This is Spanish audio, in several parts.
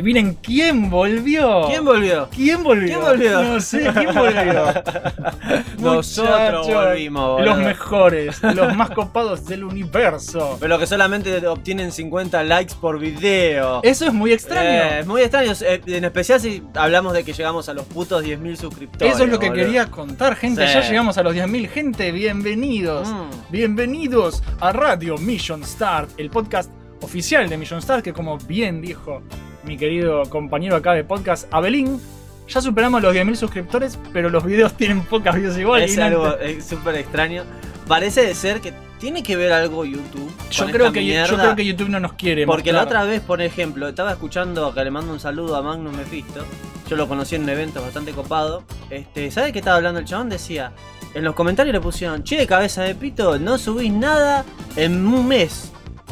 Adivinen quién volvió. ¿Quién volvió? ¿Quién volvió? ¿Quién volvió? No sé, ¿quién volvió? Nosotros volvimos, boludo. Los mejores, los más copados del universo. Pero que solamente obtienen 50 likes por video. Eso es muy extraño. Eh, es muy extraño. eh, En especial si hablamos de que llegamos a los putos 10.000 suscriptores. Eso es lo que boludo. quería contar, gente. Sí. Ya llegamos a los 10.000. Gente, bienvenidos. Mm. Bienvenidos a Radio Mission Start, el podcast oficial de Mission Start, que como bien dijo mi querido compañero acá de podcast, Abelín, ya superamos los 10.000 suscriptores, pero los videos tienen pocas views igual. Es algo eh, súper extraño. Parece de ser que tiene que ver algo YouTube. yo, creo que, yo mierda, creo que YouTube no nos quiere. Porque la otra vez, por ejemplo, estaba escuchando, acá le mando un saludo a Magnus Mephisto. Yo lo conocí en un evento bastante copado. Este, ¿Sabes qué estaba hablando el chabón? Decía, en los comentarios le pusieron, che, cabeza de pito, no subís nada en un mes.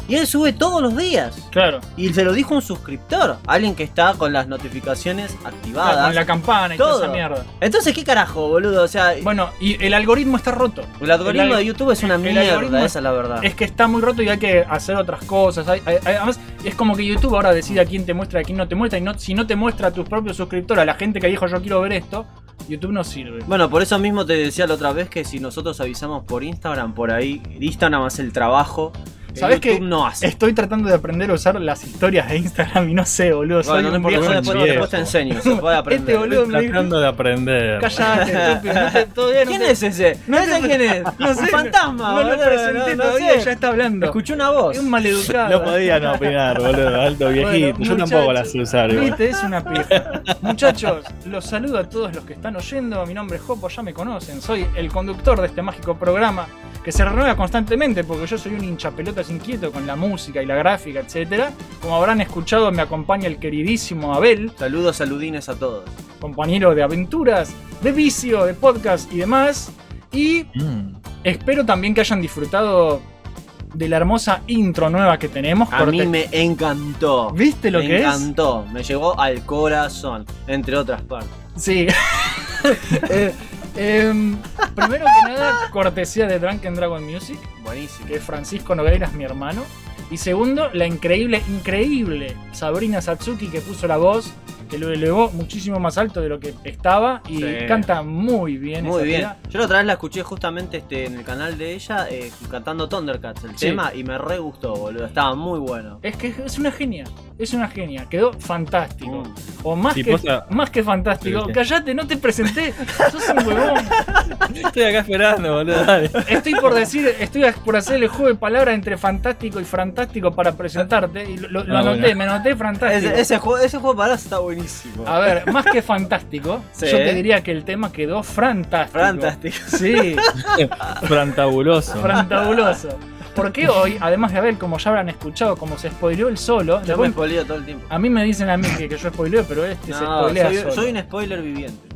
Y él sube todos los días. Claro, Y se lo dijo un suscriptor, alguien que está con las notificaciones activadas. con la campana y toda Todo. esa mierda. Entonces, ¿qué carajo, boludo? O sea, Bueno, y el algoritmo está roto. el algoritmo el al- de YouTube es una el mierda, esa es la verdad. Es que está muy roto y hay que hacer otras cosas. Hay- además, es como que YouTube ahora decide a quién te muestra y a quién no te muestra. Y no, si no te muestra a tus propios suscriptores, a la gente que dijo yo quiero ver esto, YouTube no sirve. Bueno, por eso mismo te decía la otra vez que si nosotros avisamos por Instagram, por ahí, Instagram hace el trabajo. Que ¿Sabes YouTube qué? no hace. Estoy tratando de aprender a usar las historias de Instagram y no sé, boludo. Soy Bueno, no un importa, viejo después, te enseño, se puede aprender. Este boludo me dijo, Tratando de aprender. Callate, estúpido. No te, todavía no ¿Quién te- es ese? no No, sé quién es. No sé. Un fantasma, No lo presenté no- no todavía, sé. ya está hablando. Escuché una voz. Es un maleducado. No podía no opinar, boludo. Alto viejito. Bueno, Yo tampoco la muchachos, sé usar. Viste, es una pija. Muchachos, los saludo a todos los que están oyendo. Mi nombre es Jopo, ya me conocen. Soy el conductor de este mágico programa que se renueva constantemente porque yo soy un hincha pelotas inquieto con la música y la gráfica, etcétera. Como habrán escuchado, me acompaña el queridísimo Abel, Saludos saludines a todos. compañero de aventuras, de vicio, de podcast y demás. Y Mm. espero también que hayan disfrutado de la hermosa intro nueva que tenemos. A mí me encantó. ¿Viste lo me que es? encantó. Me llegó al corazón, entre otras partes. Sí. Eh, em, primero que nada, cortesía de Drunken Dragon Music, Buenísimo. que Francisco Nogueira es mi hermano. Y segundo, la increíble, increíble Sabrina Satsuki que puso la voz, que lo elevó muchísimo más alto de lo que estaba y Sí. canta muy bien. Muy esa bien. Yo la otra vez la escuché justamente este, en el canal de ella eh, cantando Thundercats, el Sí. tema, y me re gustó, boludo. Estaba muy bueno. Es que es una genia, es una genia, quedó fantástico. Mm. O más, Sí, que, posta- más que fantástico. Callate, no te presenté, sos un huevón. Estoy acá esperando, boludo. Dale. Estoy por decir, estoy por hacer el juego de palabras entre fantástico y fantástico para presentarte. Y lo, lo Ah, anoté, bueno. me anoté fantástico. Ese, ese juego, ese juego para está buenísimo. A ver, más que fantástico, Sí. yo te diría que el tema quedó fantástico. Fantástico. Sí, Fantabuloso. fantabuloso. Porque hoy, además de Abel, como ya habrán escuchado, como se spoileó el solo, Yo me spoileo todo el tiempo. a mí me dicen a mí que, que yo spoileo, pero este se No, spoilea soy, solo. soy un spoiler viviente.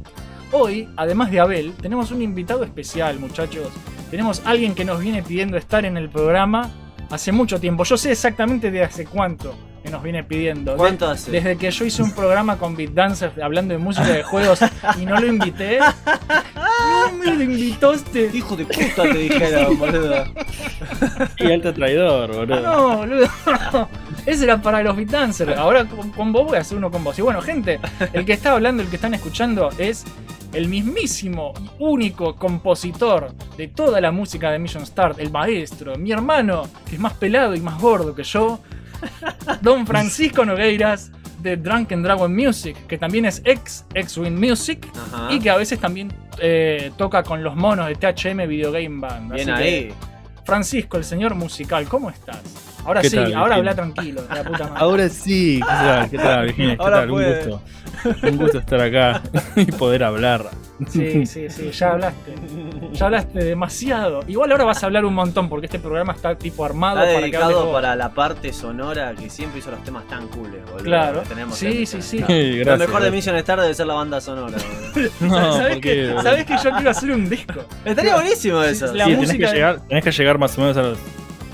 Hoy, además de Abel, tenemos un invitado especial, muchachos. Tenemos alguien que nos viene pidiendo estar en el programa hace mucho tiempo. Yo sé exactamente de hace cuánto que nos viene pidiendo. ¿Cuánto De- hace? Desde que yo hice un programa con Beat Dancers hablando de música de juegos y no lo invité. No me lo invitaste. Hijo de puta te dijeron, boludo. Y alto traidor, boludo. No, boludo. Ese era para los Beat Dancers. Ahora con, con vos voy a hacer uno con vos. Y bueno, gente, el que está hablando, el que están escuchando es el mismísimo y único compositor de toda la música de Mission Start, el maestro, mi hermano, que es más pelado y más gordo que yo, Don Francisco Nogueiras de Drunken Dragon Music, que también es ex X-Wing Music Ajá. y que a veces también eh, toca con los monos de THM Video Game Band. Bien Así que, ahí. Francisco, el señor musical, ¿cómo estás? Ahora ¿Qué sí, tal, ahora habla tranquilo, la puta madre. Ahora sí, ¿qué tal? ¿Qué tal, Virginia? ¿Qué Ahora tal? Un gusto. Un gusto estar acá y poder hablar. Sí, sí, sí, ya hablaste. Ya hablaste demasiado. Igual ahora vas a hablar un montón porque este programa está tipo armado Está para que dedicado vos. para la parte sonora que siempre hizo los temas tan cooles, boludo. Claro. que tenemos Sí, sí, sí. Gracias. Lo mejor de. Mission Star debe ser la banda sonora, boludo. No, ¿Sabes, ¿por que? ¿Sabes que yo quiero hacer un disco? Estaría buenísimo eso. la Sí, tenés música- que, llegar, tenés que llegar más o menos a los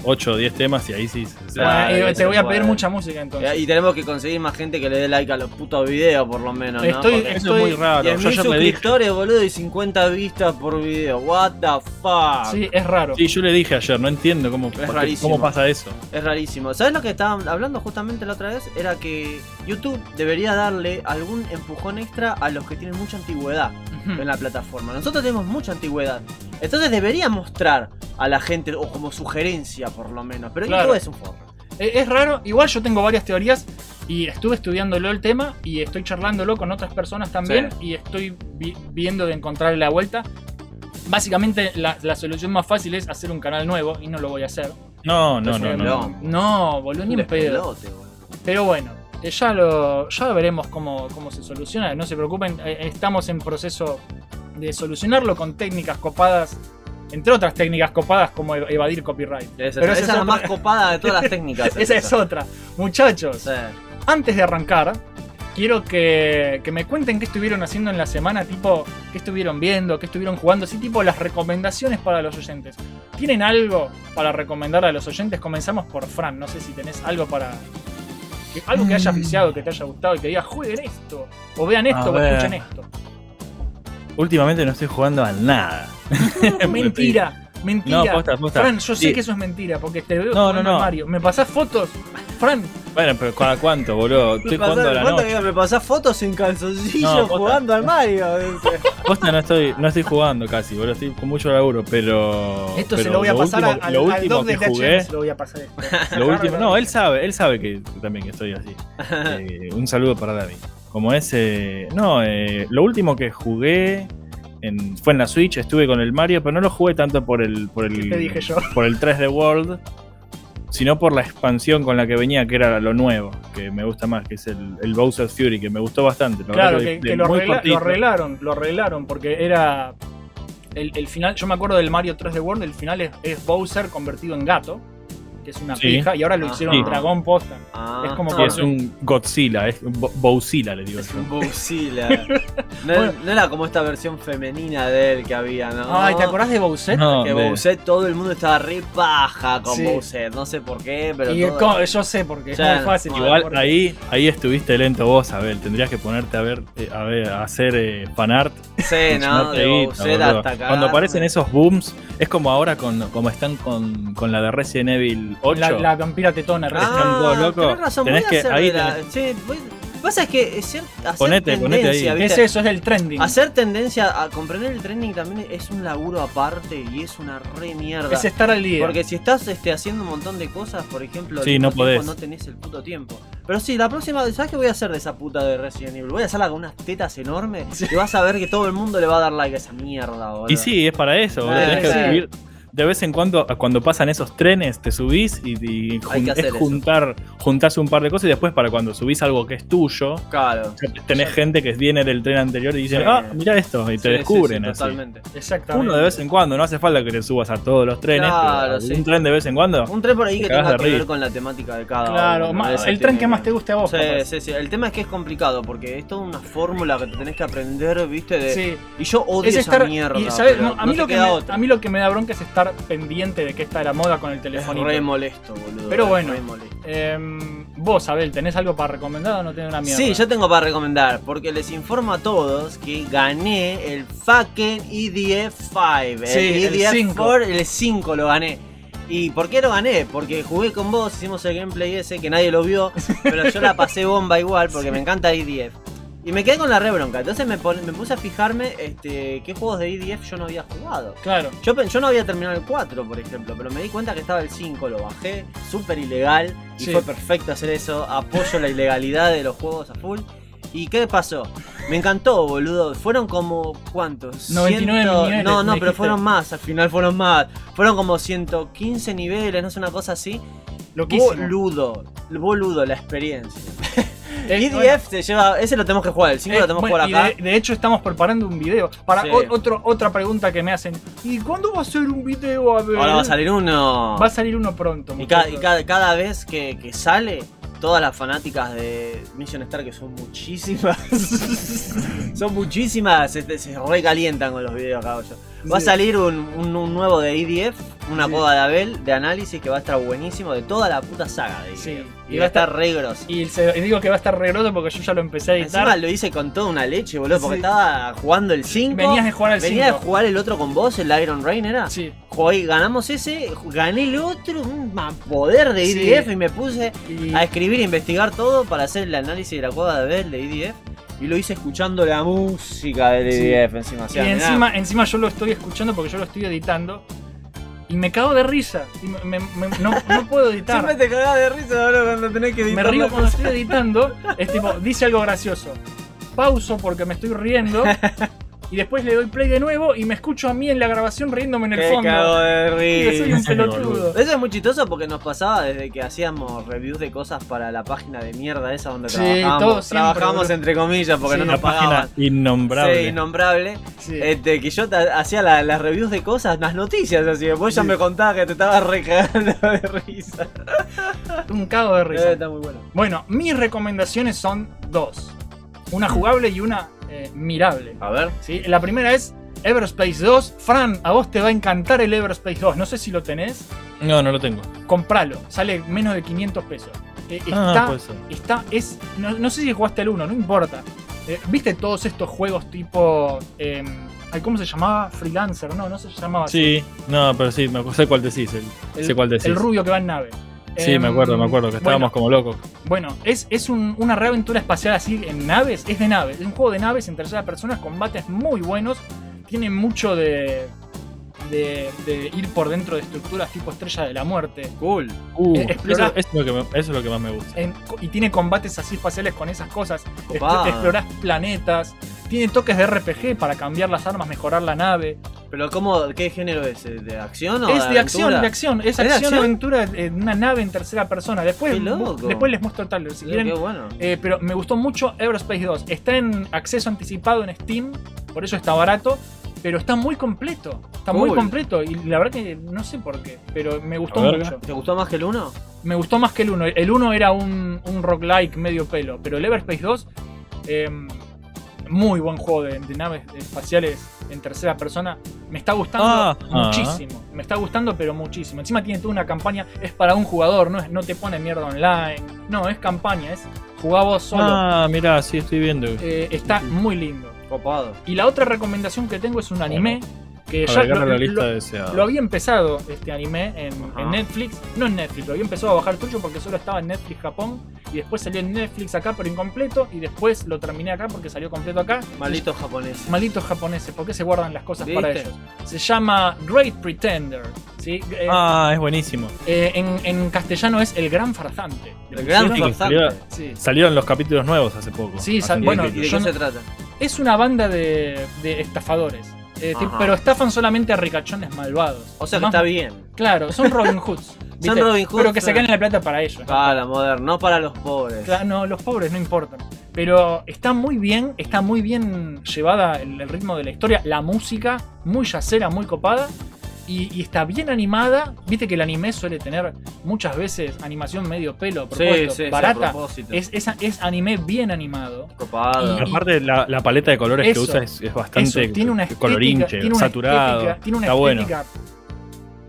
8 o 10 temas y ahí sí. se- Bueno, eh, te voy a pedir mucha música entonces. Y tenemos que conseguir más gente que le dé like a los putos videos, por lo menos, ¿no? Estoy- Porque Eso es muy raro. 10.000 Yo ya me dije. suscriptores, boludo, y 50 vistas por video. What the fuck. Sí, es raro. Sí, yo le dije ayer, no entiendo cómo, rarísimo. cómo pasa eso. Es rarísimo. ¿Sabes lo que estaban hablando justamente la otra vez? Era que YouTube debería darle algún empujón extra a los que tienen mucha antigüedad en la plataforma. Nosotros tenemos mucha antigüedad. Entonces debería mostrar a la gente, o como sugerencia por lo menos. Pero Claro. YouTube es un forro. Eh, Es raro, igual yo tengo varias teorías y estuve estudiándolo el tema y estoy charlándolo con otras personas también y estoy vi- viendo de encontrarle la vuelta. Básicamente la, la solución más fácil es hacer un canal nuevo y no lo voy a hacer. No, no, no, no. no. No, boludo, ni Un pedo. Pero bueno, eh, ya lo ya veremos cómo, cómo se soluciona. No se preocupen, eh, estamos en proceso de solucionarlo con técnicas copadas, entre otras técnicas copadas como evadir copyright. Esa, Pero esa esa es la más copada de todas las técnicas. Esa es otra. Muchachos, Sí. antes de arrancar, quiero que, que me cuenten qué estuvieron haciendo en la semana, tipo, qué estuvieron viendo, qué estuvieron jugando, así tipo las recomendaciones para los oyentes. ¿Tienen algo para recomendar a los oyentes? Comenzamos por Fran, no sé si tenés algo para... que- algo que hayas Mm. viciado, que te haya gustado y que digas, jueguen esto, o vean esto, o escuchen esto. Últimamente no estoy jugando a nada. mentira, mentira. No, posta, posta. Fran, yo sé Sí. que eso es mentira, porque te veo No, jugando no, Mario. ¿Me pasás fotos? Fran, Bueno, pero ¿cada cuánto, boludo? Estoy Me pasás- jugando a la ¿cuánto noche. que me pasás fotos en calzoncillo No, jugando al Mario? Posta no estoy, no estoy jugando casi, boludo. Estoy con mucho laburo, pero. esto pero se lo voy a pasar último- a- al, Lo al último que de jugué. se lo voy a pasar esto. Lo último, no, él sabe, él sabe que también que estoy así. Eh, un saludo para David. Como ese. No, eh, lo último que jugué en- fue en la Switch, estuve con el Mario, pero no lo jugué tanto por el. por el. Te dije yo. Por el 3D World. Sino por la expansión con la que venía, que era lo nuevo, que me gusta más, que es el, el Bowser's Fury, que me gustó bastante. la Claro, que, lo, arregla- arreglaron, lo arreglaron, porque era el, el final, yo me acuerdo del Mario 3D World, el final es, es Bowser convertido en gato, que es una Sí. pija, y ahora lo Ajá. hicieron Sí. dragón posta. Ah, Es como que- es un Godzilla, es Bo- Bowzilla, le digo Es yo. un Godzilla. No, Bueno. no era como esta versión femenina de él que había, ¿no? Ay, ¿te acordás de Bowser? No, Que de- Bowser, todo el mundo estaba re paja con Sí. Bowser. No sé por qué, pero. Y todo- yo sé porque es Ya, muy fácil. Igual porque- ahí, ahí estuviste lento vos, Abel. Tendrías que ponerte a ver, eh, a ver, a hacer eh, fanart. Sí, ¿no? De hasta acá. Cuando aparecen esos booms, es como ahora con, como están con, con la de Resident Evil 8. la, la vampira tetona, Ah, locos. tenés razón, Tenés voy a que- hacer ahí de la- tenés- Sí, voy- pasa es que es hacer Ponete, ponete tendencia, ahí. ¿viste? Es eso, es el trending. Hacer tendencia a comprender el trending también es un laburo aparte y es una re mierda. Es estar al día. Porque si estás este, haciendo un montón de cosas, por ejemplo, Sí, no podés. no tenés el puto tiempo. Pero sí, la próxima, ¿sabes qué voy a hacer de esa puta de Resident Evil? Voy a hacerla con unas tetas enormes y vas a ver que todo el mundo le va a dar like a esa mierda, boludo. Y sí, es para eso. boludo. Tenés que sí. De vez en cuando, cuando pasan esos trenes, te subís y, y Hay jun- que hacer es juntar, juntás un par de cosas y después para cuando subís algo que es tuyo, Claro. tenés gente que viene del tren anterior y dicen, Sí. ah, mira esto, y te Sí, descubren sí, así. totalmente. Exactamente. Uno de vez en cuando, no hace falta que te subas a todos los trenes, Claro, pero sí. un tren de vez en cuando. Un tren por ahí Te que tenga que ver con la temática de cada Claro, uno. Ese el tren que más te guste a vos. Sí, sí, sí. El tema es que es complicado porque es toda una fórmula que te tenés que aprender, ¿viste? De... Sí. Y yo odio Es esa estar, mierda. y, ¿sabes? pero No, a, mí lo que me, otra. a mí lo que me da bronca es estar pendiente de que está la moda con el es telefonito. re molesto, boludo. Pero es bueno. molesto. Em, Vos, Abel, ¿tenés algo para recomendar o no tenés una mierda? Sí, yo tengo para recomendar, porque les informo a todos que gané el fucking EDF 5. Sí, el EDF cinco. 4, el 5 lo gané. ¿Y por qué lo gané? Porque jugué con vos, hicimos el gameplay ese que nadie lo vio, pero yo la pasé bomba igual porque me encanta EDF. Y me quedé con la re bronca, entonces me, pon- me puse a fijarme este, qué juegos de EDF yo no había jugado. Claro. Yo, yo no había terminado el 4, por ejemplo, pero me di cuenta que estaba el 5, lo bajé, súper ilegal, y Sí. fue perfecto hacer eso, apoyo la ilegalidad de los juegos a full. ¿Y qué pasó? Me encantó, boludo. Fueron como, ¿cuántos? 99 niveles, No, no, me pero fueron más, al final fueron más. Fueron como 115 niveles, no sé, una cosa así. Loquísimo. Boludo, boludo la experiencia. Eh, EDF bueno, se lleva, ese lo tenemos que jugar, el 5 eh, lo tenemos que bueno, jugar acá. y de, de hecho estamos preparando un video. Para Sí. o- otro, otra pregunta que me hacen. ¿Y cuándo va a ser un video? A ver? Ahora va a salir uno. Va a salir uno pronto. Y, ca- y cada, cada vez que, que sale, todas las fanáticas de Mission Star, que son muchísimas, son muchísimas, se, se recalientan con los videos yo. Va a salir un, un- un nuevo de EDF, una Sí. coda de Abel, de análisis que va a estar buenísimo de toda la puta saga de EDF. Sí. Y va a estar re grosso. Y se- y digo que va a estar re grosso porque yo ya lo empecé a editar. Encima lo hice con toda una leche, boludo, porque Sí. estaba jugando el 5. Venías de jugar al Venía de 5. jugar el otro con vos, el Iron Rain, ¿era? Sí. Jugué- ganamos ese, gané el otro, un poder de. EDF y me puse Y, a escribir e investigar todo para hacer el análisis de la cueva de Bell de EDF. Y lo hice escuchando la música del Sí. Encima. o y sea, encima, encima yo lo estoy escuchando porque yo lo estoy editando. Y me cago de risa. Y me- me- me- no, no puedo editar. Siempre te cagás de risa boludo, cuando tenés que me editar. río la cuando estoy editando. Es tipo, dice algo gracioso. Pauso porque me estoy riendo. Y después le doy play de nuevo y me escucho a mí en la grabación riéndome en el Te fondo. cago de soy un pelotudo. Eso es muy chistoso porque nos pasaba desde que hacíamos reviews de cosas para la página de mierda esa donde Sí, trabajábamos. siempre, trabajábamos entre comillas porque Sí, no Una nos página pagaban. innombrable. Sí, innombrable. Sí. Este, que yo hacía la- las reviews de cosas, las noticias, así. Después ya me contaba que te estaba recagando de risa. Un cago de Eh, risa. está muy bueno. Bueno, mis recomendaciones son dos. Una jugable y una eh, mirable. A ver. ¿sí? La primera es Everspace 2. Fran, a vos te va a encantar el Everspace 2. No sé si lo tenés. No, no lo tengo. Compralo. Sale menos de 500 pesos. Eh, Ah, está, puede ser. está, es, no, no sé si jugaste el 1, no importa. Eh, ¿Viste todos estos juegos tipo... eh, ay, ¿Cómo se llamaba? Freelancer, no, no se llamaba así. Sí, no, pero sí, me sé cuál decís. El, El, sé cuál decís. el rubio que va en nave. Sí, me Em, acuerdo, me acuerdo, que estábamos como locos. Bueno, es, es un- una reaventura espacial así en naves, es de naves, es un juego de naves en tercera persona, combates muy buenos, tiene mucho de, de, de ir por dentro de estructuras tipo Estrella de la Muerte. Cool. Uh, eh, explora- eso, es lo que me- eso es lo que más me gusta. En- y tiene combates así espaciales con esas cosas. Copado. explorás planetas, tiene toques de RPG para cambiar las armas, mejorar la nave. Pero cómo, ¿qué género es? ¿De acción o es de acción, de acción, es ¿Es de acción, acción? aventura en una nave en tercera persona. Después, Qué loco. después les muestro el trailer si Sí, quieren. Qué bueno. Eh, pero me gustó mucho Everspace 2. Está en acceso anticipado en Steam, por eso está barato. Pero está muy completo. Está muy completo. Y la verdad que no sé por qué. Pero me gustó ver. mucho. ¿Te gustó más que el 1? Me gustó más que el 1. El 1 era un, un roguelike medio pelo. Pero el Everspace 2, eh, muy buen juego de, de naves espaciales en tercera persona. Me está gustando Ah, muchísimo. Me está gustando, pero muchísimo. Encima tiene toda una campaña. Es para un jugador, no, es, no te pone mierda online. No, es campaña. Es jugá vos solo. Ah, mirá, sí, estoy viendo. Eh, está muy lindo. Copado. Y la otra recomendación que tengo es un anime que ya lo, a la lista lo- deseada. lo había empezado este anime en, Netflix. No en Netflix, lo había empezado a bajar tuyo porque solo estaba en Netflix Japón. Y después salió en Netflix acá, pero incompleto. Y después lo terminé acá porque salió completo acá. Maldito japonés. Malditos japoneses, ¿por qué se guardan las cosas para ellos? Se llama Great Pretender. ¿sí? Eh, Ah, es buenísimo. eh, en, en castellano es El Gran Farsante. El gran farsante. Sí. Salieron los capítulos nuevos hace poco. Sí, Hace sal- un ¿Y bueno, y de qué no- se trata? Es una banda de, de estafadores. Eh, pero estafan solamente a ricachones malvados. O sea que Más- está bien. Claro, son Robin Hoods. ¿viste? Robin Hoods, Pero que se ganen la plata para ellos. Para moderno, no para los pobres. Claro, no, los pobres no importan. Pero está muy bien, está muy bien llevada el, el ritmo de la historia, la música, muy yacera, muy copada. Y, y está bien animada. Viste que el anime suele tener muchas veces animación medio pelo, Sí, propuesto, sí, sí, a barata. propósito. es, es, es anime bien animado. Copado. Y- Aparte, la, la paleta de colores Eso, que usa es, es bastante Eso, tiene una estética, colorinche, tiene una saturado. estética, tiene una está bueno.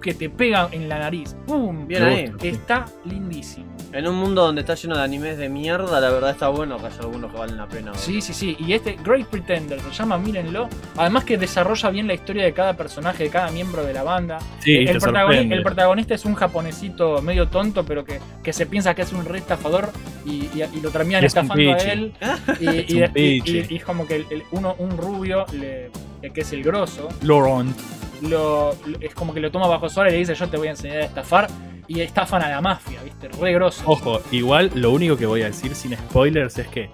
Que te pega en la nariz. ¡Pum! Bien ahí. Está lindísimo. En un mundo donde está lleno de animes de mierda, la verdad está bueno que haya algunos que valen la pena. Sí, sí, sí. Y este Great Pretender se llama, mírenlo. Además que desarrolla bien la historia de cada personaje, de cada miembro de la banda. Sí, el, te protagoni- sorprende. el protagonista es un japonesito medio tonto, pero que, que se piensa que es un re estafador y, y- y lo terminan es estafando a él. Y, Es y- un y- pichi. y- y es como que el- el- uno, un rubio, le- que es el grosso, Laurent. lo, es como que lo toma bajo su ala y le dice yo te voy a enseñar a estafar. Y estafan a la mafia, ¿viste? Re grosso. Ojo, igual lo único que voy a decir sin spoilers es que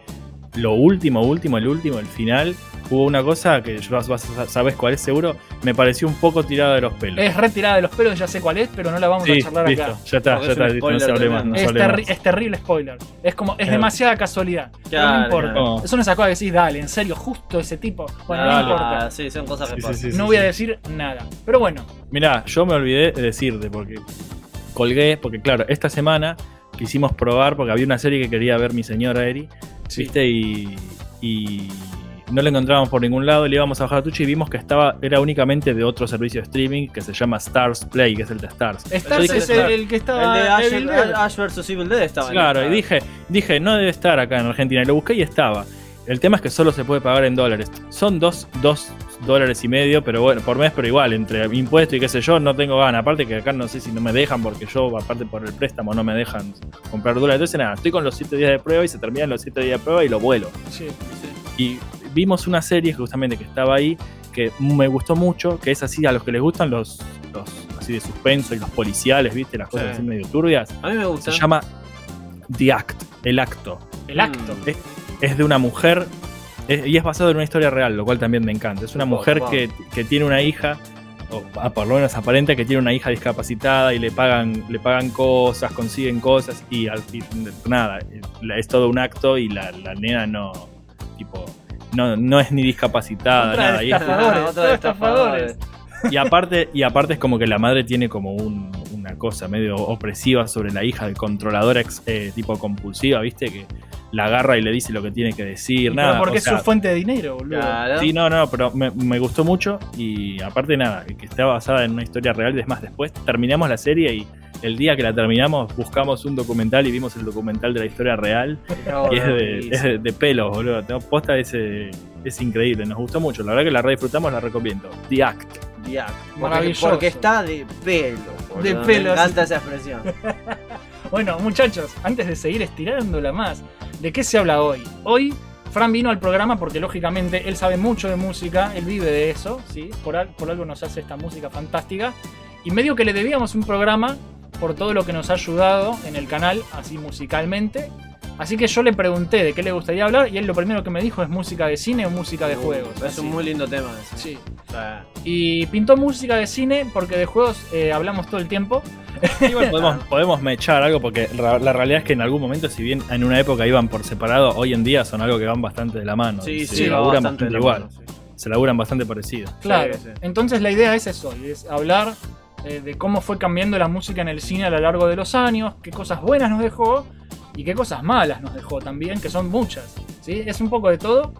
lo último, último, el último, el final, hubo una cosa que yo vas, vas a- sabes cuál es seguro, me pareció un poco tirada de los pelos. Es retirada de los pelos, ya sé cuál es, pero no la vamos sí, a charlar listo, acá. ya está, Porque ya es está, listo, no se hable más, no Es, hable terri- más. es terrible spoiler. Es como, es Claro. demasiada casualidad. Pero Claro, no importa. claro. No. Es una esa cosa que decís, dale, en serio, justo ese tipo. Bueno, no Ah, importa. Sí, son cosas que Sí, sí, pasan. sí, sí, no voy a decir nada. Pero bueno, Mirá, yo me olvidé de decirte porque colgué, porque claro, esta semana quisimos probar, porque había una serie que quería ver mi señora Eri, ¿viste? Y, y no la encontrábamos por ningún lado, le íbamos a bajar a Twitch y vimos que estaba, era únicamente de otro servicio de streaming que se llama Stars Play, que es el de Stars. Stars dije es el, el que El estaba. de Ash, Evil Dead. Ash vs Evil Dead estaba Claro, y dije, dije, no debe estar acá en Argentina. Y lo busqué y estaba. El tema es que solo se puede pagar en dólares. Son dos, dos dólares y medio, pero bueno, por mes, pero igual, entre impuestos y qué sé yo, no tengo ganas. Aparte que acá no sé si no me dejan, porque yo, aparte por el préstamo, no me dejan comprar dólares. Entonces nada, estoy con los 7 días de prueba y se terminan los 7 días de prueba y lo vuelo. Sí. Y vimos una serie justamente que estaba ahí, que me gustó mucho, que es así a los que les gustan los, los así de suspenso y los policiales, ¿viste? Las cosas Sí. así medio turbias. A mí me gusta. Se llama The Act, el acto. El acto. Mm. Es, es de una mujer es- y es basado en una historia real, lo cual también me encanta. Es una mujer wow. que, que tiene una hija, o ah, por lo menos aparenta que tiene una hija discapacitada y le pagan, le pagan cosas, consiguen cosas y al fin, nada, es todo un acto y la, la nena no, tipo, no, no es ni discapacitada, Otra nada. de Y, es- estafadores, Otra todo de estafadores. y aparte, y aparte es como que la madre tiene como un- una cosa medio opresiva sobre la hija, de controladora ex- eh, tipo compulsiva, ¿viste? Que la agarra y le dice lo que tiene que decir. Pero nada, porque o es sea, su fuente de dinero, boludo. Claro. Sí, no, no, pero me, me gustó mucho y aparte nada, que está basada en una historia real. Es más, después terminamos la serie y el día que la terminamos buscamos un documental y vimos el documental de la historia real y es de, es de, de pelos, boludo. Tengo posta ese, es increíble, nos gustó mucho. La verdad que la re disfrutamos, la recomiendo. The Act. Maravilloso. porque está de pelo. boludo. De pelo, Me encanta esa expresión. Bueno, muchachos, antes de seguir estirándola más, ¿de qué se habla hoy? Hoy Fran vino al programa porque lógicamente él sabe mucho de música, él vive de eso, ¿sí? Por, al- por algo nos hace esta música fantástica. Y medio que le debíamos un programa por todo lo que nos ha ayudado en el canal, así musicalmente. Así que yo le pregunté de qué le gustaría hablar y él lo primero que me dijo es música de cine o música de juegos. Uh, Es así. un muy lindo tema ese. Sí. O sea, Y pintó música de cine porque de juegos eh, hablamos todo el tiempo. Igual podemos, podemos mechar algo porque la realidad es que en algún momento, si bien en una época iban por separado, hoy en día son algo que van bastante de la mano. sí, se sí, laburan bastante igual. mano, sí. Se laburan bastante parecido. Claro. sí. Entonces la idea es eso, y es hablar eh, de cómo fue cambiando la música en el cine a lo largo de los años, qué cosas buenas nos dejó y qué cosas malas nos dejó también, que son muchas. ¿sí? Es un poco de todo.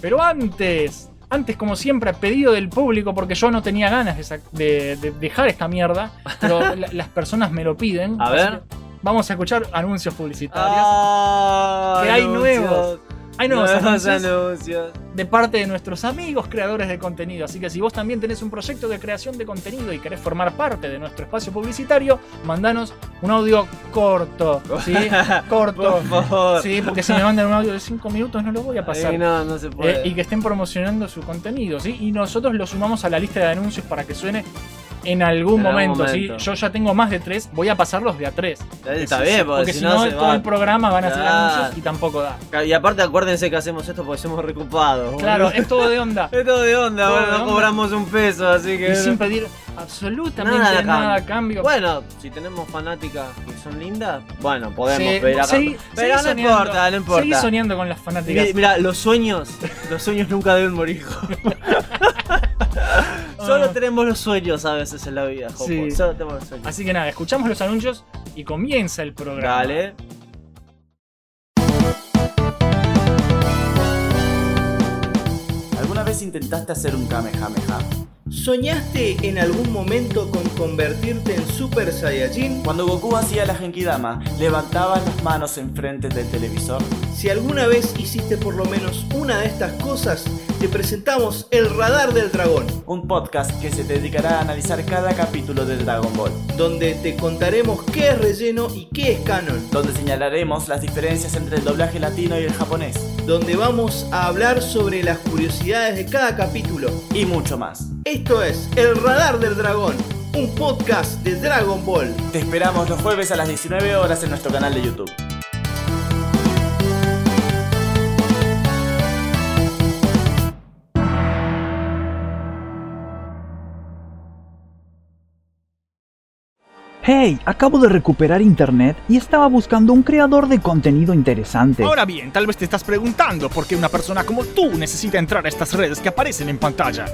Pero antes, antes como siempre, a pedido del público, porque yo no tenía ganas de, sac- de- de dejar esta mierda, pero la- las personas me lo piden. A ver. Vamos a escuchar anuncios publicitarios. Ah, Que hay anuncios. nuevos. Hay nuevos Nuevos anuncios anuncios. de parte de nuestros amigos creadores de contenido. Así que si vos también tenés un proyecto de creación de contenido y querés formar parte de nuestro espacio publicitario, mandanos un audio corto. ¿sí? corto. Por favor. Sí, porque si me mandan un audio de 5 minutos no lo voy a pasar. Ahí no, no se puede. Eh, y que estén promocionando su contenido, ¿sí? Y nosotros lo sumamos a la lista de anuncios para que suene en algún En algún momento, ¿sí? momento. Yo ya tengo más de tres, voy a pasarlos de a tres. Está bien, sí, porque, si no, todo va. el programa van a ser anuncios y tampoco da. Y aparte acuérdense que hacemos esto porque somos recopados. Claro, es todo de onda. Es todo de onda, Todo bueno, de no onda. cobramos un peso, así que. Y sin pedir absolutamente Nada nada, a a cambio. Bueno, si tenemos fanáticas que son lindas, bueno, podemos Sí, pedir acá. seguí- Pero no soñando, importa, no importa. Seguí soñando con las fanáticas. Mi- Mira, los sueños, los sueños nunca deben morir. Solo Ah. tenemos los sueños a veces en la vida, Jopo. Sí. Solo tenemos los sueños. Así que nada, escuchamos los anuncios y comienza el programa. Dale. ¿Alguna vez intentaste hacer un Kamehameha? ¿Soñaste en algún momento con convertirte en Super Saiyajin? Cuando Goku hacía la Genkidama, levantaba las manos enfrente del televisor. Si alguna vez hiciste por lo menos una de estas cosas, te presentamos El Radar del Dragón, Un podcast que se dedicará a analizar cada capítulo de Dragon Ball, donde te contaremos qué es relleno y qué es canon, donde señalaremos las diferencias entre el doblaje latino y el japonés, donde vamos a hablar sobre las curiosidades de cada capítulo. y mucho más. Esto es El Radar del Dragón, un podcast de Dragon Ball. Te esperamos los jueves a las 19 horas en nuestro canal de YouTube. Hey, acabo de recuperar internet y estaba buscando un creador de contenido interesante. Ahora bien, tal vez te estás preguntando por qué una persona como tú necesita entrar a estas redes que aparecen en pantalla.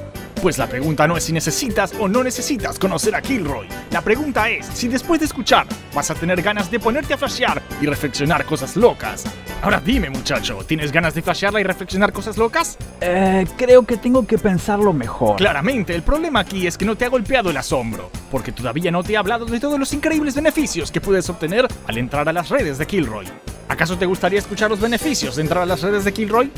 Pues la pregunta no es si necesitas o no necesitas conocer a Kilroy. La pregunta es si después de escuchar vas a tener ganas de ponerte a flashear y reflexionar cosas locas. Ahora dime muchacho, ¿tienes ganas de flashearla y reflexionar cosas locas? Eh, creo que tengo que pensarlo mejor. Claramente, el problema aquí es que no te ha golpeado el asombro, porque todavía no te he hablado de todos los increíbles beneficios que puedes obtener al entrar a las redes de Kilroy. ¿Acaso te gustaría escuchar los beneficios de entrar a las redes de Kilroy?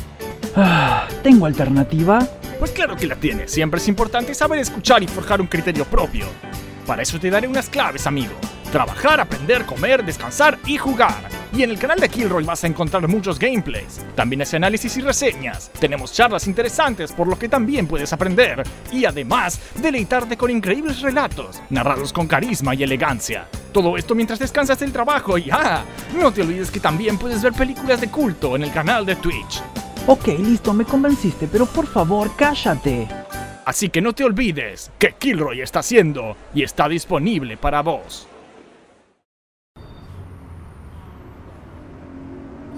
Ah, ¿Tengo alternativa? Pues claro que la tienes. Siempre es importante saber escuchar y forjar un criterio propio. Para eso te daré unas claves, amigo. Trabajar, aprender, comer, descansar y jugar. Y en el canal de Kilroy vas a encontrar muchos gameplays. También hace análisis y reseñas. Tenemos charlas interesantes por lo que también puedes aprender. Y además, deleitarte con increíbles relatos, narrados con carisma y elegancia. Todo esto mientras descansas del trabajo y ah, no te olvides que también puedes ver películas de culto en el canal de Twitch. Ok, listo, me convenciste, pero por favor, cállate. Así que no te olvides que Kilroy está haciendo y está disponible para vos.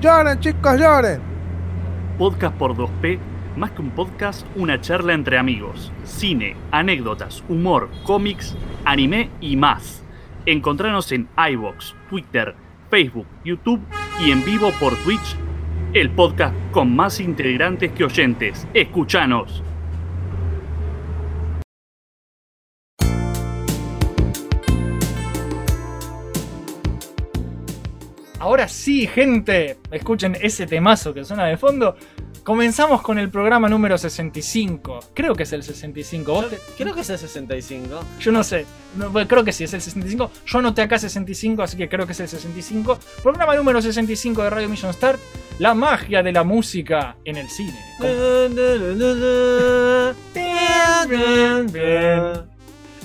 Lloren chicos, lloren. Podcast por 2P, más que un podcast, una charla entre amigos. Cine, anécdotas, humor, cómics, anime y más. Encontranos en iBox, Twitter, Facebook, YouTube y en vivo por Twitch. El podcast con más integrantes que oyentes. Escuchanos. Ahora sí, gente, escuchen ese temazo que suena de fondo. Comenzamos con el programa número 65. Creo que es el 65. ¿Vos te- Creo que es el 65. Yo no sé. No, creo que sí, es el 65. Yo anoté acá 65, así que creo que es el 65. Programa número 65 de Radio Mission Start. La magia de la música en el cine.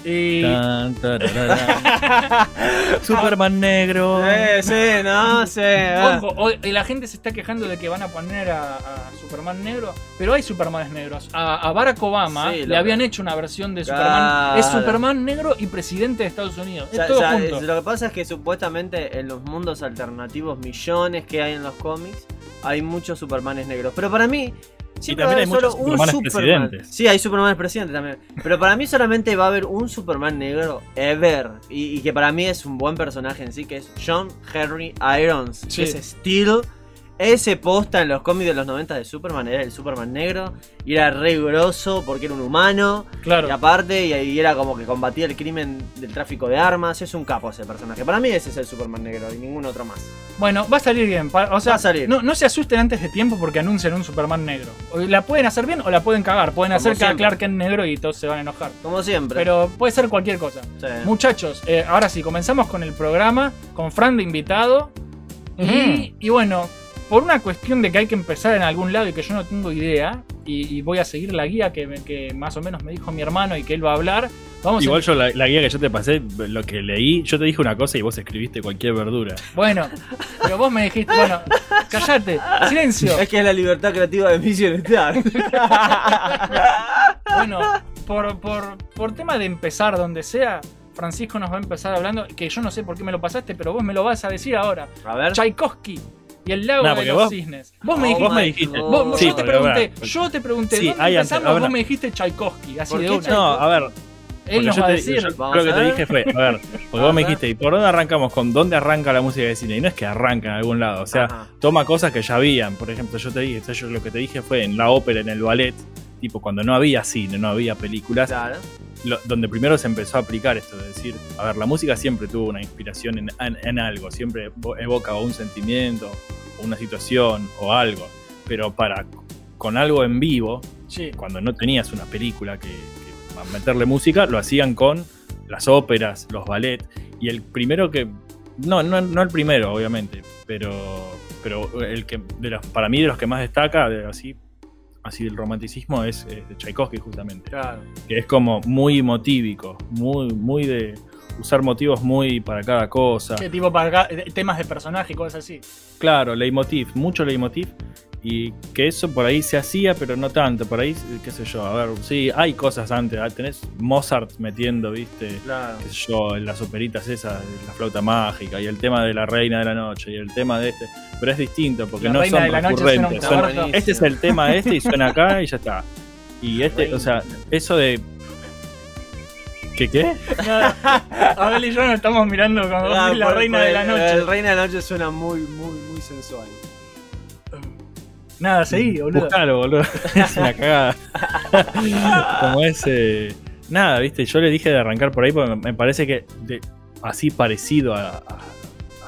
Y... Tan. Superman negro. Eh, sí, no sé. Ojo, hoy- y la gente se está quejando de que van a poner a, a Superman negro, pero hay Supermanes negros. A, a Barack Obama Sí, le habían hecho una versión de Claro. Superman. Es Superman negro y presidente de Estados Unidos. O sea, es todo o sea, junto. es- lo que pasa es que supuestamente en los mundos alternativos millones que hay en los cómics hay muchos Supermanes negros. Pero para mí siempre va a también haber hay solo muchos un Superman. presidentes. Sí, hay Supermanes presidentes también. Pero para mí solamente va a haber un Superman negro ever y, y que para mí es un buen personaje en sí que es John Henry Irons. Sí. Que es Steel. Ese posta en los cómics de los 90 de Superman era el Superman negro y era re grosso porque era un humano. Claro. Y aparte, y, y era como que combatía el crimen del tráfico de armas. Es un capo ese personaje. Para mí ese es el Superman negro y ningún otro más. Bueno, va a salir bien. O sea, Va a salir. No, no se asusten antes de tiempo porque anuncian un Superman negro. O La pueden hacer bien o la pueden cagar. Pueden Como hacer siempre. Clark Kent negro y todos se van a enojar. Como siempre. Pero puede ser cualquier cosa. Sí. Muchachos, eh, ahora sí, comenzamos con el programa, con Fran de invitado. y, y bueno, por una cuestión de que hay que empezar en algún lado y que yo no tengo idea, y, y voy a seguir la guía que, me- que más o menos me dijo mi hermano y que él va a hablar, vamos Igual a... yo la, la guía que yo te pasé, lo que leí, yo te dije una cosa y vos escribiste cualquier verdura. Bueno, pero vos me dijiste, bueno, callate, silencio. Es que es la libertad creativa de Mission Star. Bueno, por, por, por tema de empezar donde sea, Francisco nos va a empezar hablando, que yo no sé por qué me lo pasaste, pero vos me lo vas a decir ahora. A ver. Tchaikovsky y el lago No, de los vos- cisnes. Vos me Oh dijiste, vos me dijiste. Vos- Sí, yo te pregunté, yo te pregunté, Sí, ¿dónde hay empezamos? antes- vos me dijiste Tchaikovsky, así ¿Por de una. No, a ver, Él nos yo va a te- decir. yo creo que te dije fue, a ver, porque vos me dijiste, ¿y por dónde arrancamos? ¿Con dónde arranca la música de cine? Y no es que arranca en algún lado, o sea, Ajá. toma cosas que ya habían. Por ejemplo, yo te dije, o sea, yo lo que te dije fue en la ópera, en el ballet, tipo cuando no había cine, no había películas, Claro. lo- donde primero se empezó a aplicar esto de decir, a ver, la música siempre tuvo una inspiración en, en- en algo, siempre evo- evoca un sentimiento, o una situación, o algo, pero para con algo en vivo, Sí. cuando no tenías una película que, que para meterle música, lo hacían con las óperas, los ballets, y el primero que, no, no, no el primero, obviamente, pero, pero el que, de los, para mí, de los que más destaca, de así, así del romanticismo, es, es de Tchaikovsky, justamente Claro. que es como muy emotívico, muy, muy de usar motivos muy para cada cosa. ¿Qué tipo para temas de personaje y cosas así? Claro, leitmotiv, mucho leitmotiv. Y que eso por ahí se hacía, pero no tanto. Por ahí, qué sé yo, a ver, sí, hay cosas antes. ah, Tenés Mozart metiendo, viste, Claro. qué sé yo, en las operitas esas, la flauta mágica, y el tema de la reina de la noche, y el tema de este. Pero es distinto, porque La no son suena recurrentes. Este es el tema este y suena acá y ya está. Y este, o sea, eso de. ¿Qué qué? Abel y yo nos estamos mirando como vos Ah, decís la por- reina por de la el- noche. El reina de la noche suena muy, muy, muy sensual. Nada, seguí, boludo. Buscalo, boludo. es una cagada. Como ese. Nada, viste, yo le dije de arrancar por ahí porque me parece que de- así parecido a, a-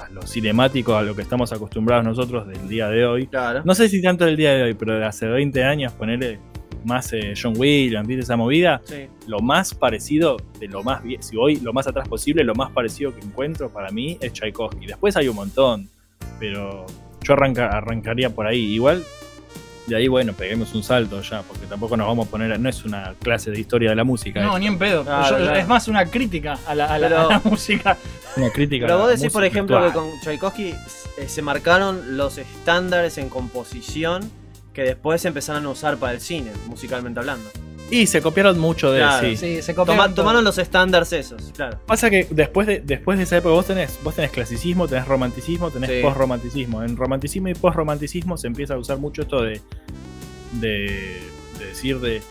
a lo cinemático, a lo que estamos acostumbrados nosotros del día de hoy. Claro. No sé si tanto del día de hoy, pero de hace 20 años, ponerle más eh, John Williams, ¿viste esa movida? Sí. Lo más parecido, de lo más bien, si voy lo más atrás posible, lo más parecido que encuentro para mí es Tchaikovsky. Después hay un montón, pero yo arranca, arrancaría por ahí. Igual, de ahí, bueno, peguemos un salto ya, porque tampoco nos vamos a poner, no es una clase de historia de la música, No, ni en pedo. Claro, Yo- claro. Es más una crítica a la, a la- Pero- a la música. una crítica. Pero a la vos decís, por ejemplo, que con Tchaikovsky eh, se marcaron los estándares en composición que después empezaron a usar para el cine, musicalmente hablando. Y se copiaron mucho de Claro, sí. Sí, se copiaron tomaron los estándares esos, claro. Pasa que después de, después de esa época vos tenés, vos tenés clasicismo, tenés romanticismo, tenés Sí. posromanticismo. En romanticismo y posromanticismo se empieza a usar mucho esto de, de, de decir de,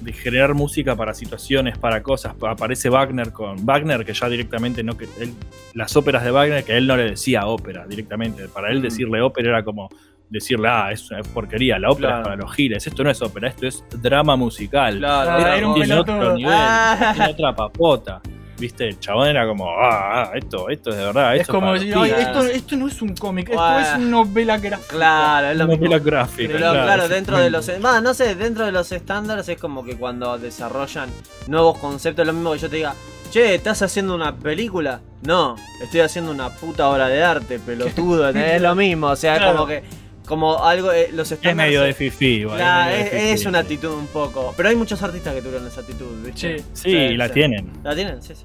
de generar música para situaciones, para cosas. Aparece Wagner con Wagner que ya directamente no que él, las óperas de Wagner que él no le decía ópera directamente. Para él Mm. decirle ópera era como decirle ah es una porquería, la ópera Claro. es para los giles. Esto no es ópera, esto es drama musical. Claro, era era un como- tiene otro nivel, Ah. tiene otra papota. Viste, el chabón era como, ah, ah, esto, esto es de verdad. Es esto como para decir, "Ay, pibes". esto, esto no es un cómic, esto es una novela gráfica. Claro, es lo novela gráfica. Pero claro, dentro de los. No sé, dentro de los estándares es como que cuando desarrollan nuevos conceptos, es lo mismo que yo te diga, che, ¿estás haciendo una película? No, estoy haciendo una puta obra de arte, pelotudo, es lo mismo, o sea, Claro. como que. Como algo. eh, los Es medio de fifi, igual, es, de es fifí. una actitud un poco. Pero hay muchos artistas que tuvieron esa actitud, ¿viste? Sí. Sí, la tienen. ¿La tienen? Sí, sí.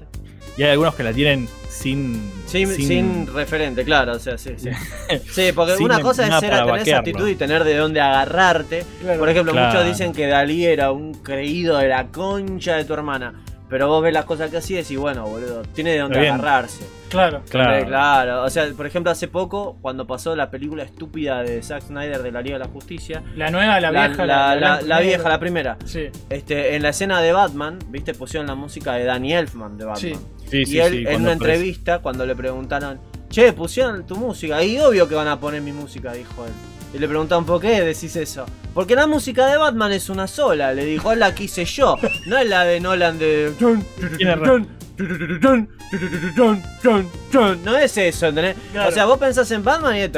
Y hay algunos que la tienen sin. Sin, sin referente, claro, o sea, sí, sí. Sí, porque una cosa nada es ser, tener esa actitud y tener de dónde agarrarte. Claro. Por ejemplo, Claro. muchos dicen que Dalí era un creído de la concha de tu hermana. Pero vos ves las cosas que hacía y decís, bueno, boludo, tiene de dónde bien. agarrarse. Claro. Claro. Claro. O sea, por ejemplo, hace poco, cuando pasó la película estúpida de Zack Snyder de la Liga de la Justicia. La nueva, la vieja, la, la, la- y vieja, la primera. Sí. Este, en la escena de Batman, viste, pusieron la música de Danny Elfman de Batman. Sí. Sí, y sí, él sí, en una entrevista, cuando le preguntaron, che, pusieron tu música, y obvio que van a poner mi música, dijo él. Y le preguntaron, ¿por qué decís eso? Porque la música de Batman es una sola, le dijo, la que hice yo, no es la de Nolan de... No es eso, ¿entendés? Claro. O sea, vos pensás en Batman y es...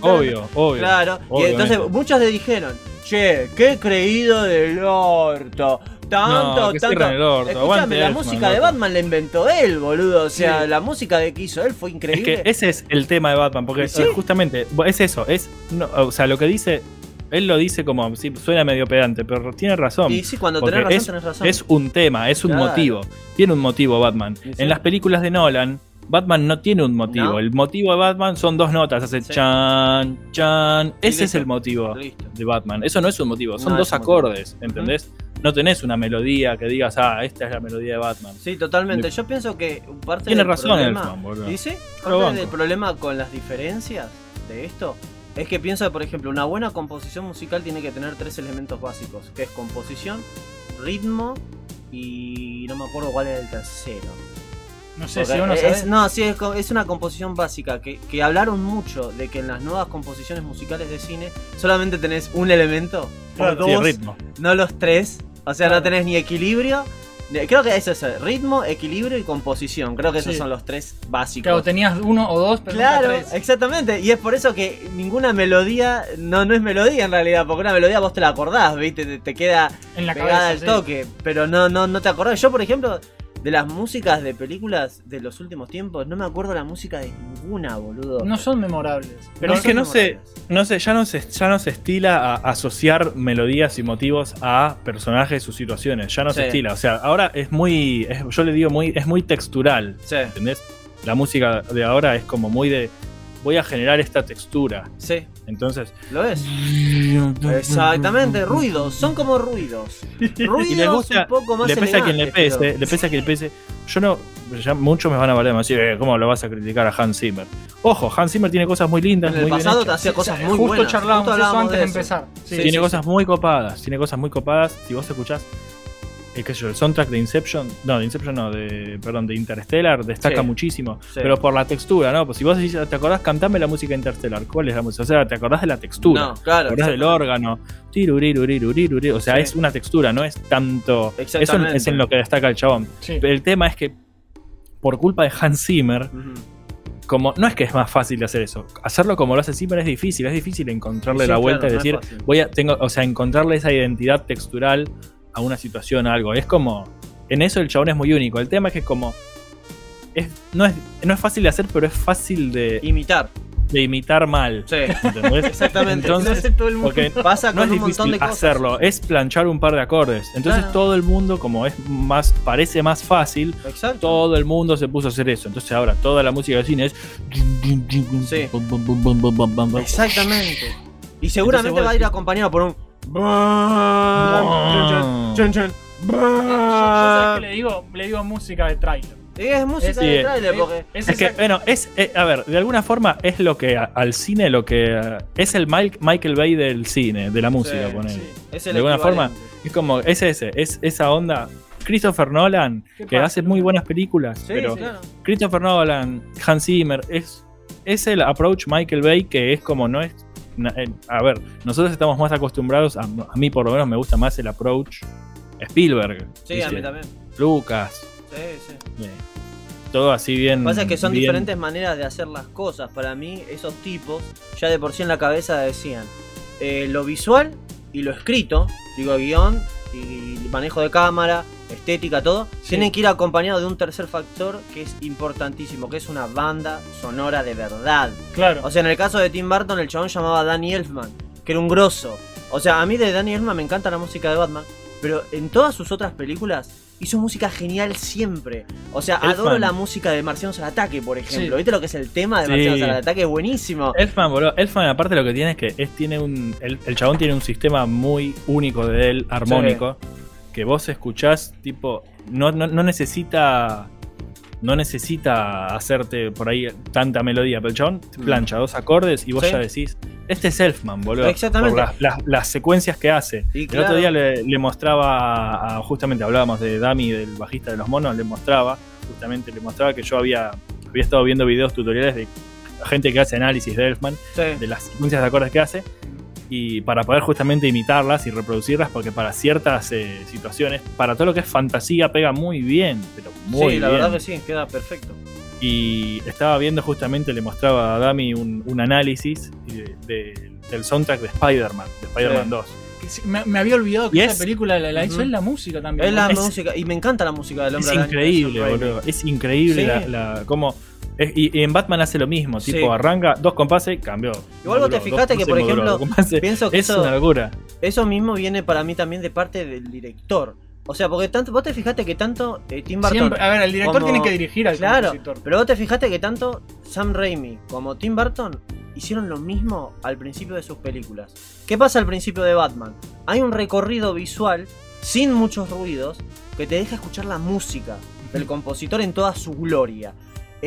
Obvio, obvio. Claro, y entonces muchos le dijeron, che, qué creído del orto. Tanto, No, que tanto. el orto, Escúchame, aguante la Elfman, música de. Batman la inventó él, boludo. O sea, Sí. la música que hizo él fue Es increíble. que ese es el tema de Batman, porque Sí. justamente es eso, es no, o sea, lo que dice, él lo dice como si suena medio pedante, pero tiene razón. Y sí, cuando tenés razón, es, tenés razón. es un tema, es un Claro. motivo, tiene un motivo Batman. Sí, sí. En las películas de Nolan, Batman no tiene un motivo. No. El motivo de Batman son dos notas, hace Sí. chan, chan. Ese es el motivo Listo. de Batman. Eso no es un motivo, son No, dos es un motivo. acordes, ¿entendés? No tenés una melodía que digas, ah, esta es la melodía de Batman. Sí, totalmente. Yo pienso que parte Tiene del razón problema, Elfman, boludo. ¿Dice? Parte del problema con las diferencias de esto es que pienso que, por ejemplo, una buena composición musical tiene que tener tres elementos básicos, que es composición, ritmo y no me acuerdo cuál es el tercero. No sé Porque si uno es, sabe. no, sí, es, es una composición básica que, que hablaron mucho de que en las nuevas composiciones musicales de cine solamente tenés un elemento o Claro, Sí, dos, ritmo. no los tres. O sea, Claro. no tenés ni equilibrio. Creo que eso es ritmo, equilibrio y composición. Creo que esos Sí. son los tres básicos. Claro, tenías uno o dos, pero Claro, tres. exactamente. Y es por eso que ninguna melodía no, no es melodía en realidad. Porque una melodía vos te la acordás, ¿viste? Te, te queda en la pegada cabeza. al sí. toque. Pero no, no, no te acordás. Yo, por ejemplo, de las músicas de películas de los últimos tiempos, no me acuerdo la música de ninguna, boludo. No son memorables. Pero No es que no se, memorables. no sé, ya no se, ya no se estila a asociar melodías y motivos a personajes o situaciones. Ya no Sí. se estila. O sea, ahora es muy, es- yo le digo muy, es muy textural. Sí, ¿Entendés? La música de ahora es como muy de voy a generar esta textura. sí, Entonces. lo es. Exactamente, ruidos, son como ruidos. Ruidos Y le gusta, un poco más le pesa a quien le pese, pero- le pesa a quien le pese. Yo no, ya muchos me van a valer, me van a decir, eh, ¿cómo lo vas a criticar a Hans Zimmer? Ojo, Hans Zimmer tiene cosas muy lindas, En el muy bien pasado te hechas. hacía cosas muy Justo buenas. charlábamos justo eso hablábamos antes de, eso. empezar. Sí, tiene sí, cosas muy copadas, tiene cosas muy copadas. Si vos escuchás, eh, qué sé yo, el soundtrack de Inception, no, de Inception no, de, perdón, de Interstellar, destaca Sí. muchísimo. Sí. Pero por la textura, ¿no? Pues si vos decís, ¿te acordás? Cantame la música Interstellar. ¿Cuál es la música? O sea, ¿te acordás de la textura? No, claro. ¿Te acordás del órgano? O sea, Sí. es una textura, no es tanto. Eso es en lo que destaca el chabón. sí. El tema es que, por culpa de Hans Zimmer, como no es que es más fácil de hacer eso. Hacerlo como lo hace Zimmer es difícil, es difícil encontrarle Sí, la claro, vuelta y decir, voy a tengo, o sea, encontrarle esa identidad textural a una situación, a algo. Es como en eso el chabón es muy único. El tema es que como es, no, es, no es fácil de hacer, pero es fácil de, Imitar. de imitar mal. Sí. ¿entendés? Exactamente. Entonces, todo el mundo. porque Pasa no con es un montón de cosas. hacerlo, es planchar un par de acordes. Entonces Claro. todo el mundo, como es más, parece más fácil, Exacto. todo el mundo se puso a hacer eso. Entonces ahora toda la música de cine es. Sí. Exactamente. Y seguramente Entonces va a ir acompañado por un. Yo, yo sabes que le digo, le digo música de trailer. Es música Es- de trailer es- porque. es Es que, bueno, es. eh, a ver, de alguna forma es lo que a- al cine, lo que. eh, es el Mike- Michael Bay del cine, de la música, Sí, ponele. sí. Es el De alguna forma, es como. Es ese, es esa onda. Christopher Nolan, ¿Qué que pasa? hace muy buenas películas, Sí, pero claro. Christopher Nolan, Hans Zimmer, es, es el approach Michael Bay que es como no es. Eh, A ver, nosotros estamos más acostumbrados, a, a mí por lo menos me gusta más el approach Spielberg, Sí, a mí también. Lucas, Sí, sí. eh, todo así bien. Pasa es que son bien- diferentes maneras de hacer las cosas. Para mí, esos tipos ya de por sí en la cabeza decían eh, lo visual y lo escrito, digo guion y manejo de cámara, estética, todo, tienen que ir acompañado de un tercer factor que es importantísimo, que es una banda sonora de verdad. Claro. O sea, en el caso de Tim Burton, el chabón llamaba Danny Elfman, que era un grosso. O sea, a mí de Danny Elfman me encanta la música de Batman, pero en todas sus otras películas hizo música genial siempre. O sea, adoro la música de Marcianos al Ataque, por ejemplo. Sí. ¿Viste lo que es el tema de Sí. Marcianos al Ataque? Es buenísimo. Elfman, boludo. Elfman, aparte, lo que tiene es que es, tiene un. El, el chabón tiene un sistema muy único de él, armónico. Que vos escuchás, tipo. No, no, no necesita. No necesita hacerte por ahí tanta melodía. Pero el chabón Mm. plancha dos acordes y vos Sí. ya decís. Este es Elfman, boludo. Exactamente. Por las, las- las secuencias que hace. Y El claro. otro día le, le mostraba. a- justamente hablábamos de Dami, del bajista de los monos. Le mostraba. Justamente le mostraba que yo había, había estado viendo videos tutoriales de gente que hace análisis de Elfman Sí. de las secuencias de acordes que hace y para poder justamente imitarlas y reproducirlas porque para ciertas eh, situaciones, para todo lo que es fantasía pega muy bien, pero muy sí, la bien. verdad que sí, queda perfecto. Y estaba viendo justamente, le mostraba a Dami un, un análisis de- de- del soundtrack de Spider-Man, de Spider-Man Sí. 2. Que sí, Me, me había olvidado que esa es- película la, la hizo él la música también. Es la Es- música, y me encanta la música del Es hombre de increíble, boludo. Es increíble Sí. la, la- cómo... y, y en Batman hace lo mismo, Sí. tipo arranca dos compases, cambió. Igual vos te fijaste dos que, por ejemplo, compases. Pienso que es eso, una locura. eso mismo viene para mí también de parte del director. O sea, porque tanto, vos te fijaste que tanto eh, Tim Burton Siempre- a ver, el director como- tiene que dirigir al Claro, compositor. pero vos te fijaste que tanto Sam Raimi como Tim Burton hicieron lo mismo al principio de sus películas. ¿Qué pasa al principio de Batman? Hay un recorrido visual sin muchos ruidos, que te deja escuchar la música del compositor en toda su gloria.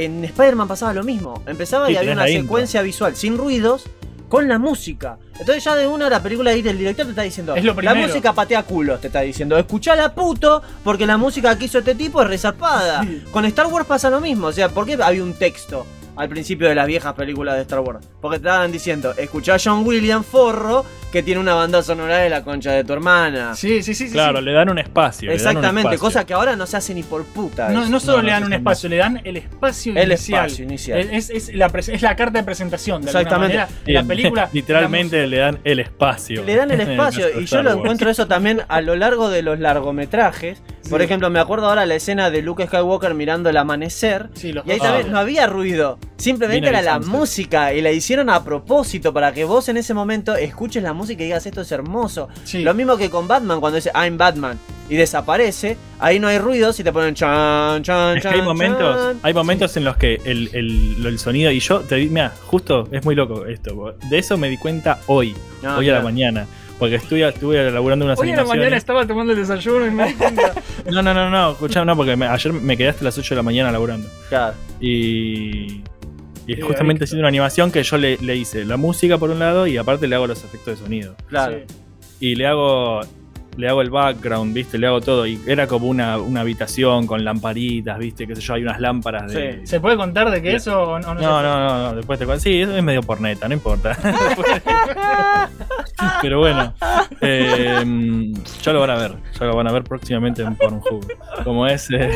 En Spider-Man pasaba lo mismo. Empezaba Sí, y había una intro. secuencia visual sin ruidos con la música. Entonces ya de una la película ahí del director te está diciendo, Es lo la música patea culos, te está diciendo, escuchala puto, porque la música que hizo este tipo es resarpada. Con Star Wars pasa lo mismo, o sea, ¿por qué había un texto al principio de las viejas películas de Star Wars? Porque te estaban diciendo, escuchá a John William Forro, que tiene una banda sonora de la concha de tu hermana. Sí, sí, sí. sí, Claro, sí. le dan un espacio. un Exactamente, espacio. cosa que ahora no se hace ni por puta. No, solo No, le dan un espacio, le dan el espacio El inicial. espacio inicial. Es, es la, pres- es la carta de presentación de Exactamente. manera. La película. Literalmente le dan el espacio. Le dan el espacio y yo lo encuentro eso también a lo largo de los largometrajes. Por ejemplo, me acuerdo ahora la escena de Luke Skywalker mirando el amanecer. Sí, los Y ahí también no había ruido. Simplemente era la música y la hicieron a propósito para que vos en ese momento escuches la música y digas esto es hermoso. Sí. Lo mismo que con Batman cuando dice I'm Batman y desaparece, ahí no hay ruidos y te ponen chan chan Es que chan. hay momentos, chan. hay momentos en los que el, el- el sonido y yo te di, mira, justo es muy loco esto. De eso me di cuenta hoy, Ah, hoy a la mañana, porque estuve, estuve elaborando unas Hoy a la mañana estaba tomando el desayuno y me di cuenta. No, no, no, no, escuchá, no, porque me- ayer me quedé hasta las 8 de la mañana laburando. Claro. Y, y Sí, justamente haciendo una animación que yo le, le hice la música por un lado y aparte le hago los efectos de sonido. Claro. Sí. Y le hago le hago el background, ¿viste? Le hago todo. Y era como una, una habitación con lamparitas, ¿viste? Qué sé yo, hay unas lámparas de. ¿Se puede contar de que Bien. eso o no? No, no, no, no, después te cuento. Sí, eso es medio porneta, no importa. Pero bueno, eh, ya lo van a ver. Ya lo van a ver próximamente en Pornhub. Como es. eh,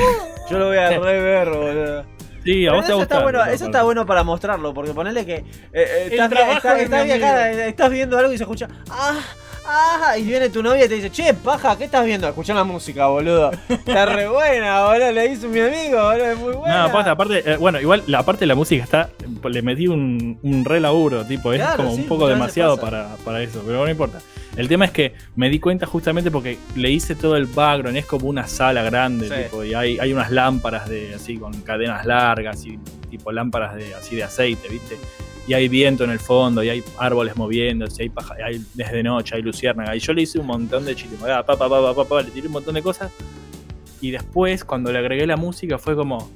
Yo lo voy a rever, boludo. Sí, a vos te eso va a está bueno, eso está bueno para mostrarlo, porque ponele que eh, eh, estás, estás- estás viendo algo y se escucha ah, ah, y viene tu novia y te dice, che, paja, ¿qué estás viendo? Escuchá la música, boludo. Está re buena, boludo, le hizo mi amigo, boludo, es muy buena. No, aparte, aparte eh, bueno, igual la parte de la música está. Le metí un, un re laburo, tipo, es como sí, un poco demasiado pasa. para, para eso, pero no importa. El tema es que me di cuenta justamente porque le hice todo el background, es como una sala grande, Sí. tipo, y hay, hay unas lámparas de así con cadenas largas y tipo lámparas de así de aceite, ¿viste? Y hay viento en el fondo, y hay árboles moviéndose, hay paja, hay desde noche, hay luciérnaga. Y yo le hice un montón de chirimagá, pa, pa, pa, pa, pa, pa, le tiré un montón de cosas. Y después, cuando le agregué la música, fue como,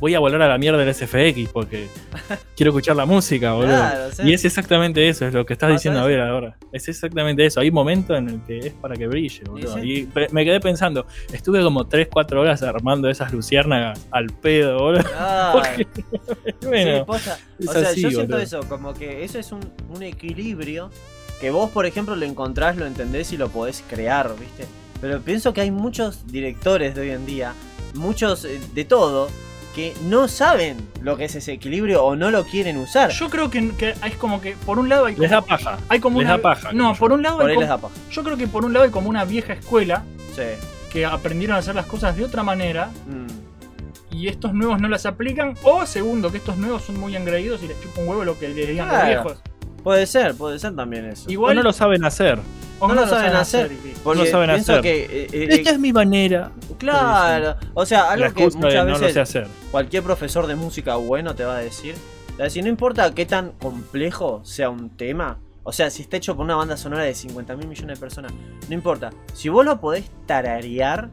voy a volar a la mierda del SFX porque quiero escuchar la música, boludo. Claro. Y es exactamente eso, es lo que estás diciendo a ver ahora. Es exactamente eso. Hay momentos en el que es para que brille, boludo. sí. Y me quedé pensando, estuve como 3, 4 horas armando esas luciérnagas al pedo, boludo. Ah, Porque, bueno, sí, O sea, así, yo siento boludo. eso, como que eso es un, un equilibrio que vos, por ejemplo, lo encontrás, lo entendés y lo podés crear, ¿viste? Pero pienso que hay muchos directores de hoy en día, muchos eh, de todo, que no saben lo que es ese equilibrio o no lo quieren usar. Yo creo que, que es como que por un lado hay como, les da paja. hay como les una da paja, no por un lado Por hay como- les da paja. yo creo que por un lado hay como una vieja escuela Sí. que aprendieron a hacer las cosas de otra manera Mm. y estos nuevos no las aplican o segundo que estos nuevos son muy engreídos y les chupa un huevo lo que les digan Claro. los viejos Puede ser, puede ser también eso. O igual no lo saben hacer. o no lo saben hacer. Porque no saben pienso hacer. que eh, eh, Esta es mi manera. Claro, o sea, algo que muchas no lo veces sé hacer. cualquier profesor de música bueno te va a decir. Te va a decir, no importa qué tan complejo sea un tema, o sea, si está hecho por una banda sonora de 50 mil millones de personas, no importa. Si vos lo podés tararear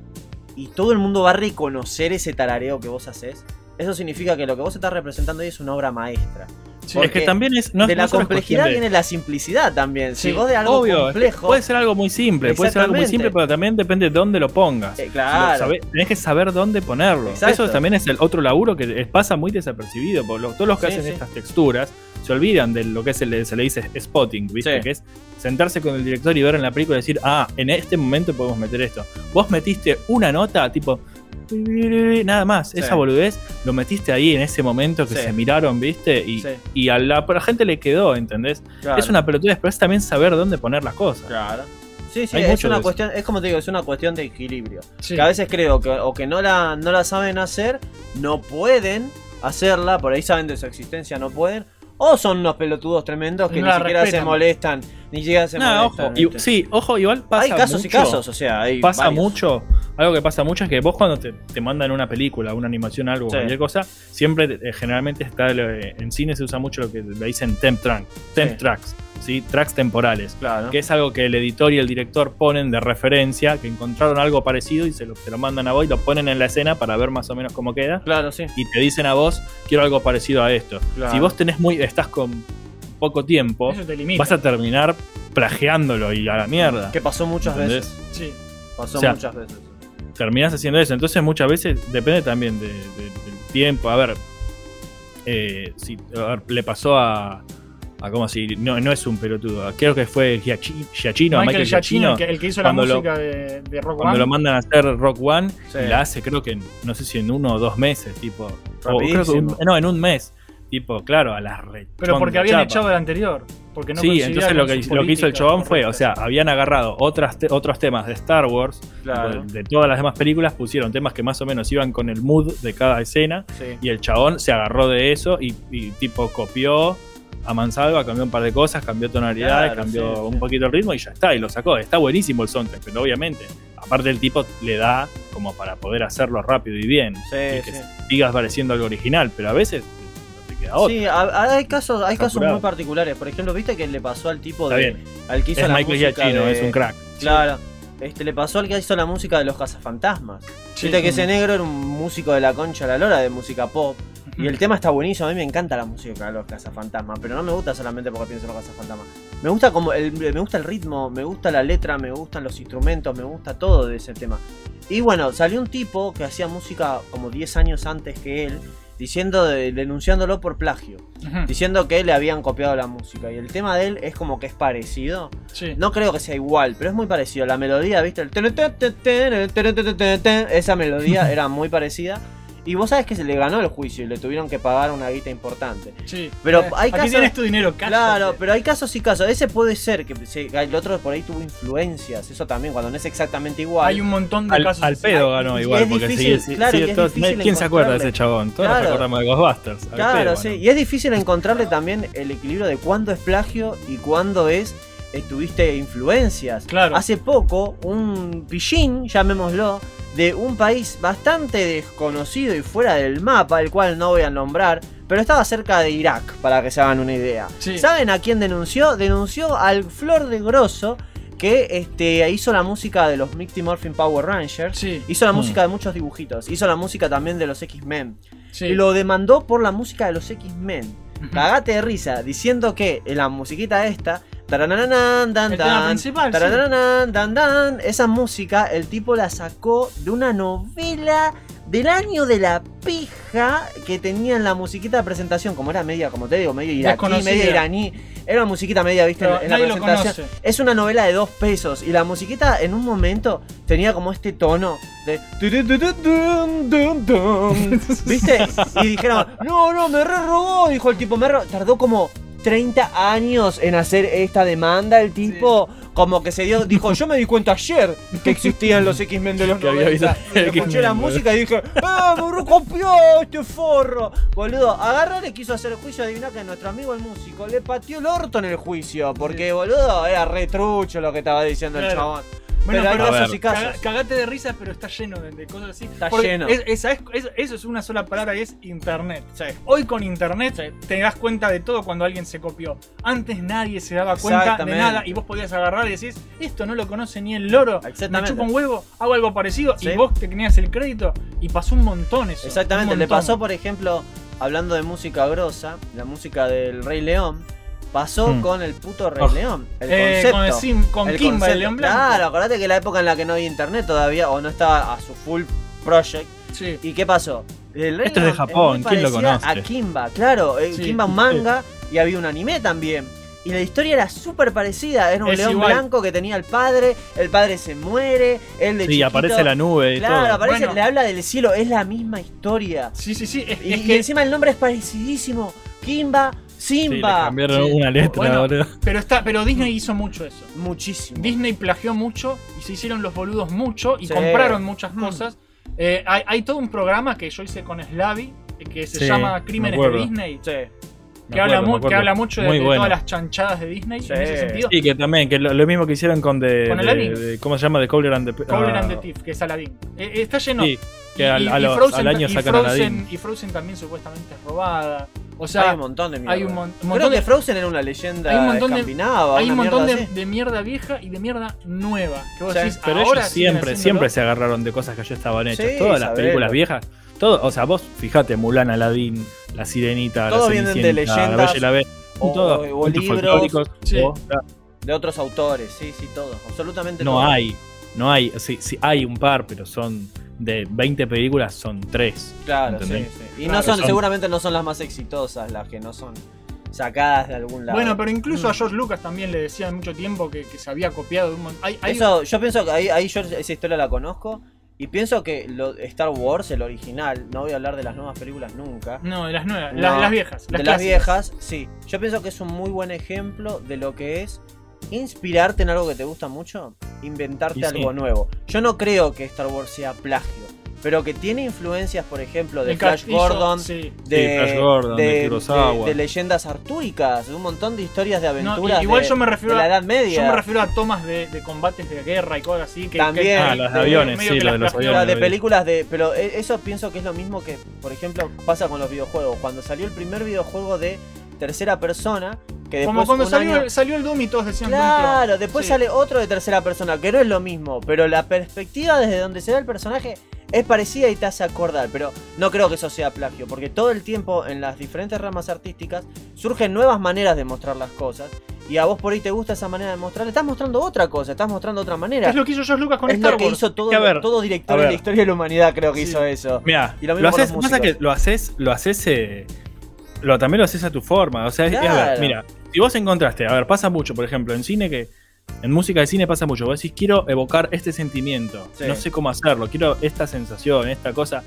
y todo el mundo va a reconocer ese tarareo que vos haces, eso significa que lo que vos estás representando ahí es una obra maestra. Sí, es que también es. No, de la complejidad de- viene la simplicidad también. Si Sí, vos de algo Obvio, complejo. puede ser algo muy simple, puede ser algo muy simple, pero también depende de dónde lo pongas. Eh, claro. Lo sabe- tenés que saber dónde ponerlo. Exacto. Eso también es el otro laburo que pasa muy desapercibido. Porque todos los que Sí, hacen estas texturas se olvidan de lo que se le, se le dice spotting, ¿viste? Que es sentarse con el director y ver en la película y decir, ah, en este momento podemos meter esto. Vos metiste una nota, tipo. Nada más, Sí. esa boludez lo metiste ahí en ese momento que Sí. se miraron, ¿viste? Y, Sí. y a, la, a la gente le quedó, ¿entendés? Claro. Es una pelotudez, pero es también saber dónde poner las cosas. Claro. Sí, sí, Hay es una cuestión, es como te digo, es una cuestión de equilibrio. Sí. Que a veces creo que o que no la, no la saben hacer, no pueden hacerla, por ahí saben de su existencia, no pueden, o son unos pelotudos tremendos que No ni siquiera se molestan, ni siquiera se No, molestan. ojo, sí, ojo, igual pasa hay casos y casos, o sea, hay pasa varios. mucho. Algo que pasa mucho es que vos cuando te, te mandan una película, una animación, algo, Sí. cualquier cosa, siempre eh, generalmente está lo- eh, en cine se usa mucho lo que le dicen temp track, temp Sí. tracks. ¿Sí? tracks temporales. Claro. Que es algo que el editor y el director ponen de referencia, que encontraron algo parecido y se lo, te lo mandan a vos y lo ponen en la escena para ver más o menos cómo queda. Claro, sí. Y te dicen a vos, quiero algo parecido a esto. Claro. Si vos tenés muy, estás con poco tiempo, vas a terminar plagiándolo y a la mierda. Que pasó muchas ¿Entendés? veces. Sí. Pasó O sea, muchas veces. terminás haciendo eso. Entonces muchas veces depende también de- de- del tiempo. A ver, eh, si a ver, le pasó a, a como si no, no es un pelotudo. Creo que fue Giacchino, Michael, Michael, Giacchino, Giacchino, el que, el que hizo la cuando lo- música de, de Rock cuando One. lo mandan a hacer Rock One Sí. y la hace creo que en- no sé si en uno o dos meses, tipo. o creo que Rapidísimo. un- no, en un mes. Tipo, claro, a la re Pero porque habían chapa. echado el anterior. Porque no sí, entonces lo que, lo que hizo el chabón fue, o sea, habían agarrado otras te- otros temas de Star Wars, Claro. de, de todas las demás películas, pusieron temas que más o menos iban con el mood de cada escena, Sí. y el chabón se agarró de eso y, y tipo copió a mansalva, cambió un par de cosas, cambió tonalidades, Claro, cambió sí, un sí. poquito el ritmo y ya está, y lo sacó. Está buenísimo el soundtrack, pero obviamente, aparte el tipo le da como para poder hacerlo rápido y bien, Sí, y que sigas pareciendo algo original, pero a veces no te queda otra. Sí, a- hay casos, hay casos muy particulares. Por ejemplo, ¿viste que le pasó al tipo Está de. bien. al que hizo Es la Michael música Giacchino, de- es un crack. Claro. Este, le pasó al que hizo la música de los cazafantasmas. Sí. Viste que ese negro era un músico de la concha de la lora de música pop. Y el tema está buenísimo. A mí me encanta la música de los cazafantasmas. Pero no me gusta solamente porque pienso en los cazafantasmas. Me gusta como el, me gusta el ritmo, me gusta la letra, me gustan los instrumentos, me gusta todo de ese tema. Y bueno, salió un tipo que hacía música como 10 años antes que él, diciendo de, denunciándolo por plagio, diciendo que le habían copiado la música. Y el tema de él es como que es parecido. No creo que sea igual, pero es muy parecido. La melodía, ¿viste? El... Esa melodía era muy parecida. Y vos sabés que se le ganó el juicio y le tuvieron que pagar una guita importante. Sí. Pero Eh, hay Aquí casos- tienes tu dinero. Claro, pero hay casos y casos. Ese puede ser que se- el otro por ahí tuvo influencias. Eso también, cuando no es exactamente igual. Hay un montón de Al, casos. al pedo ganó y igual, es porque difícil, sí, sí, claro, sí, y es todos- difícil ¿Quién se acuerda de ese chabón? Todos Claro. nos acordamos de Ghostbusters. Claro, pedo sí. Y es difícil encontrarle también el equilibrio de cuándo es plagio y cuándo es eh, tuviste influencias. Claro. Hace poco, un pillín, llamémoslo, de un país bastante desconocido y fuera del mapa, el cual no voy a nombrar, pero estaba cerca de Irak, para que se hagan una idea. Sí. ¿Saben a quién denunció? Denunció al Flor de Grosso, que este, hizo la música de los Mighty Morphin Power Rangers. Sí. Hizo la Mm. música de muchos dibujitos. Hizo la música también de los X-Men. Sí. Y lo demandó por la música de los X-Men. Cagate de risa, diciendo que en la musiquita esta. Taranananan, dan, El tema principal, sí. dan, dan, esa música el tipo la sacó de una novela del año de la pija que tenía en la musiquita de presentación. Como era media, como te digo, medio iraquí, Desconocida. media iraní. Era una musiquita media, viste, en, Pero en la presentación. conoce. Es una novela de dos pesos y la musiquita en un momento tenía como este tono de... ¿Viste? Y dijeron, no, no, me re robó, dijo el tipo, me re- tardó como 30 años en hacer esta demanda el tipo. Como que se dio, dijo, yo me di cuenta ayer que existían los X-Men de los Que había 90. visto Y escuché la música y dije, ¡ah, me recopió este forro! Boludo, agarró, le quiso hacer el juicio, adivina que nuestro amigo el músico le pateó el orto en el juicio. Porque, boludo, era re trucho lo que estaba diciendo el chabón. Bueno, pero pero, ver. caga- cagate de risa, pero está lleno de, de cosas así. Está Porque lleno. es- esa es- es- eso es una sola palabra y es internet. Hoy con internet te das cuenta de todo cuando alguien se copió. Antes nadie se daba cuenta de nada y vos podías agarrar y decís, esto no lo conoce ni el loro. Me Exactamente. chupa un huevo, hago algo parecido Sí. y vos te tenías el crédito y pasó un montón eso. Exactamente, le pasó, por ejemplo, hablando de música grosa, la música del Rey León, pasó Hmm. con el puto Rey Oh. León. El Eh, concepto. con el sim- con el Kimba, el. León Blanco. Claro, acordate que la época en la que no había internet todavía, o no estaba a su full project. Sí. ¿Y qué pasó? El Rey Esto es de Japón, ¿quién lo conoce? A Kimba, claro. eh, Sí. Kimba un manga y había un anime también. Y la historia era súper parecida. Era un Es león igual. blanco que tenía el padre. El padre se muere. Él de Sí, chiquito- aparece la nube y Claro, todo. aparece, Bueno. le habla del cielo. Es la misma historia. Sí, sí, sí. Es, Y, es y que, encima el nombre es parecidísimo. Kimba, Sí, le Simba. cambiaron Sí. una letra, Bueno, boludo. pero está, pero Disney hizo mucho eso. Muchísimo. Disney plagió mucho y se hicieron los boludos mucho y Sí. compraron muchas Mm. cosas. Eh, hay, hay todo un programa que yo hice con Slavi eh, que se Sí, llama me Crímenes de. Disney. Sí. Que, habla, acuerdo, mu- acuerdo. que habla mucho de, Muy de bueno. todas las chanchadas de Disney Sí. en ese sentido. Sí, que también, que lo, lo mismo que hicieron con de, Con de- de- ¿Cómo se llama? De Cowler and the Coblen ah, and the Thief, que es Aladdin. Eh, eh, está lleno. Sí, que al, Y- a y los- Frozen al año y sacan Frozen, Aladdin. Y Frozen también supuestamente es robada. O sea, hay un montón de mierda. hay un mon- un Creo que de- Frozen era una leyenda hay un montón de, hay un montón mierda de, mierda vieja y de mierda nueva. Que vos Sí, decís, Pero ahora ellos siempre, siempre se agarraron de cosas que ya estaban hechas. Sí, Todas las películas viejas. Todo, o sea, vos fijate, Mulan, Aladdin, La Sirenita, Todos La vienen de Cenicienta, La leyendas Bella y la Bestia, o- todo, o libros. folclóricos, Sí. o- De otros autores, sí, sí, todos. Absolutamente no hay, no hay, sí, sí, hay un par, pero son de 20 películas, son 3. Claro, sí, sí. Y Claro, no son, son- seguramente no son las más exitosas, las que no son sacadas de algún lado. Bueno, pero incluso Mm. a George Lucas también le decían mucho tiempo que, que se había copiado de un montón. Hay, hay- Eso, yo pienso que ahí, ahí yo esa historia la conozco. Y pienso que lo, Star Wars, el original, no voy a hablar de las nuevas películas nunca. No, de las nuevas, No, las, las viejas. Las de las viejas, sí. Yo pienso que es un muy buen ejemplo de lo que es inspirarte en algo que te gusta mucho, inventarte sí. algo nuevo. Yo no creo que Star Wars sea plagio, pero que tiene influencias, por ejemplo, de Flash castillo, Gordon, sí. de, Flash Gordon, de Kurosawa. de leyendas artúricas, de un montón de historias de aventuras igual de, yo me refiero de la a- Edad Media. Yo me refiero a tomas de, de combates de guerra y cosas así. Que, También. que- Ah, los aviones, sí, lo las de los aviones. de películas de. Pero e- eso pienso que es lo mismo que, por ejemplo, pasa con los videojuegos. Cuando salió el primer videojuego de tercera persona, que después Como cuando salió, año- salió el Doom y todos decían Claro, después Sí. sale otro de tercera persona, que no es lo mismo, pero la perspectiva desde donde se ve el personaje es parecida y te hace acordar, pero no creo que eso sea plagio, porque todo el tiempo en las diferentes ramas artísticas surgen nuevas maneras de mostrar las cosas, y a vos por ahí te gusta esa manera de mostrar, estás mostrando otra cosa, estás mostrando otra manera. Es lo que hizo George Lucas con Es Star lo que Wars. hizo todo, Que ver, todo director ver. la historia de la humanidad, creo que Sí. hizo eso. Mira, Y lo mismo lo haces, pasa que lo haces, lo haces, eh, lo, también lo haces a tu forma. O sea, es- es, a ver, mira, si vos encontraste, a ver, pasa mucho, por ejemplo, en cine que, en música de cine pasa mucho, vos decís, quiero evocar este sentimiento, Sí. no sé cómo hacerlo, quiero esta sensación, esta cosa.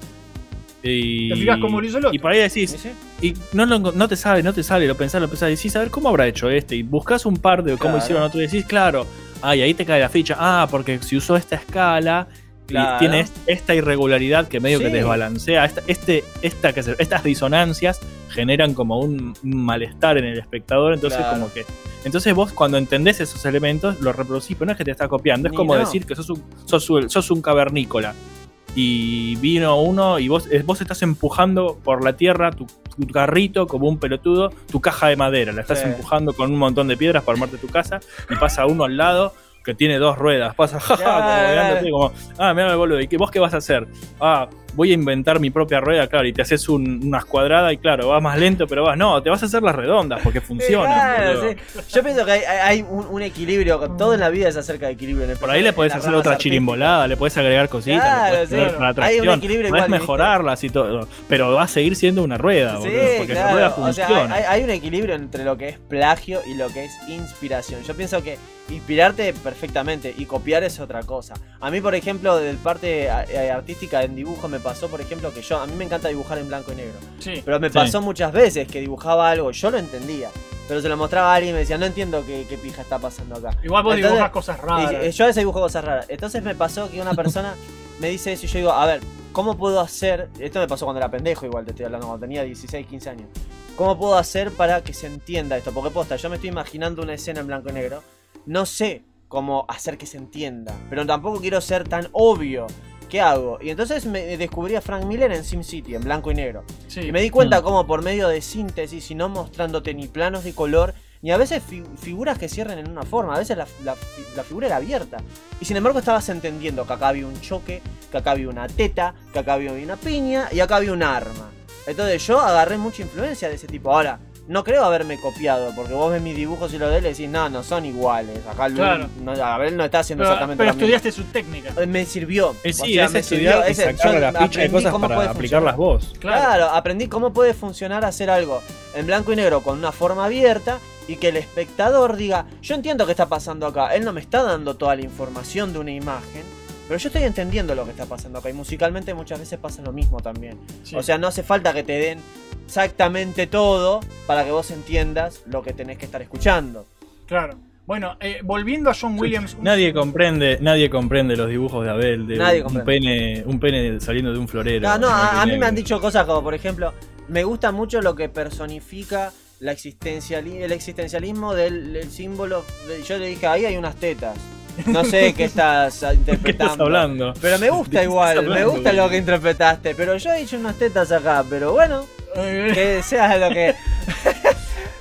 Y, Te fijas cómo lo hizo el otro. y por ahí decís, y no, lo enco- no te sale, no te sale, lo pensás, lo pensás, y decís, a ver, ¿cómo habrá hecho este? Y buscas un par de cómo hicieron otro y decís, claro, ah, y ahí te cae la ficha, ah, porque si usó esta escala Claro. y tiene est- esta irregularidad que medio que Sí. desbalancea, esta, este, esta, que se- estas disonancias generan como un, malestar en el espectador, entonces Claro. como que... Entonces vos cuando entendés esos elementos, los reproducís, pero no es que te estás copiando, es Ni como no. decir que sos un, sos, un- sos un cavernícola. Y vino uno y vos, eh, vos estás empujando por la tierra tu, tu carrito como un pelotudo, tu caja de madera, la estás Sí. empujando con un montón de piedras para armarte tu casa y pasa uno al lado que tiene dos ruedas, pasa jaja, como Claro. mirándote, como, ah, mira boludo, ¿y qué, vos qué vas a hacer? Ah, voy a inventar mi propia rueda, claro, y te haces un- unas cuadradas y claro, vas más lento, pero vas, no, te vas a hacer las redondas porque funcionan. Claro, sí. Yo pienso que hay, un, un equilibrio, todo en la vida es acerca de equilibrio. en el- Por ahí le podés hacer otra chirimbolada, le podés agregar cositas, Claro, le podés sí. poner para Hay un equilibrio podés mejorarlas y todo, pero va a seguir siendo una rueda, Sí, boludo, porque la rueda claro. O sea, funciona. hay, hay un equilibrio entre lo que es plagio y lo que es inspiración. Yo pienso que inspirarte perfectamente y copiar es otra cosa. A mí, por ejemplo, del parte eh, artística en dibujo me pasó, por ejemplo, que yo a mí me encanta dibujar en blanco y negro. Sí. Pero me Sí. pasó muchas veces que dibujaba algo, yo lo entendía. Pero se lo mostraba a alguien y me decía, no entiendo qué, qué pija está pasando acá. Igual vos Entonces, dibujás cosas raras. Y, eh, yo a veces dibujo cosas raras. Entonces me pasó que una persona me dice eso y yo digo, a ver, ¿cómo puedo hacer? Esto me pasó cuando era pendejo, igual te estoy hablando, cuando tenía 16, 15 años. ¿Cómo puedo hacer para que se entienda esto? Porque posta, yo me estoy imaginando una escena en blanco y negro. No sé cómo hacer que se entienda, pero tampoco quiero ser tan obvio. ¿Qué hago? Y entonces me descubrí a Frank Miller en SimCity, en blanco y negro. Sí. Y me di cuenta Mm. cómo por medio de síntesis y no mostrándote ni planos de color, ni a veces fi- figuras que cierren en una forma, a veces la, la figura era abierta. Y sin embargo estabas entendiendo que acá había un choque, que acá había una teta, que acá había una piña y acá había un arma. Entonces yo agarré mucha influencia de ese tipo. Ahora, no creo haberme copiado, porque vos ves mis dibujos y los de él y decís, no, no son iguales. Acá Claro. no, está haciendo Pero, exactamente pero mismo. estudiaste su técnica. Eh, Me sirvió. Eh, O sí, sea, es me estudiar sirvió. y Ese- sacarle yo la ficha de aprendí cosas cómo puede para aplicarlas funcionar. vos. Claro. Claro, aprendí cómo puede funcionar hacer algo en blanco y negro con una forma abierta y que el espectador diga, yo entiendo qué está pasando acá, él no me está dando toda la información de una imagen, pero yo estoy entendiendo lo que está pasando acá y musicalmente muchas veces pasa lo mismo también. Sí. O sea, no hace falta que te den exactamente todo para que vos entiendas lo que tenés que estar escuchando. Claro. Bueno, eh, volviendo a John Williams. Nadie comprende, nadie comprende los dibujos de Abel, de Nadie un comprende. pene, un pene saliendo de un florero. No, no, a, mí me han dicho cosas como, por ejemplo, me gusta mucho lo que personifica la existenciali- el existencialismo del, del símbolo. de- yo le dije, ahí hay unas tetas. No sé qué estás ah, ¿Qué interpretando. estás hablando? Pero me ¿De gusta igual, me gusta lo que interpretaste. Pero yo he hecho unas tetas acá, pero bueno, Que sea lo que.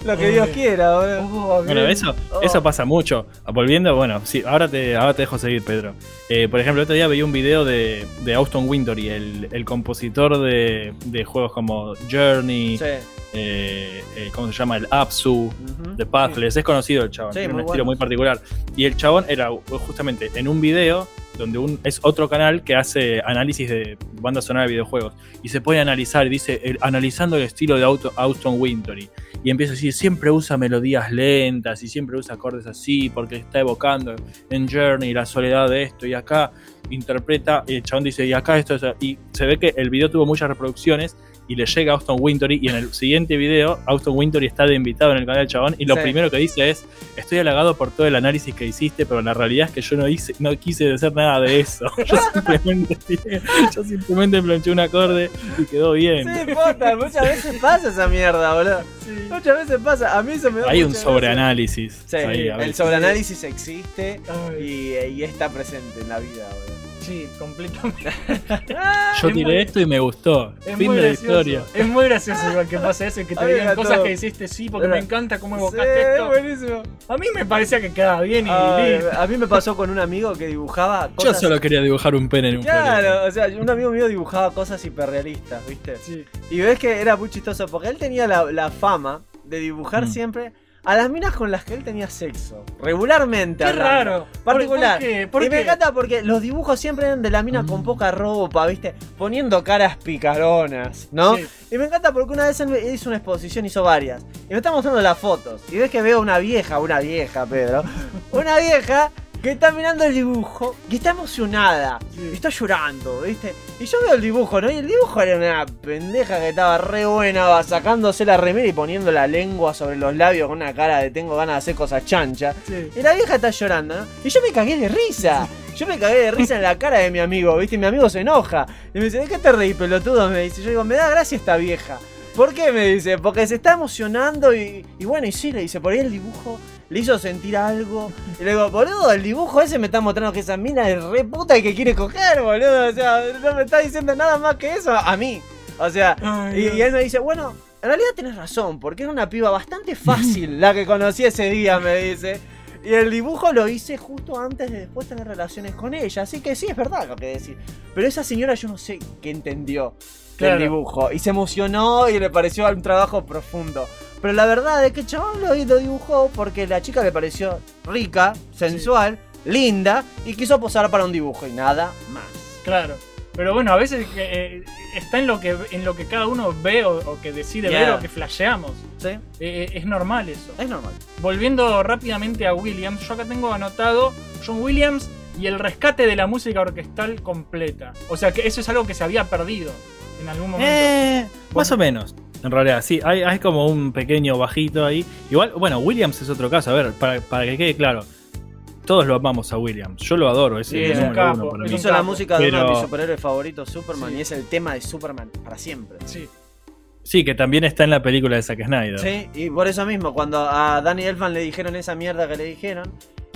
Lo que Dios quiera, boludo. Bueno, eso, Oh. eso pasa mucho. Volviendo, bueno, sí, ahora te, ahora te dejo seguir, Pedro. Eh, por ejemplo, el otro día veía un video de, de Austin Wintory, el, el compositor de, de juegos como Journey, Sí. eh, eh, ¿cómo se llama? El Apsu, Ujú. The Pathless. Es conocido el chabón, Sí, tiene un muy estilo muy particular. Y el chabón era justamente en un video donde un, es otro canal que hace análisis de banda sonora de videojuegos. Y se a analizar dice, analizando el estilo de Auto- Austin Wintory. Y empieza a decir, siempre usa melodías lentas y siempre usa acordes así porque está evocando en Journey la soledad de esto y acá interpreta, el chabón dice, y acá esto, es-". y se ve que el video tuvo muchas reproducciones y le llega a Austin Wintory y en el siguiente video Austin Wintory está de invitado en el canal del chabón y lo Sí. primero que dice es, estoy halagado por todo el análisis que hiciste, pero la realidad es que yo no hice, no quise hacer nada de eso. Yo simplemente, yo simplemente planché un acorde y quedó bien. Sí, posta, muchas veces pasa esa mierda, boludo. Muchas veces pasa. A mí se me da Hay un sobreanálisis. Sí, ahí el sobreanálisis existe y, y está presente en la vida, boludo. Sí, completamente. Yo Es tiré muy- esto y me gustó. Es fin muy de la gracioso. historia. Es muy gracioso igual que pasa eso, que te digan cosas que hiciste sí, porque Era- me encanta cómo Sí, evocaste esto. buenísimo. A mí me parecía que quedaba bien y Ay, a mí me pasó con un amigo que dibujaba Yo cosas. solo quería dibujar un pene en un. Claro, o sea, un amigo mío dibujaba cosas hiperrealistas, ¿viste? Sí. Y ves que era muy chistoso porque él tenía la, la fama de dibujar Mm. siempre a las minas con las que él tenía sexo. Regularmente. Qué hablando. raro. Particular. ¿Por qué? ¿Por y me encanta porque los dibujos siempre eran de la mina con poca ropa, ¿viste? Poniendo caras picaronas, ¿no? Sí. Y me encanta porque una vez él hizo una exposición, hizo varias. Y me está mostrando las fotos. Y ves que veo una vieja, una vieja, Pedro. Una vieja que está mirando el dibujo y está emocionada. Y está llorando, ¿viste? Y yo veo el dibujo, ¿no? Y el dibujo era una pendeja que estaba re buena, va sacándose la remera y poniendo la lengua sobre los labios con una cara de tengo ganas de hacer cosas chanchas. Sí. Y la vieja está llorando, ¿no? Y yo me cagué de risa. Yo me cagué de risa en la cara de mi amigo, ¿viste? Y mi amigo se enoja. Y me dice, ¿de qué te reí, pelotudo? Me dice, yo digo, me da gracia esta vieja. ¿Por qué? Me dice, porque se está emocionando y, y bueno, y sí, le dice, por ahí el dibujo le hizo sentir algo. Y le digo, boludo, el dibujo ese me está mostrando que esa mina es re puta y que quiere coger, boludo. O sea, no me está diciendo nada más que eso a mí. O sea, Ay, y, él me dice, bueno, en realidad tenés razón, porque era una piba bastante fácil la que conocí ese día, me dice. Y el dibujo lo hice justo antes de después tener relaciones con ella. Así que sí, es verdad lo que decís. Pero esa señora yo no sé qué entendió Claro. del dibujo. Y se emocionó y le pareció un trabajo profundo. Pero la verdad es que el chabón lo, lo dibujó porque la chica le pareció rica, sensual, linda y quiso posar para un dibujo y nada más. Claro. Pero bueno, a veces eh, está en lo que en lo que cada uno ve o, o que decide Yeah. ver o que flasheamos. ¿Sí? Eh, eh, es normal eso. Es normal. Volviendo rápidamente a Williams, yo acá tengo anotado John Williams y el rescate de la música orquestal completa. O sea que eso es algo que se había perdido en algún momento. Eh, más o menos. En realidad, sí, hay, hay como un pequeño bajito ahí. Igual, bueno, Williams es otro caso. A ver, para, para que quede claro, todos lo amamos a Williams. Yo lo adoro, es Sí, el es un número capo, uno para mí. Hizo la música de uno de mis superhéroes favoritos, Superman, Sí. y es el tema de Superman para siempre. Sí. Sí, que también está en la película de Zack Snyder. Sí, y por eso mismo, cuando a Danny Elfman le dijeron esa mierda que le dijeron,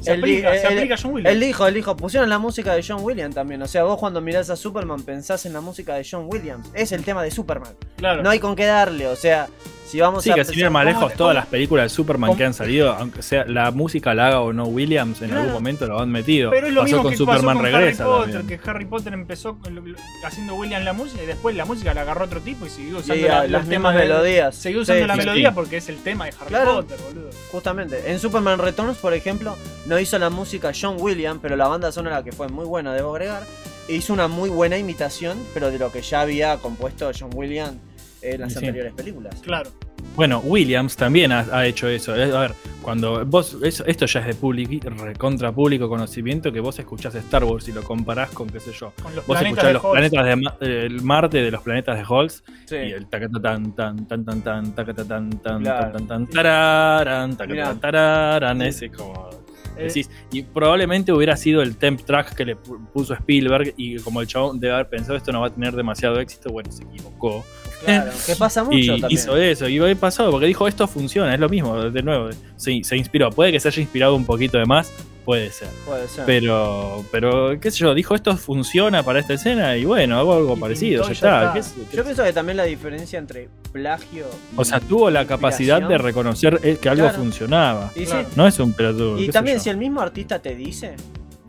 Se él, aplica, se él- aplica a John Williams. él dijo, él dijo, pusieron la música de John Williams también. O sea, vos cuando mirás a Superman pensás en la música de John Williams. Es el tema de Superman. Claro. No hay con qué darle, o sea, si vamos Sí, a que sin ir más ¿cómo- lejos, cómo- todas las películas de Superman cómo- que han salido, aunque sea la música la haga o no Williams, en Claro. algún momento lo han metido. Pero es lo pasó mismo con que Superman pasó con Regresa Harry Potter, también. que Harry Potter empezó haciendo William la música y después la música la agarró otro tipo y siguió usando Sí, la- las temas melodías. Siguió usando Sí, la melodía porque es el tema de Harry Claro. Potter, boludo. Justamente. En Superman Returns, por ejemplo, no hizo la música John Williams, pero la banda sonora que fue muy buena, debo agregar, hizo una muy buena imitación, pero de lo que ya había compuesto John Williams en las Sí. anteriores películas. Claro. Bueno, Williams también ha, ha hecho eso. A ver, cuando vos. eso- esto ya es de público, recontra público conocimiento, que vos escuchás Star Wars y lo comparás con, qué sé yo. Con los Vos planetas escuchás de los planetas de el Marte de los planetas de Halls Sí. y el tacatatan tan tan tan tan tacatatan tan Claro. tan tan tan tararán tacatatan tararán ese como Eh, decís y probablemente hubiera sido el temp track que le pu- puso Spielberg y como el chabón debe haber pensado esto no va a tener demasiado éxito bueno se equivocó Claro, que pasa mucho y también. hizo eso. Y hoy pasó porque dijo esto funciona, es lo mismo. De nuevo, se, se inspiró. Puede que se haya inspirado un poquito de más, puede ser. Puede ser. Pero, pero, qué sé yo, dijo esto funciona para esta escena y bueno, hago algo Y parecido, ya está. está. qué sé- qué Yo pienso que también la diferencia entre plagio y O sea, tuvo la capacidad de reconocer eh, que algo Claro. funcionaba. Y, sí, Claro. No es un pelotudo. y también si el mismo artista te dice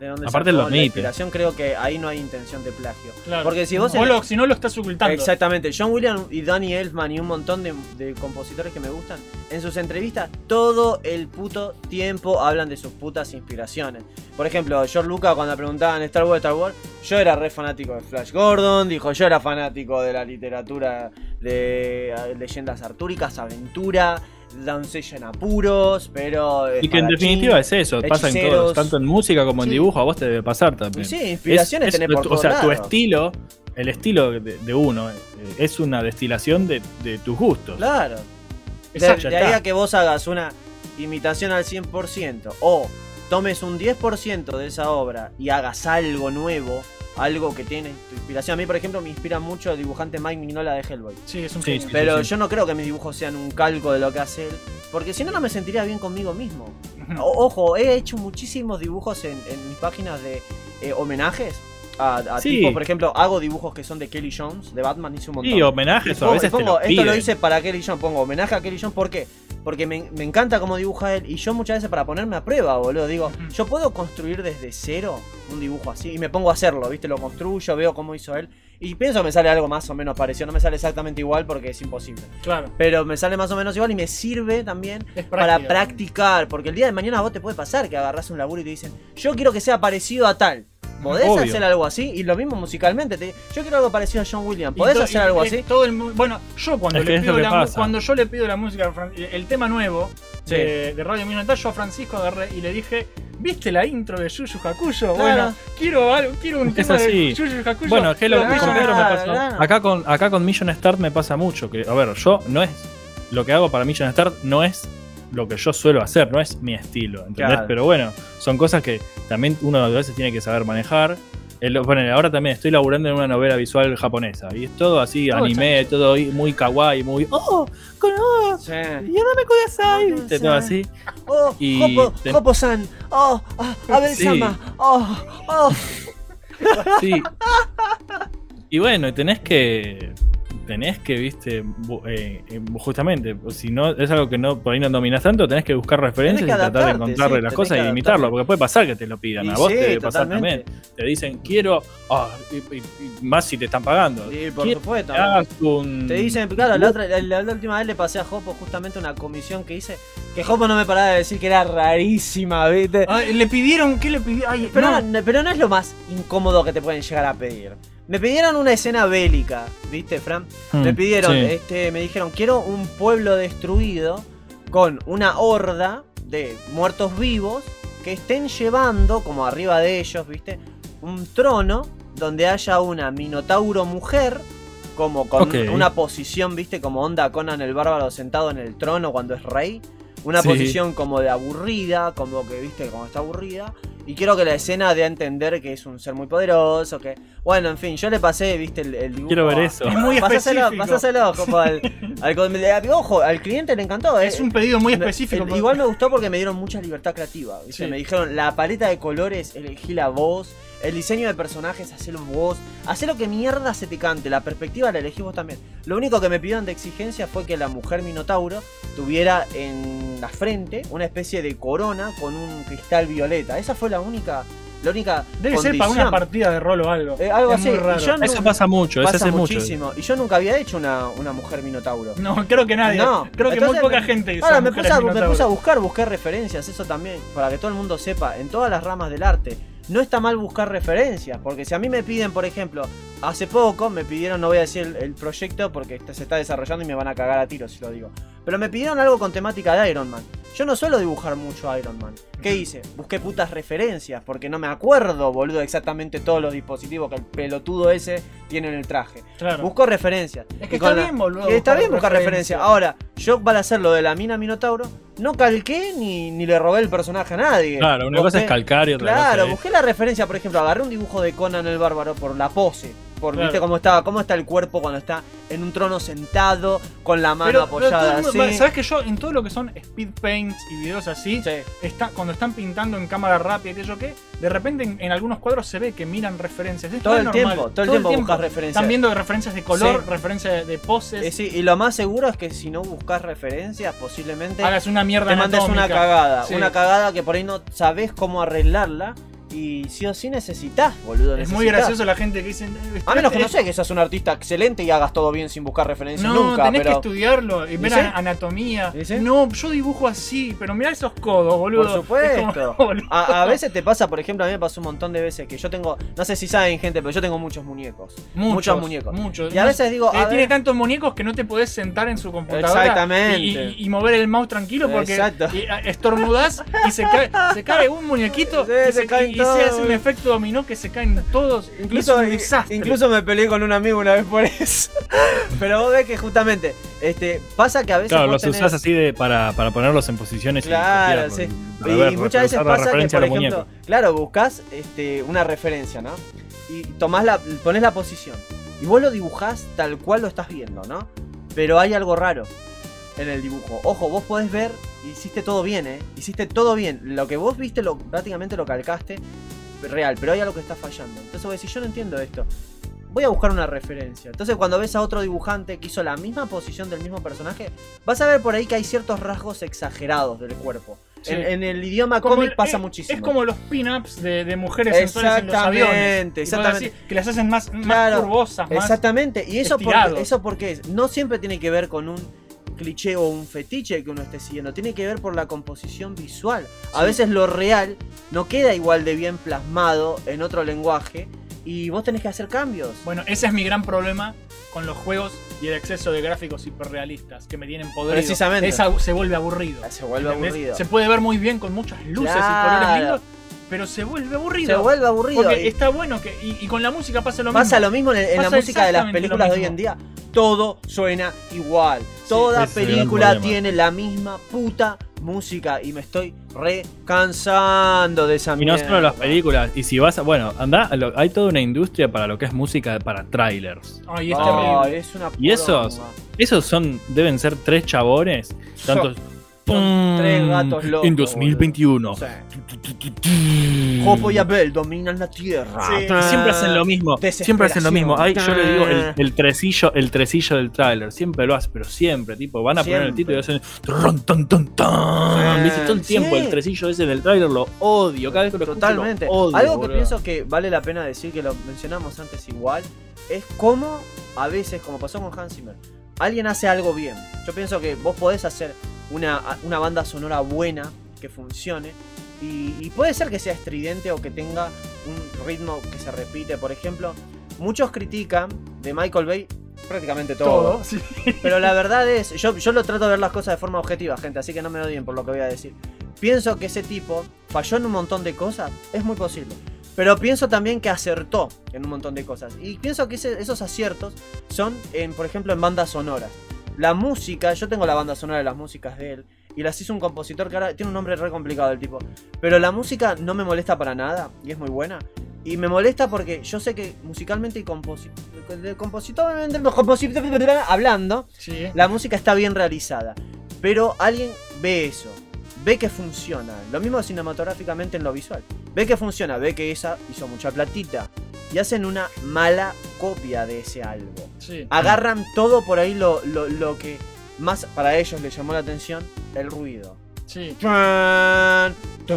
de dónde Aparte sacó lo la inspiración, creo que ahí no hay intención de plagio. Claro. Porque si vos O lo- si no lo estás ocultando. Exactamente, John Williams y Danny Elfman y un montón de, de compositores que me gustan, en sus entrevistas todo el puto tiempo hablan de sus putas inspiraciones. Por ejemplo, George Lucas cuando le preguntaban Star Wars, Star Wars, yo era re fanático de Flash Gordon, dijo yo era fanático de la literatura de leyendas artúricas, aventura, doncella en apuros, pero... Y que en definitiva es eso, pasa en hechiceros. todo, tanto en música como en Sí. dibujo, a vos te debe pasar también. Sí, inspiraciones tenés por O todos sea, tu estilo, el estilo de, de uno, eh, es una destilación de, de tus gustos. Claro. De, Exacto, de ya ahí a que vos hagas una imitación al 100% o tomes un 10% de esa obra y hagas algo nuevo, algo que tiene tu inspiración. A mí, por ejemplo, me inspira mucho el dibujante Mike Mignola de Hellboy. Sí, es un Sí, Pero sí. yo no creo que mis dibujos sean un calco de lo que hace él, porque si no, no me sentiría bien conmigo mismo. O- ojo, he hecho muchísimos dibujos en, en mis páginas de eh, homenajes. A, a Sí. tipo, por ejemplo, hago dibujos que son de Kelly Jones, de Batman, hice un montón. Y homenajes a veces pongo, te lo esto lo hice para Kelly Jones, pongo homenaje a Kelly Jones, ¿por qué? Porque me, me encanta cómo dibuja él y yo muchas veces para ponerme a prueba, boludo, digo, yo puedo construir desde cero un dibujo así y me pongo a hacerlo, ¿viste? Lo construyo, veo cómo hizo él y pienso que me sale algo más o menos parecido, no me sale exactamente igual porque es imposible, Claro. pero me sale más o menos igual y me sirve también para practicar, porque el día de mañana a vos te puede pasar que agarras un laburo y te dicen, yo quiero que sea parecido a tal. ¿Podés Obvio. hacer algo así? Y lo mismo musicalmente. te- yo quiero algo parecido a John Williams. ¿Podés hacer algo así? Todo el, mu- bueno, yo cuando Es que le es pido lo que la mu- pasa. cuando yo le pido la música, a Fran- el tema nuevo Sí. de, de Radio Minutal, yo a Francisco agarré y le dije, ¿viste la intro de Yuyu Hakuyo? Claro. Bueno, quiero algo, quiero un Es tema así. de Yuyu Hakuyo. Bueno, es que lo con Pedro me claro. Acá con, acá con Million Start me pasa mucho. Que, a ver, yo no es. Lo que hago para Million Start no es lo que yo suelo hacer, no es mi estilo. ¿Entendés? Claro. Pero bueno, son cosas que también uno a veces tiene que saber manejar. El- bueno, ahora también estoy laburando en una novela visual japonesa. Y es todo así, anime, todo muy kawaii, muy. ¡Oh! Con oh, Sí. ¡Yadame kudasai! ¿viste? Todo así. Oh, Y Hopo, ten- Hopo-san. Oh, ah, Abel-sama. Oh, oh. Sí. Y bueno, tenés que. Tenés que, viste, bu- eh, eh, justamente, si no es algo que no por ahí no dominas tanto, tenés que buscar referencias y tratar de encontrarle sí, las cosas y imitarlo, porque puede pasar que te lo pidan, Y a vos sí, te debe pasar también. Te dicen, quiero, ah, y- y- y más si te están pagando. Sí, por supuesto. que hagas un- Te dicen, claro, la, otra, la, la- la última vez le pasé a Hopo justamente una comisión que hice. Que Hopo no me paraba de decir que era rarísima, ¿viste? Ay, le pidieron, ¿qué le pidieron? Ay, Pero no. no, pero no es lo más incómodo que te pueden llegar a pedir. Me pidieron una escena bélica, ¿viste, Fran? Hmm, Me pidieron, sí. este, me dijeron, quiero un pueblo destruido con una horda de muertos vivos que estén llevando, como arriba de ellos, ¿viste? Un trono donde haya una minotauro mujer, como con una posición, ¿viste? Como onda Conan el bárbaro sentado en el trono cuando es rey. Una Sí. posición como de aburrida, como que, ¿viste? Como está aburrida. Y quiero que la escena dé a entender que es un ser muy poderoso, que... Bueno, en fin, yo le pasé, ¿viste? El, el dibujo Quiero ver eso. Es muy Pasáselo, específico. pasáselo, como al, al- al- Ojo, al cliente le encantó. Es eh. un pedido muy específico. el- igual me gustó porque me dieron mucha libertad creativa. ¿viste? Sí. Me dijeron, la paleta de colores, elegí la voz, el diseño de personajes, hacelo vos, hacé lo que mierda se te cante, la perspectiva la elegí vos también. Lo único que me pidieron de exigencia fue que la mujer Minotauro tuviera en la frente una especie de corona con un cristal violeta. Esa fue la única, la única Debe ser para una partida de rol o algo. Eh, algo Es así. muy raro. Y yo no- Eso pasa mucho, eso Pasa hace mucho. muchísimo. Y yo nunca había hecho una, una mujer Minotauro. No, creo que nadie. No, creo que entonces muy poca me- gente hizo Ahora me puse, a, me minotauros. puse a buscar, busqué referencias, eso también, para que todo el mundo sepa, en todas las ramas del arte. No está mal buscar referencias, porque si a mí me piden, por ejemplo, hace poco me pidieron, no voy a decir el, el proyecto porque se está desarrollando y me van a cagar a tiros si lo digo. Pero me pidieron algo con temática de Iron Man. Yo no suelo dibujar mucho Iron Man. ¿Qué hice? Busqué putas referencias, porque no me acuerdo, boludo, exactamente todos los dispositivos que el pelotudo ese tiene en el traje. Claro. Busco referencias. Es que está la- bien, boludo. que está bien buscar referencias. referencias. Ahora, yo para hacer lo de la mina Minotauro, no calqué ni, ni le robé el personaje a nadie. Claro, una cosa es Busqué- calcar y otra Claro, cosa es- busqué la referencia, por ejemplo, agarré un dibujo de Conan el Bárbaro por la pose. Por Claro. viste cómo está, cómo está el cuerpo cuando está en un trono sentado, con la mano Pero- apoyada así. ¿Sabes que yo en todo lo que son speed paints y videos así, está, cuando están pintando en cámara rápida y qué sé yo qué, de repente en, en algunos cuadros se ve que miran referencias. Es Todo el normal. tiempo, todo el tiempo buscas referencias. Están viendo referencias de color, Sí. referencias de, poses. Eh, sí, y lo más seguro es que si no buscas referencias, posiblemente Hagas una mierda te mandes una cagada. Sí. Una cagada que por ahí no sabes cómo arreglarla. Y sí o sí necesitas, boludo. Es muy gracioso la gente que dice. "Eh, A menos que no sé que seas un artista excelente y hagas todo bien sin buscar referencias No, nunca. tenés pero... que estudiarlo y ver anatomía. ¿Sí? No, yo dibujo así, pero mirá esos codos, boludo. Por supuesto. Es como, boludo. A, a veces te pasa, por ejemplo, a mí me pasó un montón de veces que yo tengo, no sé si saben gente, pero yo tengo muchos muñecos. Muchos, muñecos. Muchos. Y a veces digo, Eh, a tiene ver- tantos muñecos que no te podés sentar en su computadora Exactamente. Y, y- y mover el mouse tranquilo porque Exacto. estornudás y se cae, se cae un muñequito Sí, y, se se, caen y- y todos. se hace un efecto dominó que se caen todos. Incluso, es un desastre. incluso me peleé con un amigo una vez por eso. Pero vos ves que justamente este, pasa que a veces. Claro, los tenés- usás así de, para, para ponerlos en posiciones y Claro, sí. Y ver, muchas veces pasa que, por ejemplo, claro, buscas este, una referencia, ¿no? Y tomás la, pones la posición. Y vos lo dibujás tal cual lo estás viendo, ¿no? Pero hay algo raro en el dibujo. Ojo, vos podés ver, hiciste todo bien, ¿eh? Hiciste todo bien. Lo que vos viste, lo, prácticamente lo calcaste real, pero hay algo que está fallando. Entonces vos decís, yo no entiendo esto. Voy a buscar una referencia. Entonces cuando ves a otro dibujante que hizo la misma posición del mismo personaje, vas a ver por ahí que hay ciertos rasgos exagerados del cuerpo. Sí. En, en el idioma cómic pasa es- muchísimo. Es como los pin-ups de, de mujeres sensuales en los aviones. Exactamente, así, que las hacen más, más Claro, curvosas, más Exactamente. Y eso porque, eso porque es- no siempre tiene que ver con un cliché o un fetiche que uno esté siguiendo. Tiene que ver por la composición visual. A Sí. veces lo real no queda igual de bien plasmado en otro lenguaje y vos tenés que hacer cambios. Bueno, ese es mi gran problema con los juegos y el exceso de gráficos hiperrealistas que me tienen podrido. Precisamente. Esa- se vuelve aburrido. Se vuelve ¿entendés? aburrido. Se puede ver muy bien con muchas luces Claro. y colores lindos, pero se vuelve aburrido. Se vuelve aburrido. Porque y está bueno que. Y, y con la música pasa lo mismo. pasa lo mismo en, en la Pasa música de las películas de hoy en día. Todo suena igual. Toda película tiene la misma puta música y me estoy re cansando de esa Y no mierda. solo las películas. Y si vas a. Bueno, anda. hay toda una industria para lo que es música para trailers. Ay, es Ay, terrible. es una Y esos. Esos son. Deben ser tres chabones. Tantos. Tres gatos locos, En 2021. Sí. Jopo y Abel dominan la tierra. Y siempre hacen lo mismo. Siempre hacen lo mismo. Ay, yo le digo el, el tresillo, el tresillo del tráiler. Siempre lo hacen, pero siempre, tipo, van a poner el título y hacen. tron, ton, ton, ton. Todo el tiempo Sí. el tresillo ese del tráiler lo odio. Cada vez que lo escucho, lo Totalmente. odio, Algo que boludo. pienso que vale la pena decir, que lo mencionamos antes igual, es cómo a veces, como pasó con Hans Zimmer, alguien hace algo bien. Yo pienso que vos podés hacer una, una banda sonora buena, que funcione, y, y puede ser que sea estridente o que tenga un ritmo que se repite. Por ejemplo, muchos critican de Michael Bay prácticamente todo. Todo, sí. Pero la verdad es, yo, yo lo trato de ver las cosas de forma objetiva, gente, así que no me odien por lo que voy a decir. Pienso que ese tipo falló en un montón de cosas, es muy posible. Pero pienso también que acertó en un montón de cosas. Y pienso que ese- esos aciertos son, en, por ejemplo, en bandas sonoras. La música, yo tengo la banda sonora de las músicas de él. Y las hizo un compositor que ahora tiene un nombre re complicado el tipo. Pero la música no me molesta para nada y es muy buena. Y me molesta porque yo sé que musicalmente y composi de compositormente, composi- hablando, Sí. la música está bien realizada. Pero alguien ve eso, ve que funciona. Lo mismo cinematográficamente en lo visual. Ve que funciona, ve que esa hizo mucha platita. Y hacen una mala copia de ese algo. Sí. Agarran todo por ahí lo, lo, lo que más para ellos les llamó la atención, el ruido. Sí.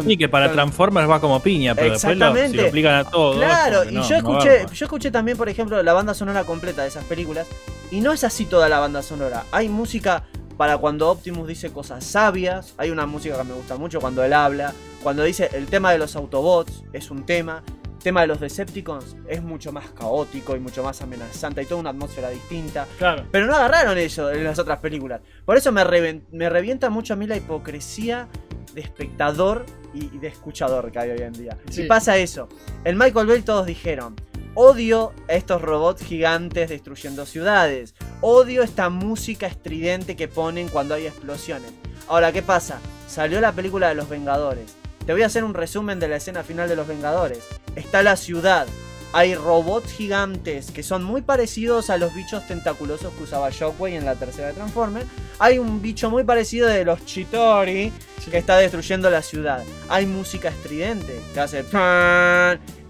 Y que para Transformers va como piña, pero después lo, si Exactamente. lo aplican a todo. Claro, y yo no escuché, yo escuché también, por ejemplo, la banda sonora completa de esas películas. Y no es así toda la banda sonora. Hay música para cuando Optimus dice cosas sabias. Hay una música que me gusta mucho cuando él habla. Cuando dice el tema de los Autobots es un tema. Tema de los Decepticons es mucho más caótico y mucho más amenazante. Hay toda una atmósfera distinta. Claro. Pero no agarraron eso en las otras películas. Por eso me, reven- me revienta mucho a mí la hipocresía de espectador y, y de escuchador que hay hoy en día. Sí. Y pasa eso. En Michael Bay todos dijeron, odio a estos robots gigantes destruyendo ciudades. Odio esta música estridente que ponen cuando hay explosiones. Ahora, ¿qué pasa? Salió la película de los Vengadores. Te voy a hacer un resumen de la escena final de los Vengadores. Está la ciudad hay robots gigantes que son muy parecidos a los bichos tentaculosos que usaba Shockwave en la tercera de Transformers. Hay un bicho muy parecido de los Chitori que está destruyendo la ciudad. Hay música estridente que hace.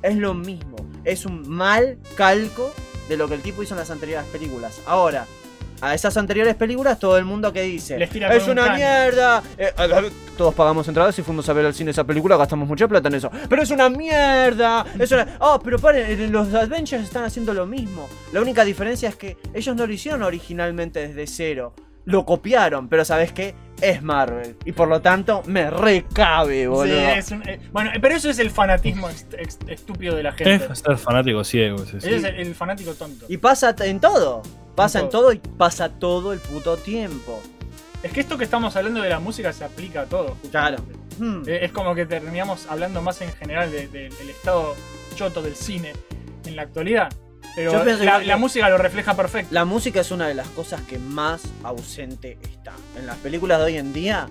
Es lo mismo. Es un mal calco de lo que el tipo hizo en las anteriores películas. Ahora, a esas anteriores películas, todo el mundo que dice: Es un una caño". mierda. eh, todos pagamos entradas y fuimos a ver al cine esa película, gastamos mucha plata en eso. Pero es una mierda. Es una... Oh, pero paren, en los Avengers están haciendo lo mismo. La única diferencia es que ellos no lo hicieron originalmente desde cero. Lo copiaron, pero ¿sabes qué? Es Marvel. Y por lo tanto, me recabe, boludo. Sí, es un- eh, bueno, pero eso es el fanatismo ex- ex- estúpido de la gente. Es ser fanático ciego. ese, sí. Ese es el, el fanático tonto. Y pasa en todo. Pasa En en todo y pasa todo el puto tiempo. Es que esto que estamos hablando de la música se aplica a todo. Claro. Hmm. Eh, Es como que terminamos hablando más en general de- de- del estado choto del cine en la actualidad. Pero Yo pienso la, igual que- la música lo refleja perfecto. La música es una de las cosas que más ausente está. En las películas de hoy en día,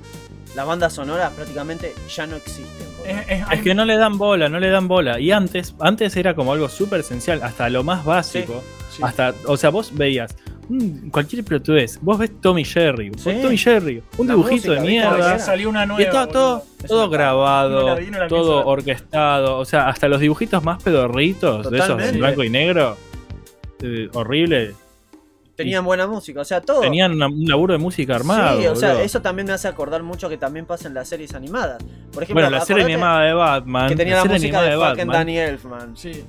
las bandas sonoras prácticamente ya no existen. Es, es- Es que no le dan bola, no le dan bola. Y antes, antes era como algo súper esencial, hasta lo más básico. sí. Hasta, o sea, vos veías mm, cualquier pelotudez. Vos ves Tommy Jerry. vos Sí. Tommy Jerry. Un La dibujito música, de mierda. Salió una nueva. Y estaba todo. Es todo grabado, No la vi, no la pienso todo orquestado. O sea, hasta los dibujitos más pedorritos, de esos Totalmente. en blanco y negro, eh, horrible, Tenían buena música, o sea, todo. tenían una- un laburo de música armado. Sí, o sea, boludo. eso también me hace acordar mucho que también pasa en las series animadas. Por ejemplo, bueno, la serie animada de Batman. que tenía la, serie música de fucking Batman, Danny Elfman. Sí.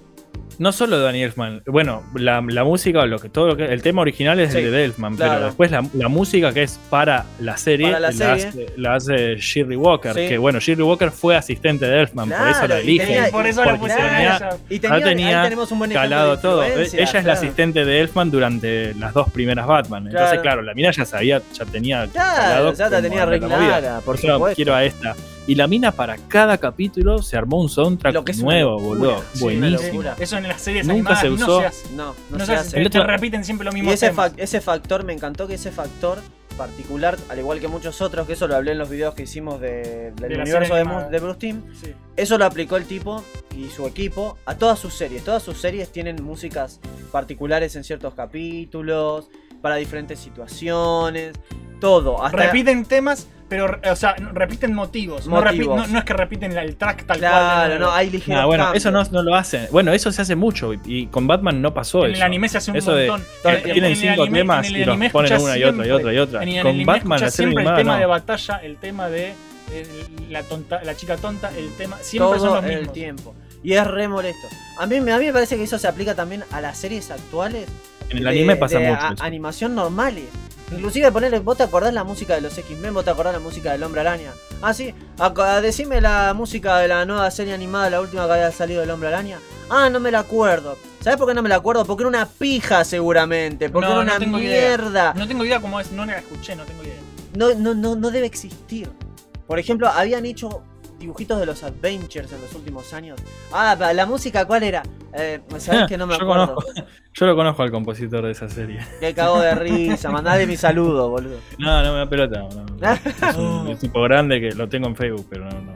No solo de Danny Elfman. Bueno, la, la música, lo que todo lo que el tema original es Sí, el de Elfman, claro. pero después la, la música que es para la serie, Para la la, serie. Hace, la hace Shirley Walker, Sí. que bueno, Shirley Walker fue asistente de Elfman, por eso la tenía- por eso la tenía- ella. Y tenía, Ya tenía ahí tenemos un buen ejemplo calado todo. Ella es la asistente de Elfman durante las dos primeras Batman. Entonces, Claro. claro, la mina ya sabía, ya tenía. Claro, calado ya la tenía re clara, por supuesto. quiero a esta. Y la mina para cada capítulo se armó un soundtrack Lo que es una nuevo, locura. boludo. Sí, una Buenísimo. locura. Eso en las series Nunca animadas se no usó. se hace. No, no, No, se hace. hace. Te, El otro- te repiten siempre los Y mismos ese, fac- ese factor, me encantó que ese factor particular, al igual que muchos otros, que eso lo hablé en los videos que hicimos de- del De la universo serie de, animada. Mu- de Bruce Sí. eso lo aplicó el tipo y su equipo a todas sus series. Todas sus series tienen músicas particulares en ciertos capítulos, para diferentes situaciones, todo. Hasta Repiten temas, pero, o sea, no- repiten motivos. No, Motivos. no- no es que repiten el track tal cual. Claro, no, hay ligeros Ah, bueno, cambios. eso no, no lo hacen. Bueno, eso se hace mucho y, y con Batman no pasó En eso. el anime se hace un eso montón. el En- tienen en el cinco anime- temas en y el los ponen una y otra y otra y otra. En el Con anime Batman serie siempre el tema no. de batalla, el tema de la tonta, la chica tonta, el tema siempre son los el mismos. tiempo. Y es re molesto. A mí, me- a mí me parece que eso se aplica también a las series actuales. En el de- anime pasa de mucho. a- eso. animación normales. Inclusive ponerle, vos te acordás la música de los X-Men, vos te acordás la música del Hombre Araña. Ah, sí, a- decime la música de la nueva serie animada, la última que había salido del Hombre Araña. Ah, no me la acuerdo. ¿Sabés por qué no me la acuerdo? Porque era una pija seguramente, porque No, era no una idea. mierda. No tengo idea cómo es, no la escuché, no tengo idea. No, no, no, no debe existir. Por ejemplo, habían hecho dibujitos de los Adventures en los últimos años. Ah, la música, ¿cuál era? Eh, ¿Sabés que no me Yo acuerdo? conozco. Yo lo conozco al compositor de esa serie. Me cago de risa, mandale mi saludo, boludo. No, no me da pelota. no, no. Es un tipo grande que lo tengo en Facebook, pero no, no.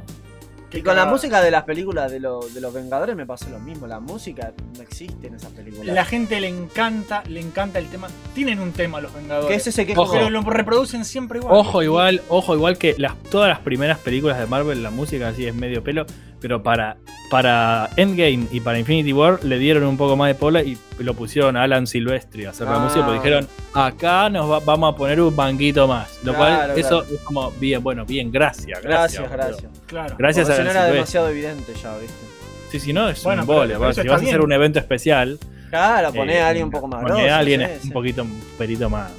Y con la música de las películas de, lo- de los Vengadores me pasó lo mismo. La música no existe en esas películas. La gente le encanta, le encanta el tema. Tienen un tema los Vengadores. Que es ese que es Ojo. Pero lo reproducen siempre igual. Ojo igual, ojo igual que las, todas las primeras películas de Marvel, la música así es medio pelo, pero para, para Endgame y para Infinity War le dieron un poco más de pola y lo pusieron a Alan Silvestri a hacer la Ah. música, porque dijeron, acá nos va- vamos a poner un banquito más. Lo Claro, cual, eso es como, bien, bueno, bien, gracias, gracias. Gracias. Claro. Gracias Porque a si no Alan era Silvestri. demasiado evidente ya, ¿viste? Sí, si no, es Bueno, un vole. Si vas a hacer un evento especial, Claro, poné eh, a alguien un poco más poné a alguien sí, un poquito, un perito más,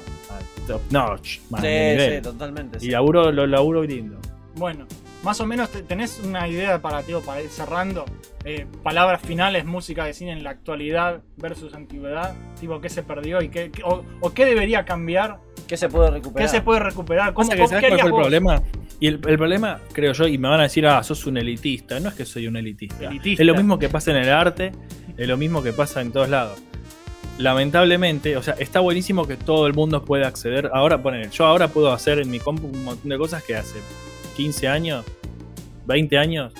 top notch, más Sí, nivel. sí, totalmente. Y sí. laburo, lo laburo lindo. Bueno, más o menos te- tenés una idea para, tío, para ir cerrando. Eh, palabras finales, música de cine en la actualidad versus antigüedad. Tipo, ¿qué se perdió y qué, qué- o, o qué debería cambiar? ¿Qué se puede ¿Qué recuperar? se puede recuperar? ¿Cómo, que, cómo- ¿sabes qué cuál fue el vos? problema? Y el, el problema, creo yo, y me van a decir, ah, sos un elitista. No es que soy un elitista. Elitista. Es lo mismo que pasa en el arte, es lo mismo que pasa en todos lados. Lamentablemente, o sea, está buenísimo que todo el mundo pueda acceder. Ahora, ponen, yo ahora puedo hacer en mi compu un montón de cosas que hace 15 años, 20 años,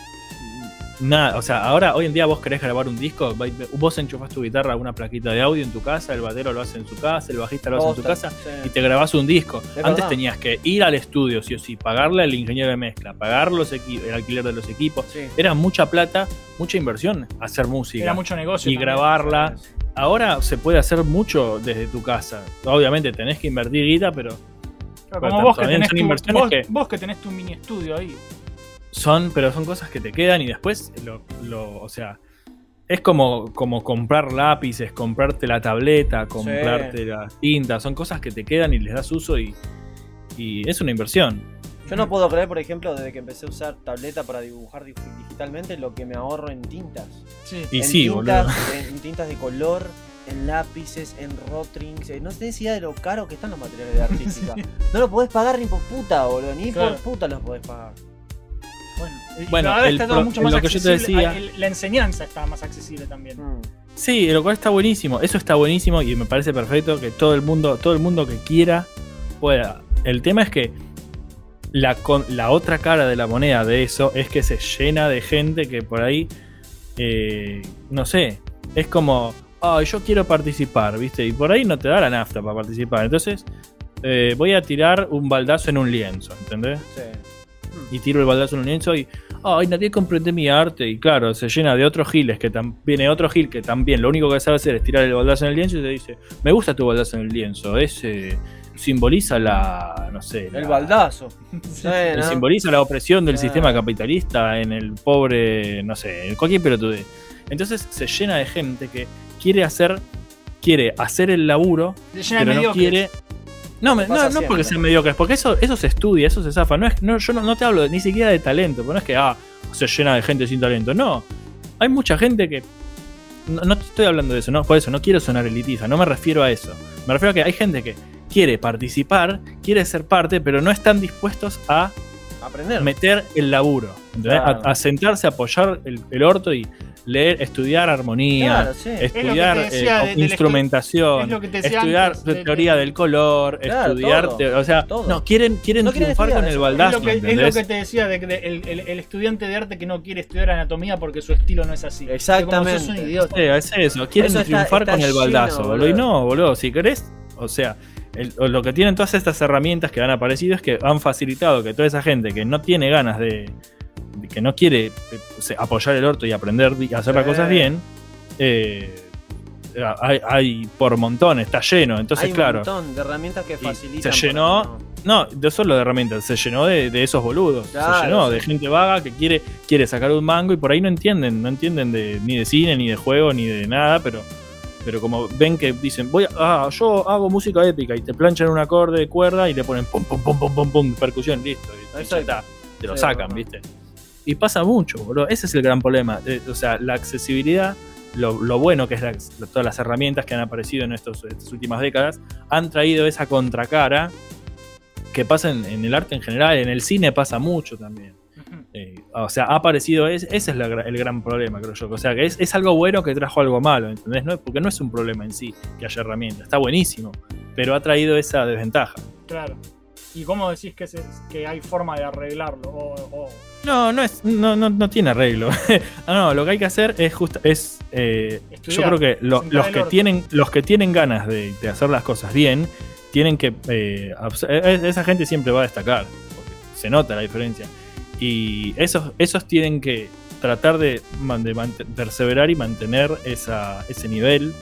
nada, o sea, ahora hoy en día vos querés grabar un disco, vos enchufás tu guitarra a una plaquita de audio en tu casa, el batero lo hace en su casa, el bajista lo hace en tu casa sí. y te grabás un disco. Es Antes verdad. tenías que ir al estudio, sí o sí, pagarle al ingeniero de mezcla, pagar los el alquiler de los equipos. Sí. Era mucha plata, mucha inversión hacer música. Era mucho negocio. y también. grabarla. Ahora se puede hacer mucho desde tu casa. Obviamente tenés que invertir guita, pero Como vos que, tenés son tu, inversiones vos, que- vos que tenés tu mini estudio ahí. son, pero son cosas que te quedan y después lo, lo- o sea, es como, como comprar lápices, comprarte la tableta, comprarte las tintas, son cosas que te quedan y les das uso y, y es una inversión. Yo no puedo creer, por ejemplo, desde que empecé a usar tableta para dibujar dig- digitalmente, lo que me ahorro en tintas. Sí. Y en sí, tintas, boludo. En, en tintas de color, en lápices, en rotrings. No tenés idea de lo caro que están los materiales de artística. No lo podés pagar ni por puta, boludo. Ni Claro. por puta los podés pagar. Bueno, y Bueno, ahora el está todo pro- mucho más lo que yo te accesible. decía- el- la enseñanza está más accesible también. Mm. Sí, lo cual está buenísimo. Eso está buenísimo y me parece perfecto que todo el mundo, todo el mundo que quiera pueda. El tema es que la, con- la otra cara de la moneda de eso es que se llena de gente que por ahí, eh, no sé, es como, ay, yo quiero participar, ¿viste? Y por ahí no te da la nafta para participar. Entonces, eh, voy a tirar un baldazo en un lienzo, ¿entendés? Sí. y tiro el baldazo en un lienzo y ay nadie comprende mi arte y claro se llena de otros giles que viene otro gil que también lo único que sabe hacer es tirar el baldazo en el lienzo y te dice me gusta tu baldazo en el lienzo ese simboliza la no sé El la- baldazo. Sí, eh, ¿no? simboliza la opresión del Claro. sistema capitalista en el pobre no sé en cualquier pelotude entonces se llena de gente que quiere hacer quiere hacer el laburo pero no quiere no, me- no, no porque sean mediocres, porque eso, eso se estudia, eso se zafa. No es, no, yo no, no te hablo de- ni siquiera de talento, porque no es que ah, se llena de gente sin talento. No, hay mucha gente que. No, no te estoy hablando de eso, no, por eso no quiero sonar elitista, no me refiero a eso. Me refiero a que hay gente que quiere participar, quiere ser parte, pero no están dispuestos a Aprender. meter el laburo, ¿entendés? Claro. a, a sentarse, a apoyar el, el orto y leer, estudiar armonía, Claro, sí. estudiar Es eh, de- instrumentación, es estudiar antes, de- teoría de- del color, Claro, estudiar, todo, o sea, todo. no quieren quieren No triunfar estudiar, con el baldazo, es, lo que, es lo ¿entendés? que te decía de, de- el, el- el estudiante de arte que no quiere estudiar anatomía porque su estilo no es así. Exactamente. Como sos un idiota. Sí, es eso, quieren Eso está- triunfar está con el lleno, baldazo, boludo. Y no, boludo, si querés, o sea, el- lo que tienen todas estas herramientas que han aparecido es que han facilitado que toda esa gente que no tiene ganas de- que no quiere eh, apoyar el orto y aprender y hacer las cosas bien, eh, hay, hay por montón, está lleno. Entonces, Hay un claro, montón de herramientas que facilitan. se llenó, no- no, de solo de herramientas, se llenó de, de esos boludos, Claro, se llenó sí. de gente vaga que quiere, quiere sacar un mango y por ahí no entienden, no entienden de, ni de cine, ni de juego, ni de nada, pero, pero como ven que dicen, voy a, ah, yo hago música épica y te planchan un acorde de cuerda y le ponen pum pum pum pum pum pum percusión, listo, y, y ya está, te lo Sí, sacan, bueno. viste. Y pasa mucho, boludo. Ese es el gran problema. Eh, o sea, la accesibilidad, lo, lo bueno que es la- todas las herramientas que han aparecido en estos, estas últimas décadas, han traído esa contracara que pasa en, en el arte en general, en el cine pasa mucho también. Eh, o sea, ha aparecido, es- ese es la el gran problema, creo yo. O sea, que es, es algo bueno que trajo algo malo, ¿entendés? No porque no es un problema en sí que haya herramientas, está buenísimo, pero ha traído esa desventaja. Claro. ¿Y cómo decís que, se- que hay forma de arreglarlo? O, o- No, no es, no, no, no tiene arreglo. No, lo que hay que hacer es justo, es eh, yo creo que lo- los que tienen, los que tienen ganas de, de hacer las cosas bien, tienen que eh, abs- eh, esa gente siempre va a destacar, porque se nota la diferencia. Y esos, esos tienen que tratar de, de perseverar y mantener esa, ese nivel.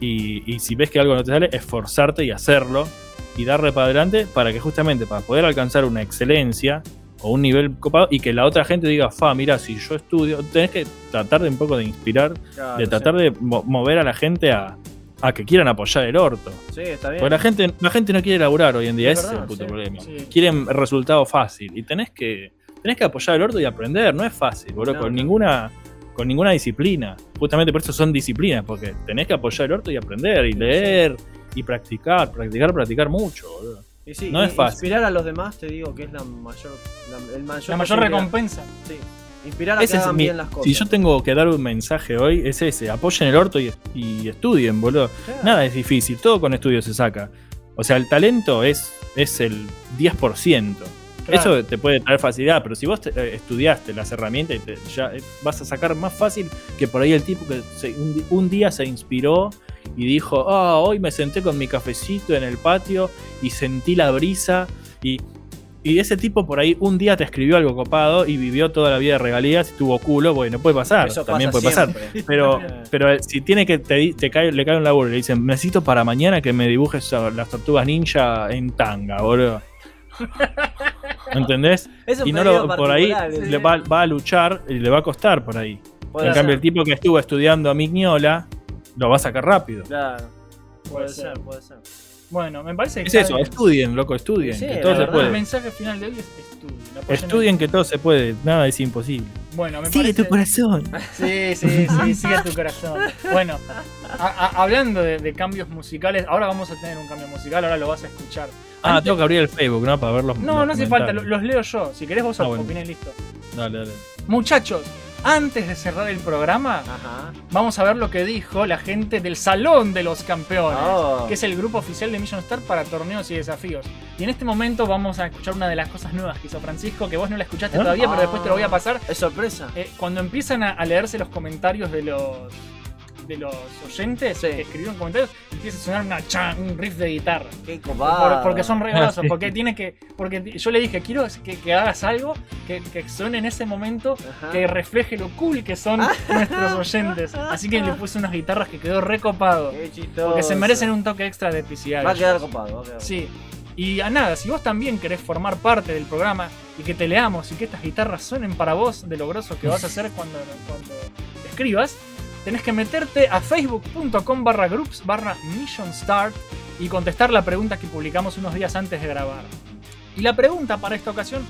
Y, y si ves que algo no te sale, esforzarte y hacerlo y darle para adelante para que justamente para poder alcanzar una excelencia o un nivel copado y que la otra gente diga, fa, mira, si yo estudio, tenés que tratar de un poco de inspirar, Claro, de sí. tratar de mo- mover a la gente a, a que quieran apoyar el orto. Sí, está bien. Porque la gente, la gente no quiere laburar hoy en día, Es ese es el puto sí, problema. sí. Quieren resultado fácil y tenés que, tenés que apoyar el orto y aprender, no es fácil, boludo, No, con no. ninguna con ninguna disciplina. Justamente por eso son disciplinas, porque tenés que apoyar el orto y aprender y leer y practicar, practicar, practicar mucho, boludo. Y sí, no es fácil. Inspirar a los demás, te digo que es la mayor. La, el mayor la mayor recompensa. Sí. Inspirar a Ese que hagan mi- bien las cosas. si yo tengo que dar un mensaje hoy, es ese, apoyen el orto y, y estudien, boludo. Claro. Nada es difícil, todo con estudio se saca. O sea, el talento es, es el 10%. Claro. Eso te puede traer facilidad, pero si vos te- eh, estudiaste las herramientas, y te- ya eh, vas a sacar más fácil que por ahí el tipo que se- un día se inspiró y dijo, ah, hoy me senté con mi cafecito en el patio y sentí la brisa y... Y ese tipo por ahí un día te escribió algo copado y vivió toda la vida de regalías y tuvo culo, bueno, puede pasar, Eso también pasa puede pasar. Pero, pero eh, si tiene que te, cae, le cae un laburo y le dicen, necesito para mañana que me dibujes a las tortugas ninja en tanga, boludo. ¿Entendés? Es un y no lo, por ahí le va, va a luchar y le va a costar por ahí. En ser. cambio, el tipo que estuvo estudiando a Mignola lo va a sacar rápido. Claro. Puede Puede ser. ser, puede ser. Bueno, me parece que Es eso, bien. estudien, loco, estudien, Sí, que la todo se verdad. El puede. mensaje final de hoy es estudien. Estudien que todo se puede, nada es imposible. Bueno, me Sigue parece... tu corazón. Sí, sí, sí, sigue tu corazón. Bueno, a- a- hablando de, de cambios musicales, ahora vamos a tener un cambio musical, ahora lo vas a escuchar. Ah, Antes- tengo que abrir el Facebook, ¿no? Para ver los No, los no hace falta, los leo yo. Si querés vos Ah, bueno. opinés, listo. Dale, dale. Muchachos, antes de cerrar el programa, Ajá. vamos a ver lo que dijo la gente del Salón de los Campeones, Oh. que es el grupo oficial de Million Star para torneos y desafíos. Y en este momento vamos a escuchar una de las cosas nuevas que hizo Francisco, que vos no la escuchaste ¿Ah? todavía, pero después te lo voy a pasar. Es sorpresa. Eh, cuando empiezan a, a leerse los comentarios de los de los oyentes Sí. que escribieron comentarios, empieza a sonar una chan, un riff de guitarra. Qué Por- copado. porque son regalos, porque tiene que. Porque yo le dije, quiero que, que hagas algo que, que suene en ese momento, Ajá. que refleje lo cool que son nuestros oyentes. Así que le puse unas guitarras que quedó recopado. Qué chistoso. Porque se merecen un toque extra de epicidad. Va a quedar copado, va a quedar Sí. Y a nada, si vos también querés formar parte del programa y que te leamos y que estas guitarras suenen para vos de lo grosso que vas a hacer cuando, cuando escribas, tenés que meterte a facebook.com barra groups barra mission start y contestar la pregunta que publicamos unos días antes de grabar. Y la pregunta para esta ocasión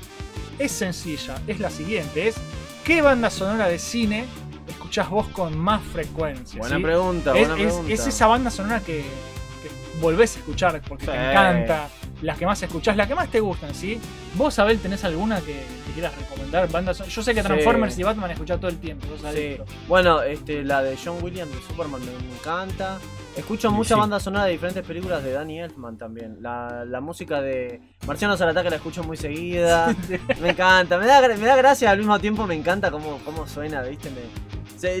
es sencilla, es la siguiente, es ¿qué banda sonora de cine escuchás vos con más frecuencia? Buena ¿sí? pregunta, es, buena es- pregunta. es esa banda sonora que, que volvés a escuchar porque te encanta, las que más escuchás, las que más te gustan, ¿sí? ¿Vos, Abel, tenés alguna que, que quieras recomendar? Bandas Yo sé que Sí. Transformers y Batman escuchás todo el tiempo, sos Sí. Bueno, este, la de John Williams de Superman me, encanta. Escucho Sí, mucha banda sonora de diferentes películas de Danny Elfman también. La, la música de Marcianos al ataque la escucho muy seguida. me encanta, me da, me da gracia al mismo tiempo me encanta cómo, cómo suena, ¿viste? Me-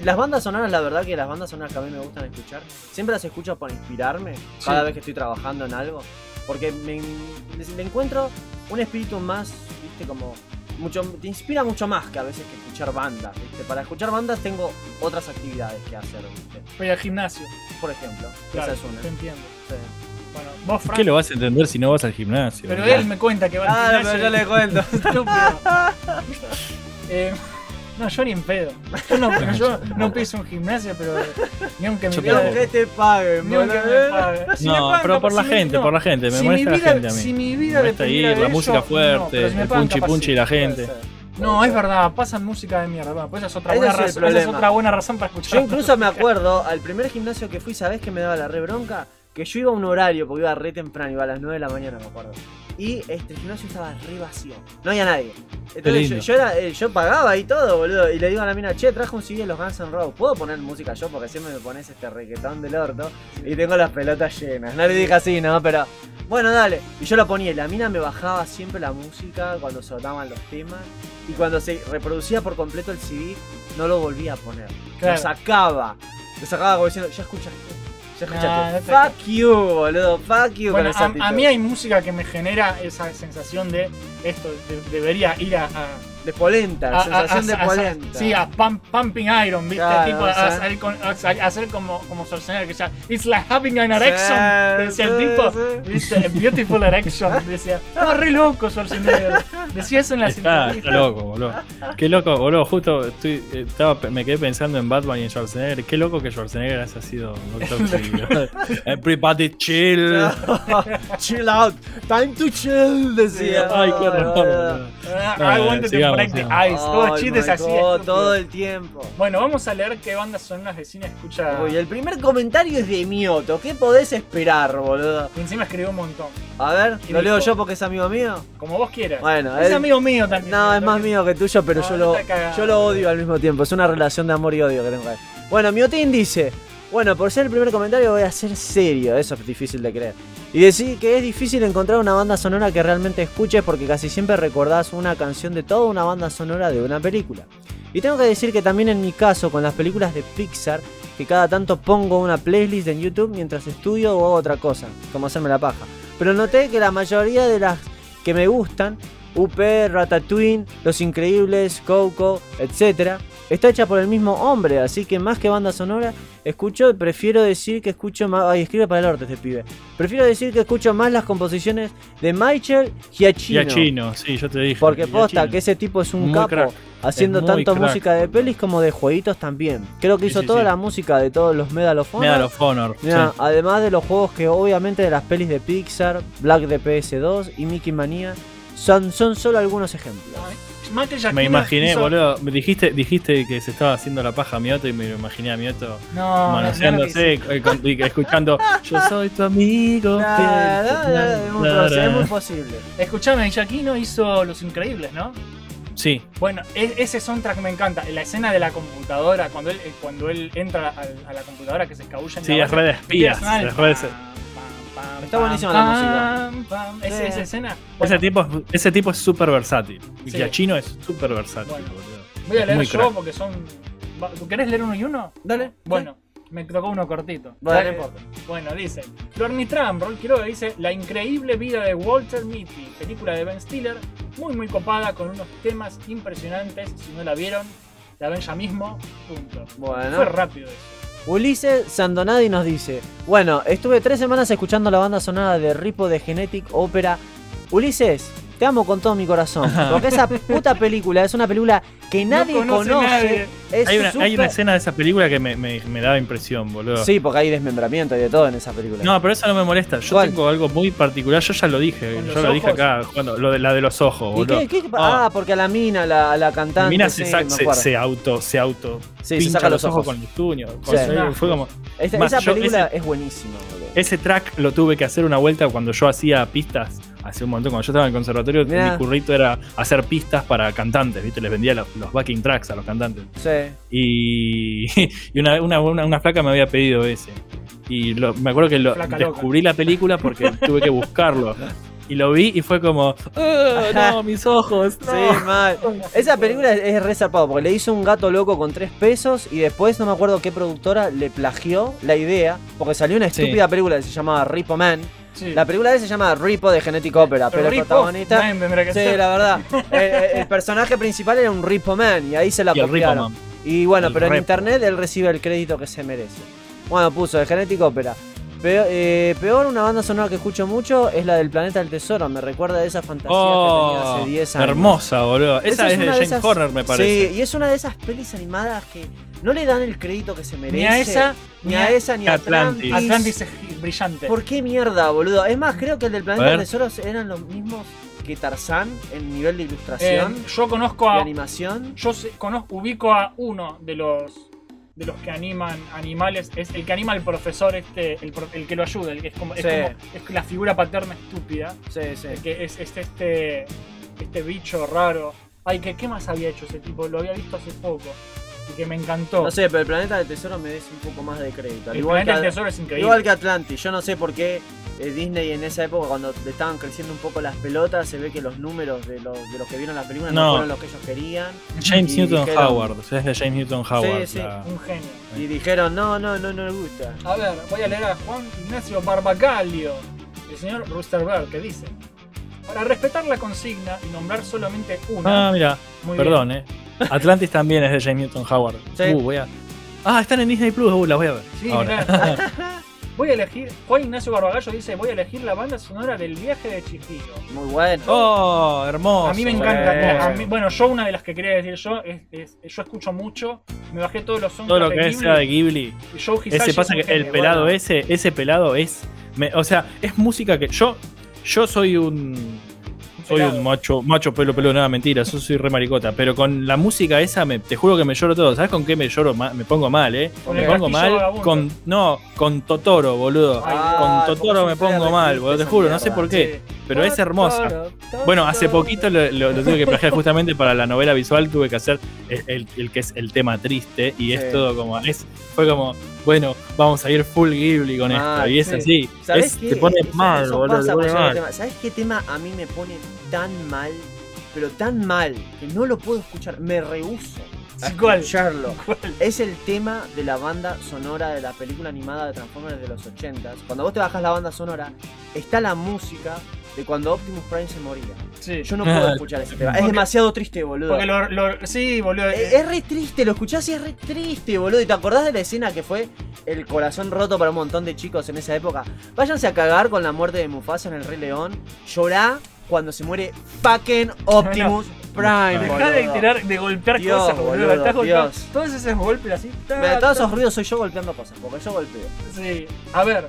las bandas sonoras, la verdad que las bandas sonoras que a mí me gustan escuchar, siempre las escucho para inspirarme cada Sí. vez que estoy trabajando en algo. Porque me, encuentro un espíritu más, ¿viste? Como mucho, te inspira mucho más que a veces que escuchar bandas, ¿viste? Para escuchar bandas tengo otras actividades que hacer, ¿viste? Voy al gimnasio, Por ejemplo, claro, esa es una. te entiendo. Sí. Bueno, vos, Frank, ¿Qué lo vas a entender si no vas al gimnasio? pero él me cuenta que va al Claro, gimnasio. pero yo le cuento. Estúpido. Eh, no, yo ni en pedo. Yo no, yo no piso un gimnasio, pero ni aunque tampoco. que te paguen, Ni aunque me pague. Si me No, pero por la si me- gente, no. por la gente, me Si mi molesta vida- la gente a mí. Si mi Me vida molesta dependiera ir, de la música no, fuerte, pero si me el punchi punchi y la gente. No, es verdad, pasan música de mierda. Bueno, pues esa es otra, buena razón, esa es otra buena razón para escuchar. Yo incluso me acuerdo, al primer gimnasio que fui, ¿sabés que me daba la re bronca? Que yo iba a un horario, porque iba re temprano, iba a las 9 de la mañana, me acuerdo. Y este gimnasio estaba re vacío. No había nadie. Entonces yo, yo era, eh, yo pagaba y todo, boludo. Y le digo a la mina, che, traje un CD de los Guns N' Roses. ¿Puedo poner música yo? Porque siempre me pones este requetón del orto. Y tengo las pelotas llenas. No le dije así, ¿no? Pero. Bueno, dale. Y yo lo ponía. Y la mina me bajaba siempre la música cuando sonaban los temas. Y cuando se reproducía por completo el CD, no lo volvía a poner. Claro. Lo sacaba. Lo sacaba como diciendo, ya escuchaste. Ya escuchaste. fuck you, boludo. Fuck you Bueno, con a, mí hay música que me genera esa sensación de esto, de- debería ir a... a De polenta, a- sensación a- de a- a- polenta. Sí, a pump- pumping iron, ¿viste? Claro, tipo, a, o sea. a salir con- a sal- a hacer como, como Schwarzenegger, que ya, it's like having an erection, decía el tipo, sí. ¿viste? Beautiful erection, decía, estaba re loco Schwarzenegger, decía eso en la Está, está loco, boludo. Qué loco, boludo. Justo estoy, estaba, me quedé pensando en Batman y en Schwarzenegger. Qué loco que Schwarzenegger haya sido Doctor. Everybody chill. chill out, time to chill, decía. Ay, qué horror. Ah, No, I wanted to sigamos, break the ice, todo chistes así. God, todo el tiempo. Bueno, vamos a leer qué bandas sonoras de cine escucha. Uy, el primer comentario es de Mioto. ¿Qué podés esperar, boludo? Y encima escribió un montón. A ver, ¿lo leo yo porque es amigo mío? Como vos quieras. Bueno, es él- amigo mío también. No, es más mío que tuyo, pero No, yo, no lo, yo odio al mismo tiempo. Es una relación de amor y odio que tengo él. Bueno, Miotín dice: Bueno, por ser el primer comentario voy a ser serio. Eso es difícil de creer. Y decir que es difícil encontrar una banda sonora que realmente escuches porque casi siempre recordás una canción de toda una banda sonora de una película. Y tengo que decir que también en mi caso con las películas de Pixar, que cada tanto pongo una playlist en YouTube mientras estudio o hago otra cosa, como hacerme la paja. Pero noté que la mayoría de las que me gustan, UP, Ratatouille, Los Increíbles, Coco, etc., está hecha por el mismo hombre, así que más que banda sonora, escucho, prefiero decir que escucho más. Ay, escribe para el orte este pibe. Prefiero decir que escucho más las composiciones de Michael Giacchino. Giacchino, sí, yo te dije. Porque posta, que ese tipo es un Muy capo, crack. haciendo tanto crack. música de pelis como de jueguitos también. Creo que hizo sí, toda sí. la música de todos los Medal of Honor. Medal of Honor. Además de los juegos que obviamente de las pelis de Pixar, Black de PS2 y Mickey Manía, son, son solo algunos ejemplos. Me imaginé, hizo- boludo. Me dijiste, dijiste que se estaba haciendo la paja a Mioto y me lo imaginé a Mioto No, no, manoseándose y escuchando Yo soy tu amigo. Nah, nah, nah, es muy posible, es muy posible. Escuchame, Giacchino hizo Los Increíbles, ¿no? Sí, Bueno, e- ese soundtrack me encanta. La escena de la computadora, cuando él, eh, cuando él entra a, a la computadora que se escabulla en sí, la es red de espías. Es red Está pam, buenísima la pam, música. pam. Ese- Sí. Esa escena. Ese tipo, es- ese tipo es súper versátil. Y Sí. Giacchino es súper versátil, Bueno. voy a es leer muy yo crack. porque son. ¿Querés leer uno y uno? Dale. Bueno, me tocó uno cortito. Dale. Bueno, dice. Lorny Trump, Roll Quiroga dice: La increíble vida de Walter Mitty, película de Ben Stiller, muy muy copada con unos temas impresionantes. Si no la vieron, la ven ya mismo. Punto. Bueno. Fue rápido eso. Ulises Sandonadi nos dice: Bueno, estuve tres semanas escuchando la banda sonora de Ripo de Genetic Opera. Ulises, te amo con todo mi corazón. Porque esa puta película es una película que nadie conoce conoce. nadie. Es Hay una, hay una escena de esa película que me, me, me daba impresión, boludo. Sí, porque hay desmembramiento y de todo en esa película. No, pero eso no me molesta. Yo ¿Cuál? tengo algo muy particular. Yo ya lo dije. ¿Con Yo lo dije acá. Cuando, lo de la de los ojos, ¿Y boludo. qué, qué- Ah. Ah, porque a la mina, la, la cantante. Mina sí, se, sa- me se, se auto, se auto Sí, se pincha saca los los ojos ojos. con el tuño. Sí. Fue como. Esa, Más, esa yo película ese- es buenísima, boludo. Ese track lo tuve que hacer una vuelta cuando yo hacía pistas. Hace un montón, cuando yo estaba en el conservatorio, Mirá. mi currito era hacer pistas para cantantes, ¿viste? Les vendía los, los backing tracks a los cantantes. Sí. Y, y una, una, una, una flaca me había pedido ese. Y lo- me acuerdo que lo, Flaca loca. descubrí la película porque tuve que buscarlo. Y lo vi y fue como, "Ah, no, mis ojos. no". Sí, mal. Esa película es, re zarpado porque le hizo un gato loco con tres pesos y después no me acuerdo qué productora le plagió la idea porque salió una Sí. estúpida película que se llamaba Ripo Man. Sí. La película de se llama Ripo de Genetic Opera, pero, el protagonista. Man tendrá que Sí, ser. la verdad. El, el- el personaje principal era un Ripo Man y ahí se la Y copiaron. Y bueno, El pero en internet él recibe el crédito que se merece. Bueno, puso de Genetic Opera. Peor, eh, peor una banda sonora que escucho mucho es la del Planeta del Tesoro. Me recuerda de esa fantasía que tenía Oh, hace 10 años. hermosa, boludo. Esa, es de James esas- Horner, me parece. Sí, y es una de esas pelis animadas que no le dan el crédito que se merece. Ni a esa, ni a esa, ni a Atlantis. Atlantis. Es brillante. ¿Por qué mierda, boludo? Es más, creo que el del Planeta del. Tesoro eran los mismos que Tarzán en nivel de ilustración Eh, yo conozco a. animación. Yo sé- conozco, ubico a uno de los de los que animan animales. Es el que anima al profesor, este, el, el que lo ayuda, el que es como, es como- es la figura paterna estúpida. Sí, sí. El que es, es este. este bicho raro. Ay, ¿qué, ¿qué más había hecho ese tipo? Lo había visto hace poco. Y que me encantó. No sé, pero el Planeta del Tesoro merece un poco más de crédito. El igual, planeta que, del tesoro es increíble. igual que Atlantis. Yo no sé por qué Disney en esa época, cuando le estaban creciendo un poco las pelotas, se ve que los números de los, de los que vieron la película no, No. fueron los que ellos querían. James Newton dijeron- Howard. Es de James Newton Howard. sí, la- Un genio. Y dijeron, no, no, no, no le gusta. A ver, voy a leer a Juan Ignacio Barbacalio, el señor Roosterberg, que dice: Para respetar la consigna y nombrar solamente una. Ah, mira. Muy Perdón, eh. Atlantis también es de James Newton Howard. Sí. Uh, voy a. Ah, están en Disney Plus. Uh, las voy a ver. Sí, Ahora. Voy a elegir. Juan Ignacio Barbagallo dice: Voy a elegir la banda sonora del viaje de Chihiro. Muy bueno. oh, hermoso. A mí me encanta. a mí- bueno, yo una de las que quería decir yo es, es- yo escucho mucho. Me bajé todos los Todo lo que de sea de Ghibli. Ghibli. Ese es pasa que el pelado Bueno, ese, ese pelado es. me- o sea, es música que. Yo. Yo soy un. Soy un macho, macho pelo pelo, nada, mentira, yo soy re maricota. Pero con la música esa, me, te juro que me lloro todo. ¿Sabes con qué me lloro? Me pongo mal, eh. Con me pongo mal vagabundo. con. No, con Totoro, boludo. Ah, con Totoro me pongo mal, boludo. Te juro, no sé por qué. Sí. pero es hermosa. Bueno, hace poquito lo, lo- lo tuve que plagiar justamente para la novela visual, tuve que hacer el, el- el que es el tema triste y Sí. es todo como, es, fue como, bueno, vamos a ir full Ghibli con Ah, esto, y es sí. así, ¿Sabés es- qué? te pone Eso- mal, eso boludo, pasa mal. tema. ¿Sabes qué tema a mí me pone tan mal? Pero tan mal que no lo puedo escuchar. Me rehuso a ¿Cuál? escucharlo. Es el tema de la banda sonora de la película animada de Transformers de los 80s. Cuando vos te bajas la banda sonora, está la música de cuando Optimus Prime se moría. Sí. Yo no puedo escuchar ese tema. Es demasiado triste, boludo. Porque lo, lo- sí, boludo. Eh, Es re triste, lo escuchás y es re triste, boludo. ¿Y te acordás de la escena que fue el corazón roto para un montón de chicos en esa época? Váyanse a cagar con la muerte de Mufasa en el Rey León. Llorá cuando se muere fucking Optimus Prime. Dejá de boludo. tirar, de golpear Dios, cosas, boludo. boludo, Estás golpeando todos esos golpes así. ta, Mira, todos ta. esos ruidos soy yo golpeando cosas, porque yo golpeo. Sí. A ver,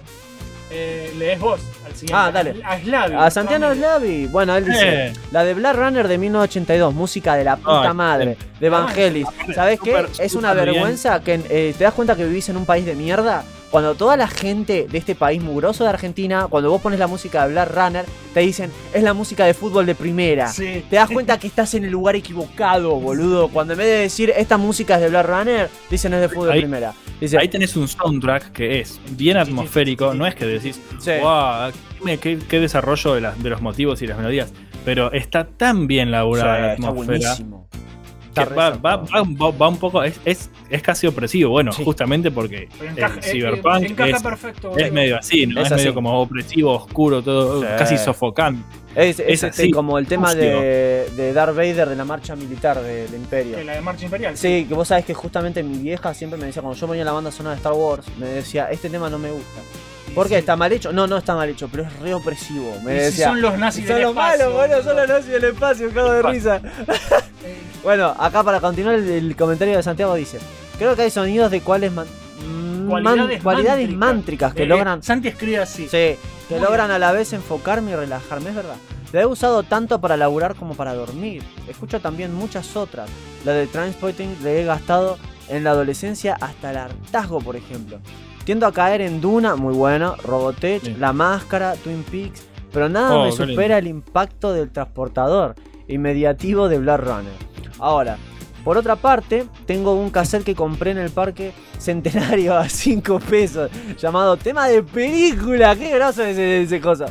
eh, lees vos al siguiente. Ah, dale. A Slavi. A Santiago Slavi. Bueno, él dice: Eh. La de Black Runner de 1982, música de la puta Ay, madre, de Evangelis. ¿Sabes qué? Es una súper bien. vergüenza que eh, te das cuenta que vivís en un país de mierda. Cuando toda la gente de este país mugroso de Argentina, cuando vos pones la música de Black Runner, te dicen, es la música de fútbol de primera. Sí. Te das cuenta que estás en el lugar equivocado, boludo. Cuando en vez de decir, esta música es de Black Runner, dicen es de fútbol de primera. Dice, Ahí tenés un soundtrack que es bien atmosférico, no es que decís, Sí. wow, qué, qué- desarrollo de, las- de los motivos y las melodías, pero está tan bien laburada Sí, la está atmósfera. buenísimo. Va, va- va- va- va un poco, es, es, es casi opresivo, bueno, Sí. justamente porque encaja, el eh, cyberpunk encaja es, perfecto. es medio así, ¿no? Es Es, así. medio como opresivo, oscuro, todo Sí. casi sofocante. Es, es Es este, así, como el tema de, de Darth Vader de la marcha militar del Imperio. Que la de Marcha Imperial. Sí, que vos sabés que justamente mi vieja siempre me decía, cuando yo ponía la banda sonora de Star Wars, me decía, este tema no me gusta. ¿Por qué? ¿Está mal hecho? No, no está mal hecho, pero es re opresivo. Me Y si decía. son los nazis son del los espacio, malos, boludo, son los nazis del espacio, cago de risa. Bueno, acá para continuar el, el comentario de Santiago dice, creo que hay sonidos de cuáles mm, man- Cualidades, cualidades mántricas. mántricas que Eh, logran Santi escribe así. Sí, que Muy logran bien. a la vez enfocarme y relajarme, es verdad. La he usado tanto para laburar como para dormir. Escucho también muchas otras. La de Transporting le he gastado en la adolescencia hasta el hartazgo, por ejemplo. Tiendo a caer en Duna, muy bueno, Robotech, Sí. La Máscara, Twin Peaks, pero nada Oh, me supera el impacto del transportador inmediativo de Blood Runner. Ahora, por otra parte, tengo un cassette que compré en el parque centenario a 5 pesos, llamado Tema de Película. Qué groso ese, ese cosa.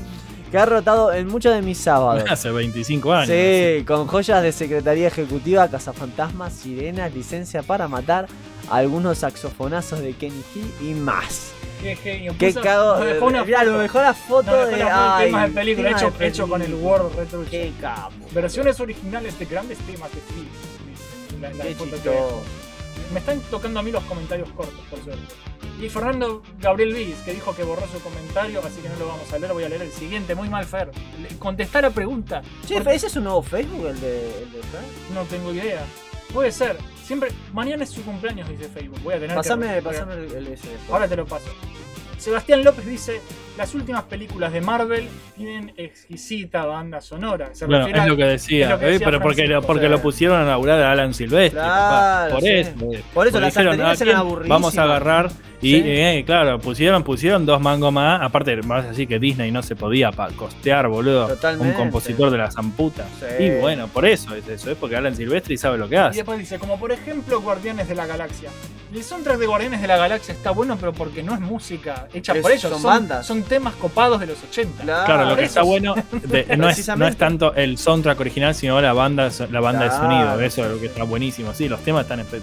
Que ha rotado en muchos de mis sábados. Hace 25 años. Sí, con joyas de Secretaría Ejecutiva, Cazafantasmas, Sirenas, Licencia para Matar, algunos saxofonazos de Kenny G y más. Qué genio. Qué cago. nos dejó una Mirá, lo foto. la Nos dejó de. una foto de ay, temas de película tema hecho, de hecho con el. Word Retro. Qué capo. Versiones originales de grandes temas de film. la- la Qué. Me están tocando a mí los comentarios cortos, por suerte. Y Fernando Gabriel Viz, que dijo que borró su comentario, así que no lo vamos a leer, voy a leer el siguiente. Muy mal, Fer. Contestar a pregunta. Che, Porque ¿ese es un nuevo Facebook, el de, el de Fran? No tengo idea. Puede ser. Siempre. Mañana es su cumpleaños, dice Facebook. Voy a tener Pasame, que. pasame el, el ese. Ahora te lo paso. Sebastián López dice: Las últimas películas de Marvel tienen exquisita banda sonora. Se Bueno, es a- lo que decía, es lo que eh, decía pero porque, Francisco, porque lo pusieron a laburar a Alan Silvestri. papá. Claro, Por sí. eso. eh. Por eso Porque las dijeron, anteriores ¿a eran quién aburridísimas. Vamos a agarrar y Sí. eh, claro, pusieron, pusieron dos mangos más. Aparte, más así que Disney no se podía pa- costear, boludo. Totalmente. Un compositor de la zamputa. Sí. Y bueno, por eso es eso, es porque Alan Silvestri sabe lo que Y hace. después dice, como por ejemplo Guardianes de la Galaxia. El soundtrack de Guardianes de la Galaxia está bueno, pero porque no es música hecha por ellos. son Son, bandas. son temas copados de los 80. Claro, lo que está bueno de- no, es, no es tanto el soundtrack original, sino la banda, la banda Claro, de sonido. Eso es lo que está buenísimo. Sí, los temas están. espe-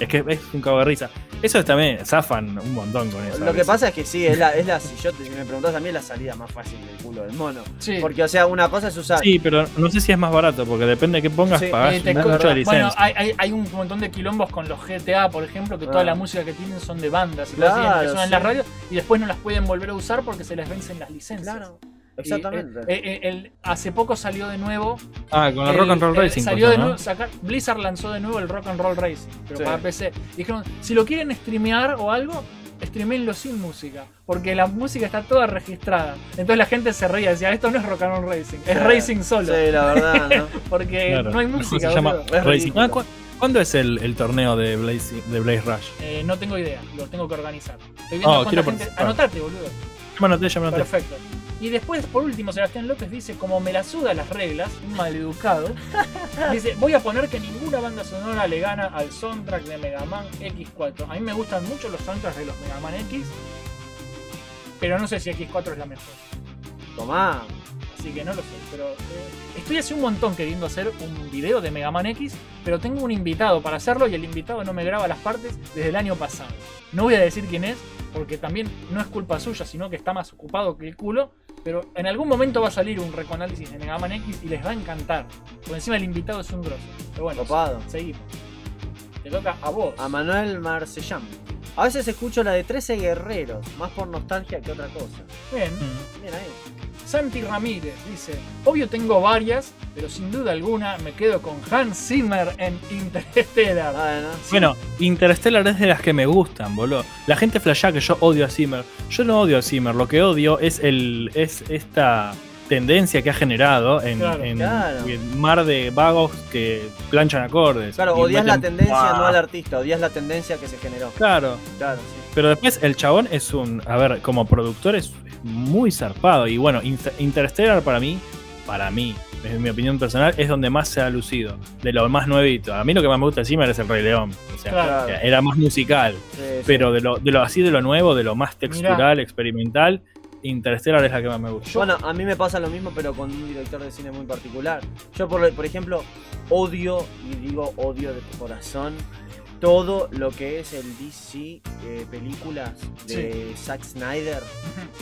Es que es un cago de risa. Eso también zafan un montón con eso. Lo que pasa es que sí, es la, es la si yo te, si me preguntas a mí es la salida más fácil del culo del mono. Sí. Porque, o sea, una cosa es usar. Sí, pero no sé si es más barato, porque depende de qué pongas, Sí, pagás Eh, mucho de licencia. bueno, hay, hay, hay un montón de quilombos con los GTA, por ejemplo, que toda Ah. la música que tienen son de bandas y Claro, cosas así, que suenan en la sí. radio y después no las pueden volver a usar porque se les vencen las licencias. Claro, Y, exactamente. eh, eh, el- hace poco salió de nuevo. ah, con el el- Rock and Roll Racing. Salió cosa, de ¿no? nuevo, sacar- Blizzard lanzó de nuevo el Rock and Roll Racing, pero Sí. para PC. Dijeron, si lo quieren streamear o algo, streamenlo sin música, porque la música está toda registrada. Entonces la gente se reía, decía, esto no es Rock and Roll Racing, es Sí. Racing solo. Sí, la verdad, ¿no? Porque Claro. no hay ¿Cómo música. se llama Racing. Ah, ¿cu- ¿Cuándo es el, el torneo de Blaze, de Blaze Rush? Eh, no tengo idea, lo tengo que organizar. Estoy viendo Oh, quiero gente. Anotate, boludo. Ya me anoté, ya me anoté. Perfecto. Y después, por último, Sebastián López dice, como me la suda las reglas, un maleducado, dice, voy a poner que ninguna banda sonora le gana al soundtrack de Mega Man X4. A mí me gustan mucho los soundtracks de los Mega Man X, pero no sé si X4 es la mejor. Tomá. Así que no lo sé, pero eh, estoy hace un montón queriendo hacer un video de Mega Man X, pero tengo un invitado para hacerlo y el invitado no me graba las partes desde el año pasado. No voy a decir quién es, porque también no es culpa suya, sino que está más ocupado que el culo, pero en algún momento va a salir un recoanálisis de Mega Man X y les va a encantar. Por encima el invitado es un grosso. Pero bueno, Copado. seguimos. Te toca a vos. A Manuel Marcellán. A veces escucho la de 13 guerreros, más por nostalgia que otra cosa. Bien. Bien ahí. Santi Ramírez dice, obvio tengo varias, pero sin duda alguna me quedo con Hans Zimmer en Interstellar. Bueno, Interstellar es de las que me gustan, boludo. La gente flashea que yo odio a Zimmer. Yo no odio a Zimmer, lo que odio es el es esta tendencia que ha generado en, Claro, en- claro. en mar de vagos que planchan acordes. Claro, odias la meten- tendencia, ¡Buah! no al artista, odias la tendencia que se generó. Claro. Claro, sí. Pero después el chabón es un. A ver, como productor es muy zarpado. Y bueno, Inter- Interstellar para mí, para mí, desde mi opinión personal, es donde más se ha lucido. De lo más nuevito. A mí lo que más me gusta de Zimmer es el Rey León. O sea, Claro. era más musical. Sí, sí. Pero de lo, de lo así de lo nuevo, de lo más textural, experimental, Interstellar es la que más me gusta. Bueno, a mí me pasa lo mismo, pero con un director de cine muy particular. Yo, por, por ejemplo, odio, y digo odio de corazón, todo lo que es el DC eh, películas de Zack Snyder.